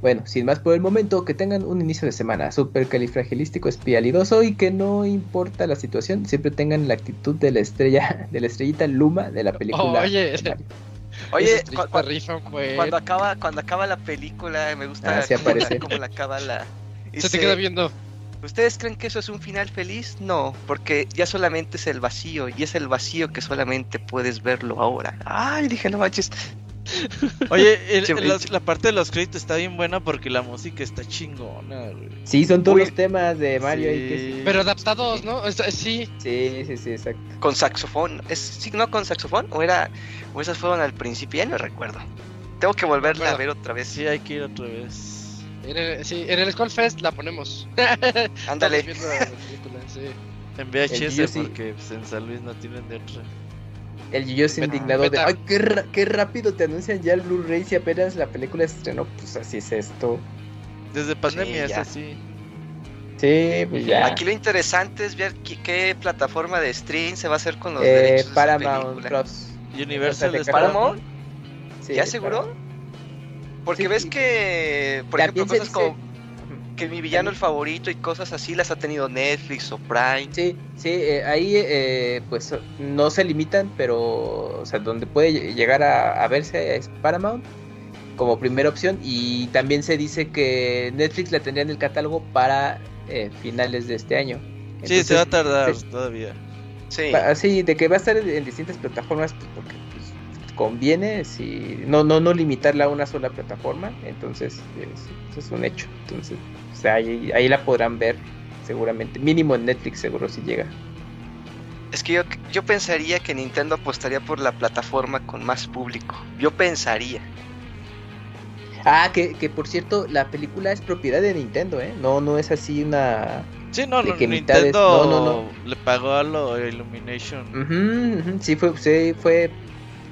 Bueno, sin más por el momento, que tengan un inicio de semana súper califragilístico, espialidoso y que no importa la situación, siempre tengan la actitud de la estrella, de la estrellita Luma de la película. Oye, de Mario. Oye, cu- cu- cuando acaba, cuando acaba la película, me gusta Ah, sí cómo, la, acaba la. Se te queda viendo. ¿Ustedes creen que eso es un final feliz? No, porque ya solamente es el vacío y es el vacío que solamente puedes verlo ahora. Ay, dije, no manches. Oye, el- Sí, los- la parte de los créditos está bien buena porque la música está chingona, güey. Sí, son todos Uy. los temas de Mario ahí que Sí. sí. Pero adaptados, ¿no? Sí. Sí, sí, sí, exacto. Con saxofón. ¿Es sí, no con saxofón? ¿O era o esas fueron al principio? Ya no recuerdo. Tengo que volverla a ver otra vez. Sí, hay que ir otra vez. En el, sí, en el Skull Fest la ponemos. Ándale. Sí. En VHS sí- porque pues, en San Luis no tienen de otra. El Beta- indignado de, ay, qué, ra- qué rápido te anuncian ya el Blu-ray si apenas la película se estrenó, pues así es esto. Desde pandemia es ya. así. Sí, pues ya. Aquí lo interesante es ver qué, qué plataforma de stream se va a hacer con los Eh, derechos de Paramount película. Plus. Universal de ¿Paramount? Sí, ¿Ya de seguro? Porque Sí, ves sí. que, por ejemplo, cosas dice- como que mi villano el favorito y cosas así las ha tenido Netflix o Prime. Sí, sí, eh, ahí eh, pues no se limitan, pero o sea, donde puede lle- llegar a, a verse es Paramount como primera opción y también se dice que Netflix la tendría en el catálogo para eh, finales de este año. Sí, se va a tardar todavía. Sí. pa- sí, de que va a estar en, en distintas plataformas, pues porque pues, conviene, si no, no, no limitarla a una sola plataforma, entonces es, eso es un hecho. Entonces, o sea, ahí, ahí la podrán ver seguramente, mínimo en Netflix seguro si llega. Es que yo, yo pensaría que Nintendo apostaría por la plataforma con más público. Yo pensaría. Ah, que, que por cierto, la película es propiedad de Nintendo, ¿eh? No, no es así una... Sí, no, De no, que mitades- Nintendo no, no, le pagó a lo Illumination. Ujú, Sí, fue, sí, fue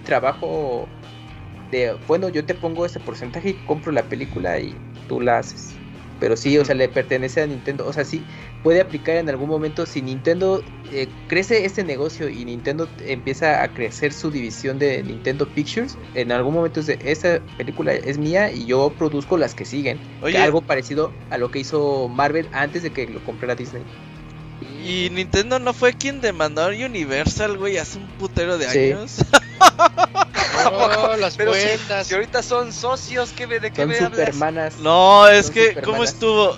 trabajo de, bueno, yo te pongo ese porcentaje y compro la película y tú la haces. Pero sí, o sea, le pertenece a Nintendo. O sea, sí, puede aplicar en algún momento si Nintendo eh, crece este negocio y Nintendo empieza a crecer su división de Nintendo Pictures. En algún momento es de, esta película es mía y yo produzco las que siguen. Oye, Algo parecido a lo que hizo Marvel antes de que lo comprara Disney. Y Nintendo no fue quien demandó a Universal, güey, hace un putero de Sí. años. No, las Pero si, cuentas. si ahorita son socios, ¿qué, me- ¿de qué Son me hablas? supermanas. No, es Son que, supermanas. ¿cómo estuvo?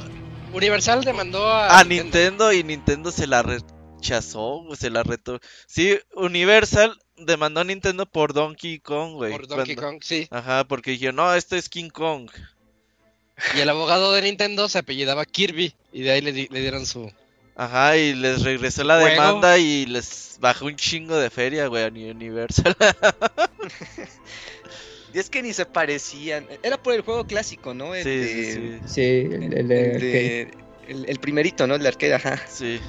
Universal demandó a, A Nintendo y Nintendo se la rechazó, se la reto. Sí, Universal demandó a Nintendo por Donkey Kong, güey. por Donkey cuando- Kong, sí. Ajá, porque dijeron, no, esto es King Kong. Y el abogado de Nintendo se apellidaba Kirby y de ahí le, di- le dieron su... Ajá, y les regresó la Juego. demanda y les bajó un chingo de feria, güey, a Universal. Y es que ni se parecían. Era por el juego clásico, ¿no? El sí, de- sí, sí, Sí, el, el de- el, de- el- el primerito, ¿no? El de arcade, ajá. sí.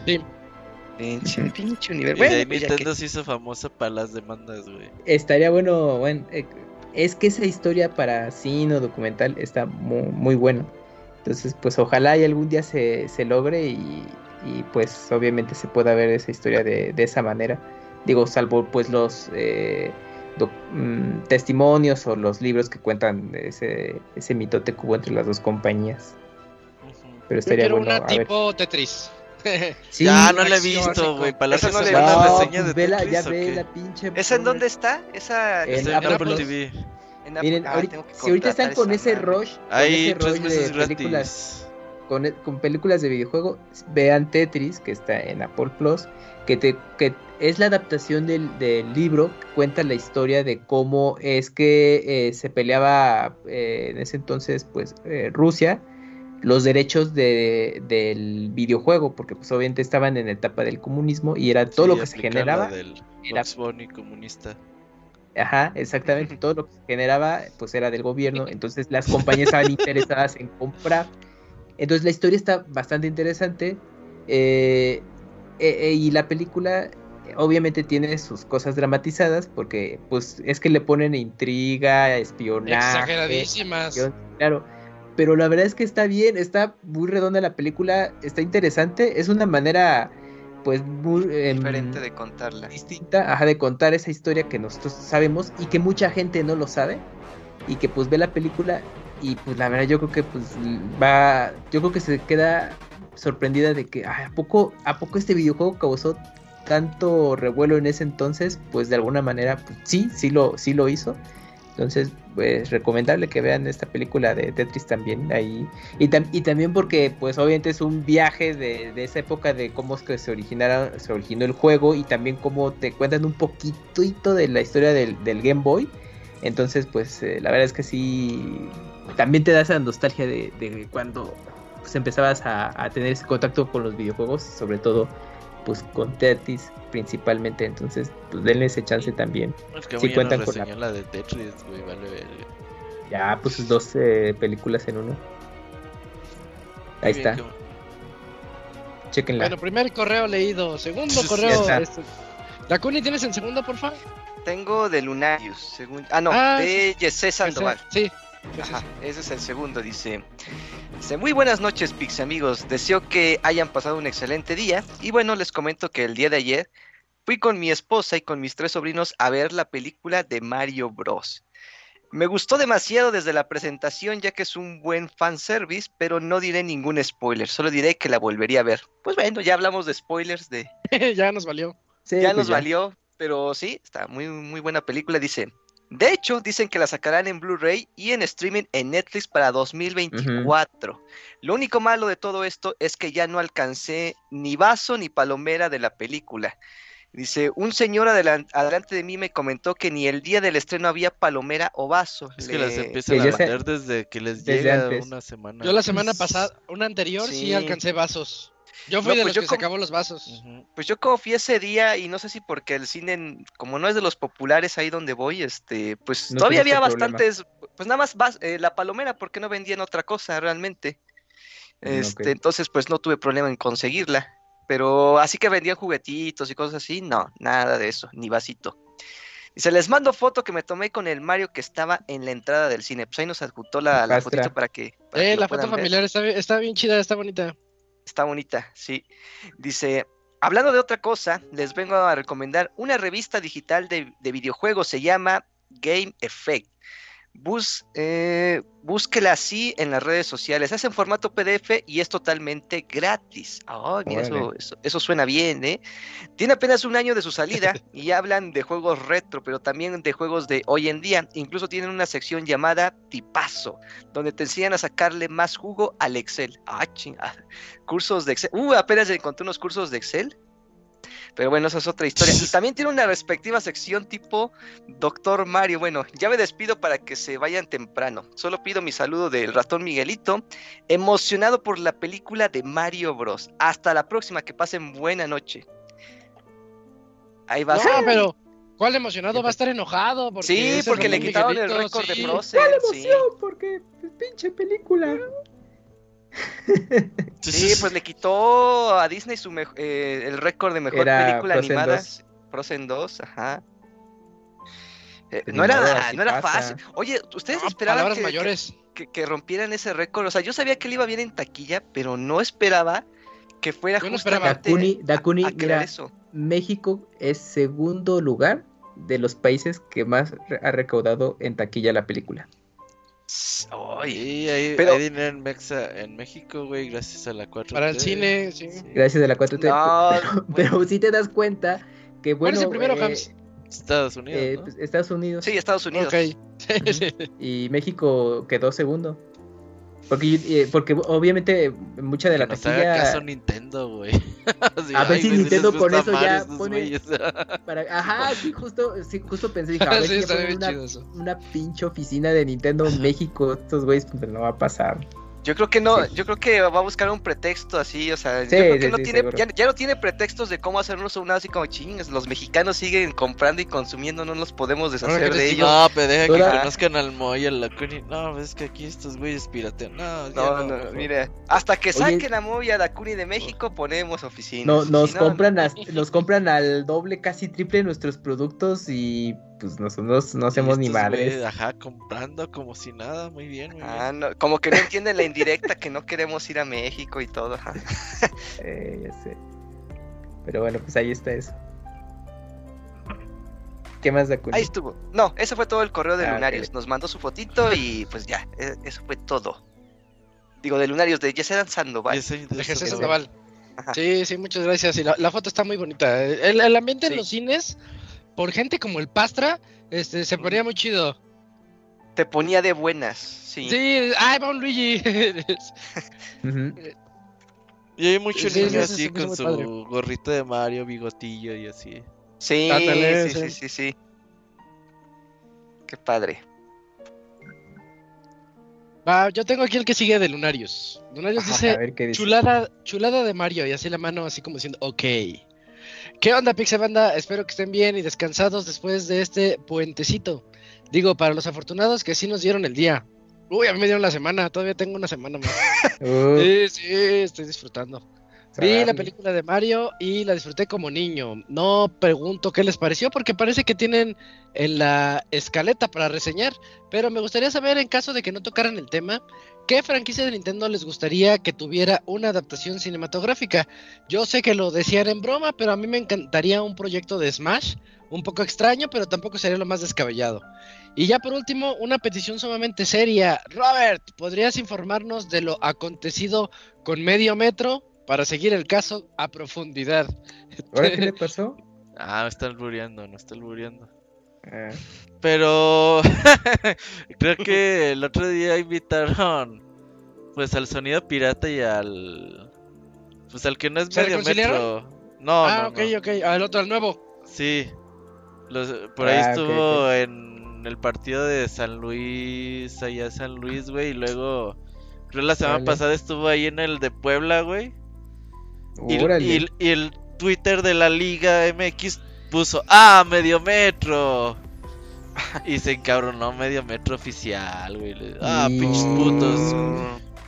Pinche, pinche universo. Y de ahí Bueno, pues ya Nintendo que- se hizo famosa para las demandas, güey. Estaría bueno, bueno, eh, es que esa historia para cine o documental está muy, muy buena. Entonces, pues ojalá y algún día se, se logre y, y, pues obviamente se pueda ver esa historia de, de esa manera. Digo, salvo pues los eh, mm, testimonios o los libros que cuentan ese, ese mitote que hubo entre las dos compañías. Pero Yo estaría quiero bueno. una a ver. tipo Tetris. Sí, ya no la he visto, güey. Para la no le- la No, reseña de vela, Tetris, ya ¿o ve la pinche. ¿Esa en dónde está? Esa En Está Apple. TV. en Apple- Miren, ah, ahorita- que si ahorita están con esa ese rush, con Hay ese tres meses de películas gratis. Con, con películas de videojuego, vean Tetris, que está en Apple Plus, que, te, que es la adaptación del, del libro, que cuenta la historia de cómo es que eh, se peleaba eh, en ese entonces, pues, eh, Rusia, los derechos de, del videojuego, porque pues obviamente estaban en la etapa del comunismo y era todo Sí, lo que se generaba. del era- comunista. Ajá, exactamente. Todo lo que se generaba, pues era del gobierno. Entonces las compañías estaban interesadas en comprar. Entonces la historia está bastante interesante. eh, eh, y la película, eh, obviamente, tiene sus cosas dramatizadas. Porque, pues, es que le ponen intriga, espionaje. Exageradísimas. Claro. Pero la verdad es que está bien, está muy redonda la película, está interesante. Es una manera, pues, muy em, Diferente de contarla. distinta, ajá, de contar esa historia que nosotros sabemos y que mucha gente no lo sabe y que pues ve la película y pues la verdad yo creo que pues va, yo creo que se queda sorprendida de que "Ay, a poco a poco este videojuego causó tanto revuelo en ese entonces, pues de alguna manera pues, sí, sí lo sí lo hizo. Entonces, pues recomendable que vean esta película de Tetris también ahí. Y, tam- y también porque, pues obviamente es un viaje de, de esa época de cómo es que se, originara, se originó el juego y también cómo te cuentan un poquitito de la historia del, del Game Boy. Entonces, pues eh, la verdad es que sí, también te da esa nostalgia de, de cuando pues, empezabas a, a tener ese contacto con los videojuegos, sobre todo pues con Tetris principalmente. Entonces, pues denle ese chance también. Es que Sí muy cuentan con la- de Tetris, güey, vale. Ya, pues dos eh, películas en uno. Ahí bien, está, chequenla. Bueno, primer correo leído. Segundo correo. este, ¿La Cuni tienes el segundo, por favor? Tengo de Lunarius, según... Ah, no, Ah, de Jesse Sandoval. Sí. Ajá, ese es el segundo, dice. Dice, muy buenas noches, Pix amigos. Deseo que hayan pasado un excelente día. Y bueno, les comento que el día de ayer fui con mi esposa y con mis tres sobrinos a ver la película de Mario Bros. Me gustó demasiado desde la presentación, ya que es un buen fanservice, pero no diré ningún spoiler, solo diré que la volvería a ver. Pues bueno, ya hablamos de spoilers, de ya nos valió. Sí, ya pues nos valió, pero sí, está muy, muy buena película, dice. De hecho, dicen que la sacarán en Blu-ray y en streaming en Netflix para 2024. Lo único malo de todo esto es que ya no alcancé ni vaso ni palomera de la película. Dice, un señor adelan- adelante de mí me comentó que ni el día del estreno había palomera o vaso. Es que Le- las empiezan que a vender desde que les llega una semana. Yo la semana pasada, una anterior, sí, Sí. alcancé vasos. Yo fui No, de pues los yo que com- sacaba los vasos. Pues yo como fui ese día y no sé si porque el cine, como no es de los populares ahí donde voy, este, pues No todavía había problema. bastantes, pues nada más vas- eh, la palomera porque no vendían otra cosa realmente. Mm, Este, entonces pues no tuve problema en conseguirla. Pero así que vendían juguetitos y cosas así, no, nada de eso, ni vasito. Dice, les mando foto que me tomé con el Mario que estaba en la entrada del cine. Pues ahí nos adjuntó la, la fotito para que... para que Eh, lo la foto familiar está, bien- está bien chida, está bonita. Está bonita, sí. Dice, hablando de otra cosa, les vengo a recomendar una revista digital de, de videojuegos, se llama Game Effect. Bus, eh, búsquela así en las redes sociales. Es en formato PDF y es totalmente gratis. Ay, mira, eso, Órale. eso, eso suena bien, ¿eh? Tiene apenas un año de su salida y hablan de juegos retro, pero también de juegos de hoy en día. Incluso tienen una sección llamada Tipazo, donde te enseñan a sacarle más jugo al Excel. Ah. Cursos de Excel. Uh, apenas encontré unos cursos de Excel. Pero bueno, esa es otra historia. Y también tiene una respectiva sección tipo Doctor Mario. Bueno, ya me despido para que se vayan temprano. Solo pido mi saludo del ratón Miguelito, emocionado por la película de Mario Bros. Hasta la próxima, que pasen buena noche. Ahí va. No, pero ¿cuál emocionado va a estar enojado? Porque sí, porque le quitaron el récord de sí. Frozen. Sí. porque pinche película. Sí, pues le quitó a Disney su eh, el récord de mejor Era película Frozen animada. 2. Frozen 2, ajá. Eh, Pues no era, no era fácil. Oye, ¿ustedes No, esperaban que, mayores. que- que rompieran ese récord? O sea, yo sabía que le iba bien en taquilla, pero no esperaba que fuera Yo no esperaba. justamente Dakuni, Dakuni, a crear mira, eso. México es segundo lugar de los países que más ha recaudado en taquilla la película. Ay, Sí, hay, Pero- hay dinero en, Mexa, en México, güey, gracias a la 4 Para el cine, sí. Gracias a la 4T. No, pero, pero si te das cuenta que ¿Cuál bueno, es el primero, eh, Hams? Estados Unidos, eh, ¿no? pues, Estados Unidos sí, Estados Unidos. Ok. Sí, sí. y México quedó segundo. Porque, eh, porque obviamente mucha de la que haga taquilla caso Nintendo, güey. A ver si Nintendo con eso ya pone- para ajá, sí justo sí, justo pensé dije, a ver Sí, si ya una, una pinche oficina de Nintendo en México, estos güeyes pues no va a pasar. Yo creo que no, Sí. yo creo que va a buscar un pretexto así, o sea, Sí, yo creo que sí, no sí, tiene, ya, ya no tiene pretextos de cómo hacernos una así como chingas, los mexicanos siguen comprando y consumiendo, no nos podemos deshacer de ellos. No, pero deja que conozcan al Moy y al Lacuni. No, es que aquí estos güeyes piratean. No, No, no, no, mire, hasta que Oye- saquen a Moy y a Dakuni de México ponemos oficinas. No, nos Si no, compran as- nos compran al doble, casi triple nuestros productos y pues nosotros no hacemos ni madres. Ajá, comprando como si nada. Muy bien, muy Ah, bien. no, como que no entienden la indirecta que no queremos ir a México y todo. ajá. Eh, ya sé. Pero bueno, pues ahí está eso. ¿Qué más da Ahí estuvo. No, ese fue todo el correo de Ah. Lunarios. Nos mandó su fotito y pues ya, e- eso fue todo. Digo, de Lunarios, de Yesedan Sandoval. Soy de De Jesús. Sandoval. Ajá. Sí, sí, muchas gracias. Y la, la foto está muy bonita. El, el ambiente Sí. en los cines, por gente como el Pastra, este, se ponía muy chido. Te ponía de buenas, sí. Sí, ay, va un Luigi. Y hay mucho Sí, niño así con su padre. gorrito de Mario, bigotillo y así. Sí, Ándale, sí, sí, sí. sí, sí. Qué padre. Va, yo tengo aquí el que sigue de Lunarios. Lunarios A dice, ver qué dice. chulada, chulada de Mario, y así la mano, así como diciendo, ok. ¿Qué onda, Pixel Banda? Espero que estén bien y descansados después de este puentecito. Digo, para los afortunados que sí nos dieron el día. Uy, a mí me dieron la semana, todavía tengo una semana más. Uh, Sí, sí, estoy disfrutando. Vi la película de Mario y la disfruté como niño. No pregunto qué les pareció porque parece que tienen en la escaleta para reseñar, pero me gustaría saber en caso de que no tocaran el tema, ¿qué franquicia de Nintendo les gustaría que tuviera una adaptación cinematográfica? Yo sé que lo decían en broma, pero a mí me encantaría un proyecto de Smash, un poco extraño, pero tampoco sería lo más descabellado. Y ya por último, una petición sumamente seria. Robert, ¿podrías informarnos de lo acontecido con Medio Metro para seguir el caso a profundidad? ¿Ahora qué le pasó? Ah, me está albureando, no está albureando. Ah, Pero creo que el otro día invitaron pues al sonido pirata y al pues al que no es ¿Se medio metro. No, ah, no, ok, no. ok. Al otro, al nuevo. Sí. Los- por ahí Ah, estuvo en el partido de San Luis, allá San Luis, güey, y luego creo la semana pasada estuvo ahí en el de Puebla, güey. Y, órale. y- y el Twitter de la Liga MX puso, ¡ah, medio metro! Y se encabronó medio metro oficial, güey. Ah, pinches putos.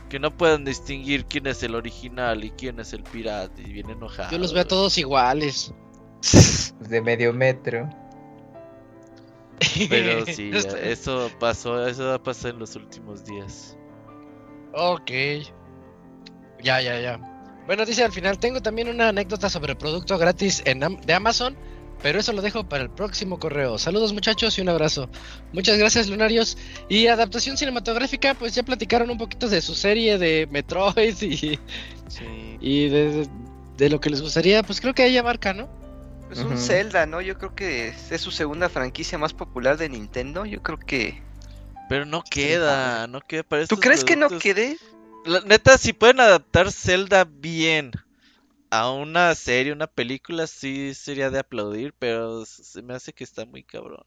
Que no pueden distinguir quién es el original y quién es el pirata. Y viene enojado. Yo los veo a todos iguales. De medio metro. Pero sí, Esto- eso pasó, eso va a pasar en los últimos días. Ok. Ya, ya, ya. Bueno, dice al final, tengo también una anécdota sobre producto gratis en Am- de Amazon pero eso lo dejo para el próximo correo. Saludos muchachos y un abrazo. Muchas gracias Lunarios. Y adaptación cinematográfica, pues ya platicaron un poquito de su serie de Metroid y, Sí. y de, de lo que les gustaría, pues creo que ahí abarca, ¿no? Es un. Zelda, ¿no? Yo creo que es es su segunda franquicia más popular de Nintendo. Yo creo que. Pero no queda, no queda para ¿Tú crees que no quede? La neta, si pueden adaptar Zelda bien a una serie, una película, sí sería de aplaudir, pero se me hace que está muy cabrón.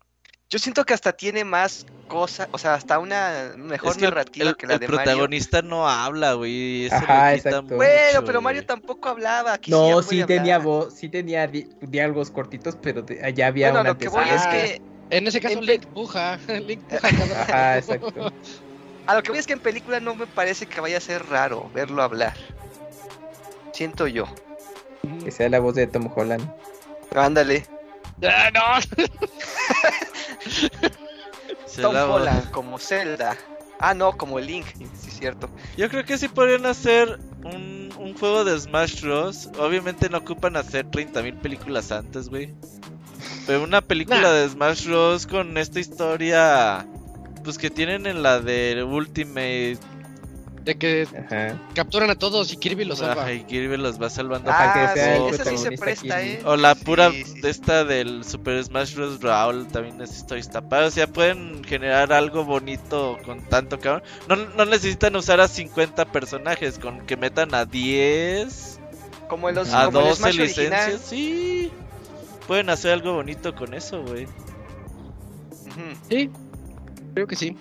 Yo siento que hasta tiene más cosas, o sea, hasta una mejor Es que el- narrativa el, que la el de Mario. protagonista no habla, güey. Eso Ajá, exacto. Bueno, pero Mario güey. tampoco hablaba. Aquí No, sí tenía voz, sí tenía di- diálogos cortitos, pero de- allá había Bueno, una lo que voy es que En ese caso En Link puja, Link puja Ajá, exacto. a lo que voy es que en película no me parece que vaya a ser raro verlo hablar. Siento yo. Que sea la voz de Tom Holland. Ándale. Ah, no. Tom la- Holland como Zelda. Ah, no, como Link, sí es cierto. Yo creo que sí podrían hacer un, un juego de Smash Bros. Obviamente no ocupan hacer 30.000 películas antes, güey. Pero una película Nah. de Smash Bros. con esta historia, pues que tienen en la de Ultimate. De que Ajá. capturan a todos y Kirby los salva. Ajá, y Kirby los va salvando. Ajá, Ah, que sea sí, el esa sí se protagonista presta, Kirby. ¿eh? O la pura Sí, sí, de esta del Super Smash Bros. Brawl también está padre. O sea, pueden generar algo bonito con tanto cabrón. No, no necesitan usar a 50 personajes, con que metan a 10, Como en los a como el 12 Smash original. licencias. Sí, pueden hacer algo bonito con eso, güey. Sí, creo que sí.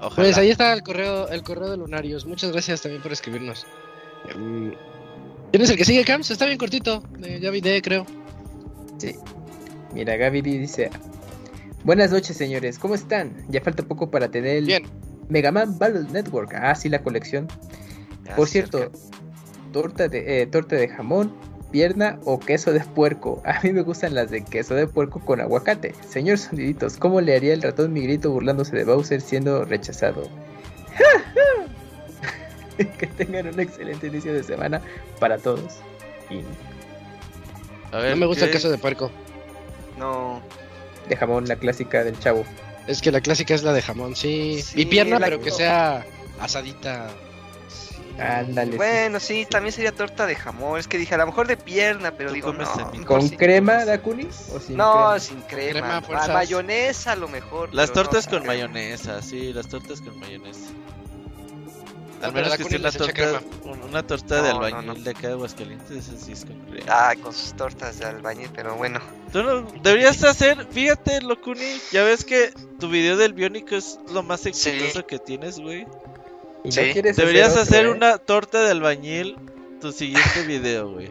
Ojalá. Pues ahí está el correo, el correo de Lunarios. Muchas gracias también por escribirnos. Mm, ¿Quién es el que sigue, Camps? Está bien cortito. Eh, ya vi de, creo. Sí. Mira, Gaby dice: Buenas noches, señores. ¿Cómo están? Ya falta poco para tener el Bien. Mega Man Battle Network. Ah, sí, la colección. Ya Por cierto, torta de, eh, torta de jamón, pierna o queso de puerco. A mí me gustan las de queso de puerco con aguacate. Señor Soniditos, ¿cómo le haría el ratón mi grito burlándose de Bowser siendo rechazado? que tengan un excelente inicio de semana para todos. Y A ver, No me gusta el queso de puerco. No. de jamón, la clásica del chavo. Es que la clásica es la de jamón, sí. Sí, y pierna, pero que sea asadita. Ándale. Bueno, sí, también sería torta de jamón. Es que dije, a lo mejor de pierna, pero digo, no. ¿Con crema, Dakuni? ¿O sin No, crema? sin crema. Crema, Ah, mayonesa a lo mejor. Las no tortas con crema. mayonesa, sí, las tortas con mayonesa. Al menos la que sea una torta, una de No, albañil no. de acá de Aguascalientes, esa sí es con crema. Ah, con sus tortas de albañil, pero bueno. Tú no- deberías hacer, fíjate, Locuni, ya ves que tu video del biónico es lo más exitoso que tienes, güey. ¿Y no Sí. quieres Deberías otro, hacer eh? una torta de albañil tu siguiente video, güey.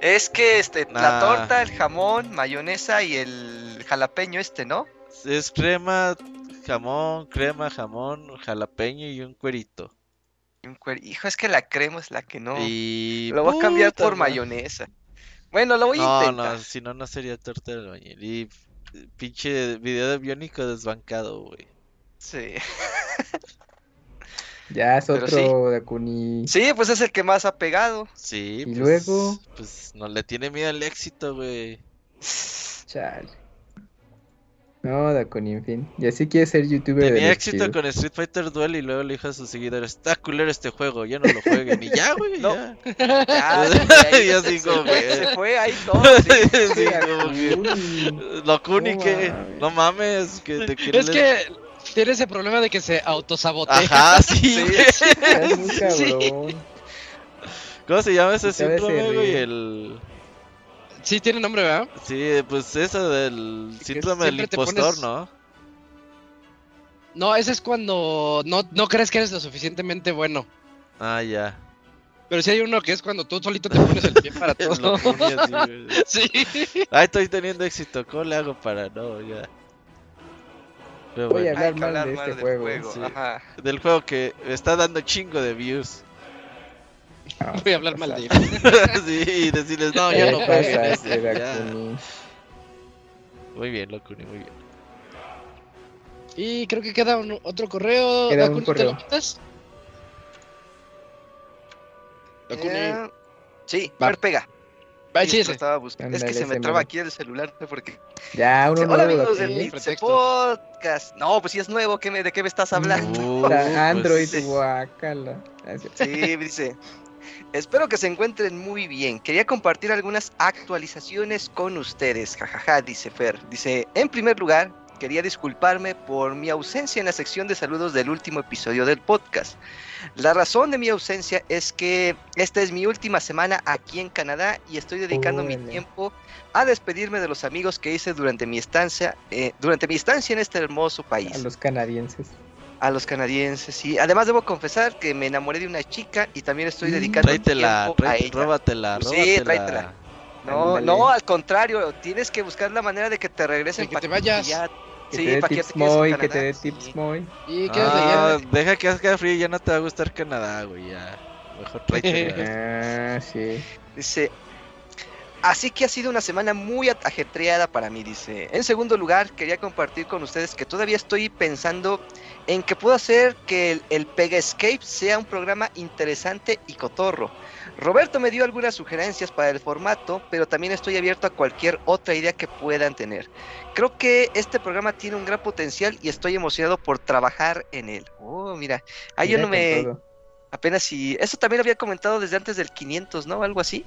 Es que este, Nah. la torta, el jamón, mayonesa y el jalapeño este, ¿no? Es crema, jamón, crema, jamón, jalapeño y un cuerito. Y un cuer- Hijo, es que la crema es la que no. Y Lo voy a cambiar por mayonesa. Bueno, lo voy a No, intentar. no, si no, no sería torta de albañil. Y eh, pinche video de biónico desbancado, güey. Sí. Ya es otro Dakuni. sí, pues es el que más ha pegado. Sí, ¿Y pues, luego? Pues no le tiene miedo al éxito, güey. Chale. No, Dakuni, en fin. Y así quiere ser youtuber de Tenía los éxito con Street Fighter Duel y luego le dijo a sus seguidores, está culero este juego, ya no lo jueguen. Y ya, güey, No. ya. Ya, se fue ahí, Y así se fue- Se fue ahí todo. sí. Sí, que- Dakuni. Que mames. no mames, que te quiere Es que tiene ese problema de que se autosabotea. Ajá, sí, Sí. muy cabrón. ¿Cómo se llama ese síndrome, güey? El... Sí, tiene nombre, ¿verdad? Sí, pues eso del síndrome del impostor, pones- ¿no? No, ese es cuando no, no crees que eres lo suficientemente bueno. Ah, ya. Pero sí hay uno que es cuando tú solito te pones el pie para todo. Sí. Ay, estoy teniendo éxito, ¿cómo le hago para no? Ya. Pero Voy a hablar mal hablar de mal este del juego. sí. Ajá. del juego que está dando chingo de views. Ah, Voy a hablar mal de él. sí, y decirles, no, ¿Qué ya no pasa, jueguen este ya. Muy bien, Locuni, muy bien. Y creo que queda un- otro correo. Queda un ¿te correo. lo quitas? Dakuni. Eh, Sí, Va. a ver, pega. Ah, Sí, sí, estaba buscando. Es que se me traba aquí el celular porque. Ya, uno Hola nuevo. amigos del. Podcast. No, pues si es nuevo, ¿qué me- ¿de qué me estás hablando? Uh, Android, pues, guacala. Sí, dice. Espero que se encuentren muy bien. Quería compartir algunas actualizaciones con ustedes. Jajaja, dice Fer. Dice, en primer lugar, quería disculparme por mi ausencia en la sección de saludos del último episodio del podcast. La razón de mi ausencia es que esta es mi última semana aquí en Canadá y estoy dedicando mi tiempo a despedirme de los amigos que hice durante mi estancia, eh, durante mi estancia en este hermoso país A los canadienses. a los canadienses. Y además debo confesar que me enamoré de una chica y también estoy Mm. dedicando tiempo a ella. róbatela, Sí, róbatela. tráetela. No, no, al contrario, tienes que buscar la manera de que te regresen De que te vayas. ya- Que Sí, te dé para que ya tips muy, que te dé sí. tips muy. ¿Y qué es de Ah, deja que haga frío ya no te va a gustar Canadá, güey. Ya. Mejor. Ah, sí. Dice, así que ha sido una semana muy ajetreada para mí, dice. En segundo lugar, quería compartir con ustedes que todavía estoy pensando en que puedo hacer que el, el Pega Escape sea un programa interesante y cotorro. Roberto me dio algunas sugerencias para el formato, pero también estoy abierto a cualquier otra idea que puedan tener. Creo que este programa tiene un gran potencial y estoy emocionado por trabajar en él. Oh, mira, ahí yo no me... todo. Apenas si. Eso también lo había comentado desde antes del 500, ¿no? Algo así.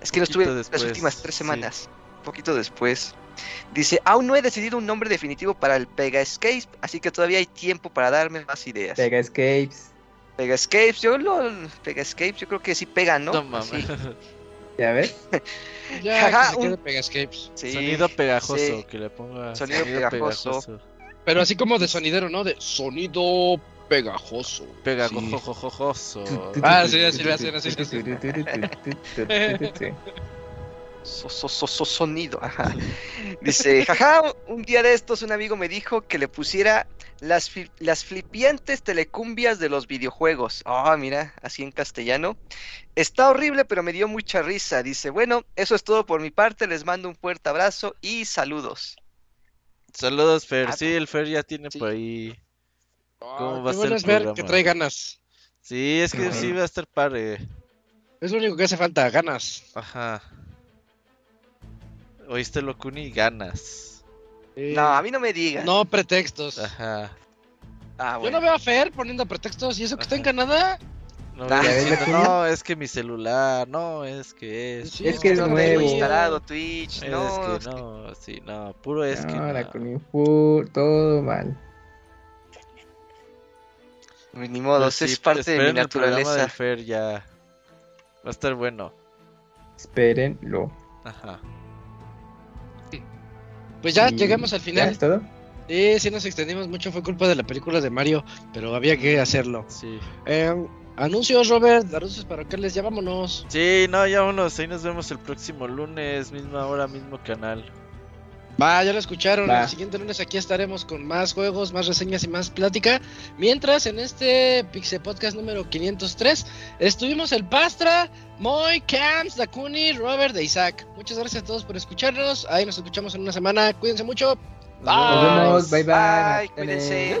Es que no estuve después, las últimas tres sí. semanas. Un poquito después. Dice: Aún no he decidido un nombre definitivo para el Pega Escape, así que todavía hay tiempo para darme más ideas. Pega escapes. Pega Escapes, yo lo. Pega Escapes, yo creo que sí pega, ¿no? No, mames. Sí. ¿Ya ves? Ya, Jaja, que se quede un- Pegascapes. sí, Sonido pegajoso, sí. que le ponga Sonido pegajoso. Pero así como de sonidero, ¿no? De sonido pegajoso. Pegajojojojoso. Ah, sí, así lo hacen, así lo hacen. So- so- so- so- sonido, ajá. Dice, jaja, un día de estos un amigo me dijo que le pusiera las, las flipiantes telecumbias de los videojuegos. Ah, mira, así en castellano. Está horrible, pero me dio mucha risa. Dice, bueno, eso es todo por mi parte. Les mando un fuerte abrazo y saludos. Saludos, Fer. Ah, Sí, el Fer ya tiene sí. por ahí. ¿Cómo Ah, va a ser bueno el que trae ganas. Sí, es que sí va a estar padre. Es lo único que hace falta, ganas. Ajá. ¿Oíste lo, Kuni? Ganas. Eh, No, a mí no me digas. no pretextos. Ajá. Ah, Yo bueno. no veo a Fer poniendo pretextos y eso que está en. Canadá. No, Ah, no, es que mi celular, no, es que es. Sí, Es que es no nuevo. instalado Twitch, Es no. que no, sí, no, puro es que Ahora no. Infu, todo mal. Ni modo, sí, es parte de mi el naturaleza. Fer ya. Va a estar bueno. Espérenlo. Ajá. Pues ya Y- llegamos al ¿Ya final. es todo? Sí, sí nos extendimos mucho, fue culpa de la película de Mario, pero había que hacerlo. Sí. Eh, anuncios, Robert, anuncios para que les ya vámonos. Sí, no, ya vámonos. Ahí nos vemos el próximo lunes, misma hora, mismo canal. Va, ya lo escucharon. Va. El siguiente lunes aquí estaremos con más juegos, más reseñas y más plática. Mientras en este Pixel Podcast número 503 estuvimos el Pastra, Moy, Camps, Dakuni, Robert de Isaac. Muchas gracias a todos por escucharnos. Ahí nos escuchamos en una semana. Cuídense mucho. Nos Bye. vemos. Bye bye. Bye, cuídense.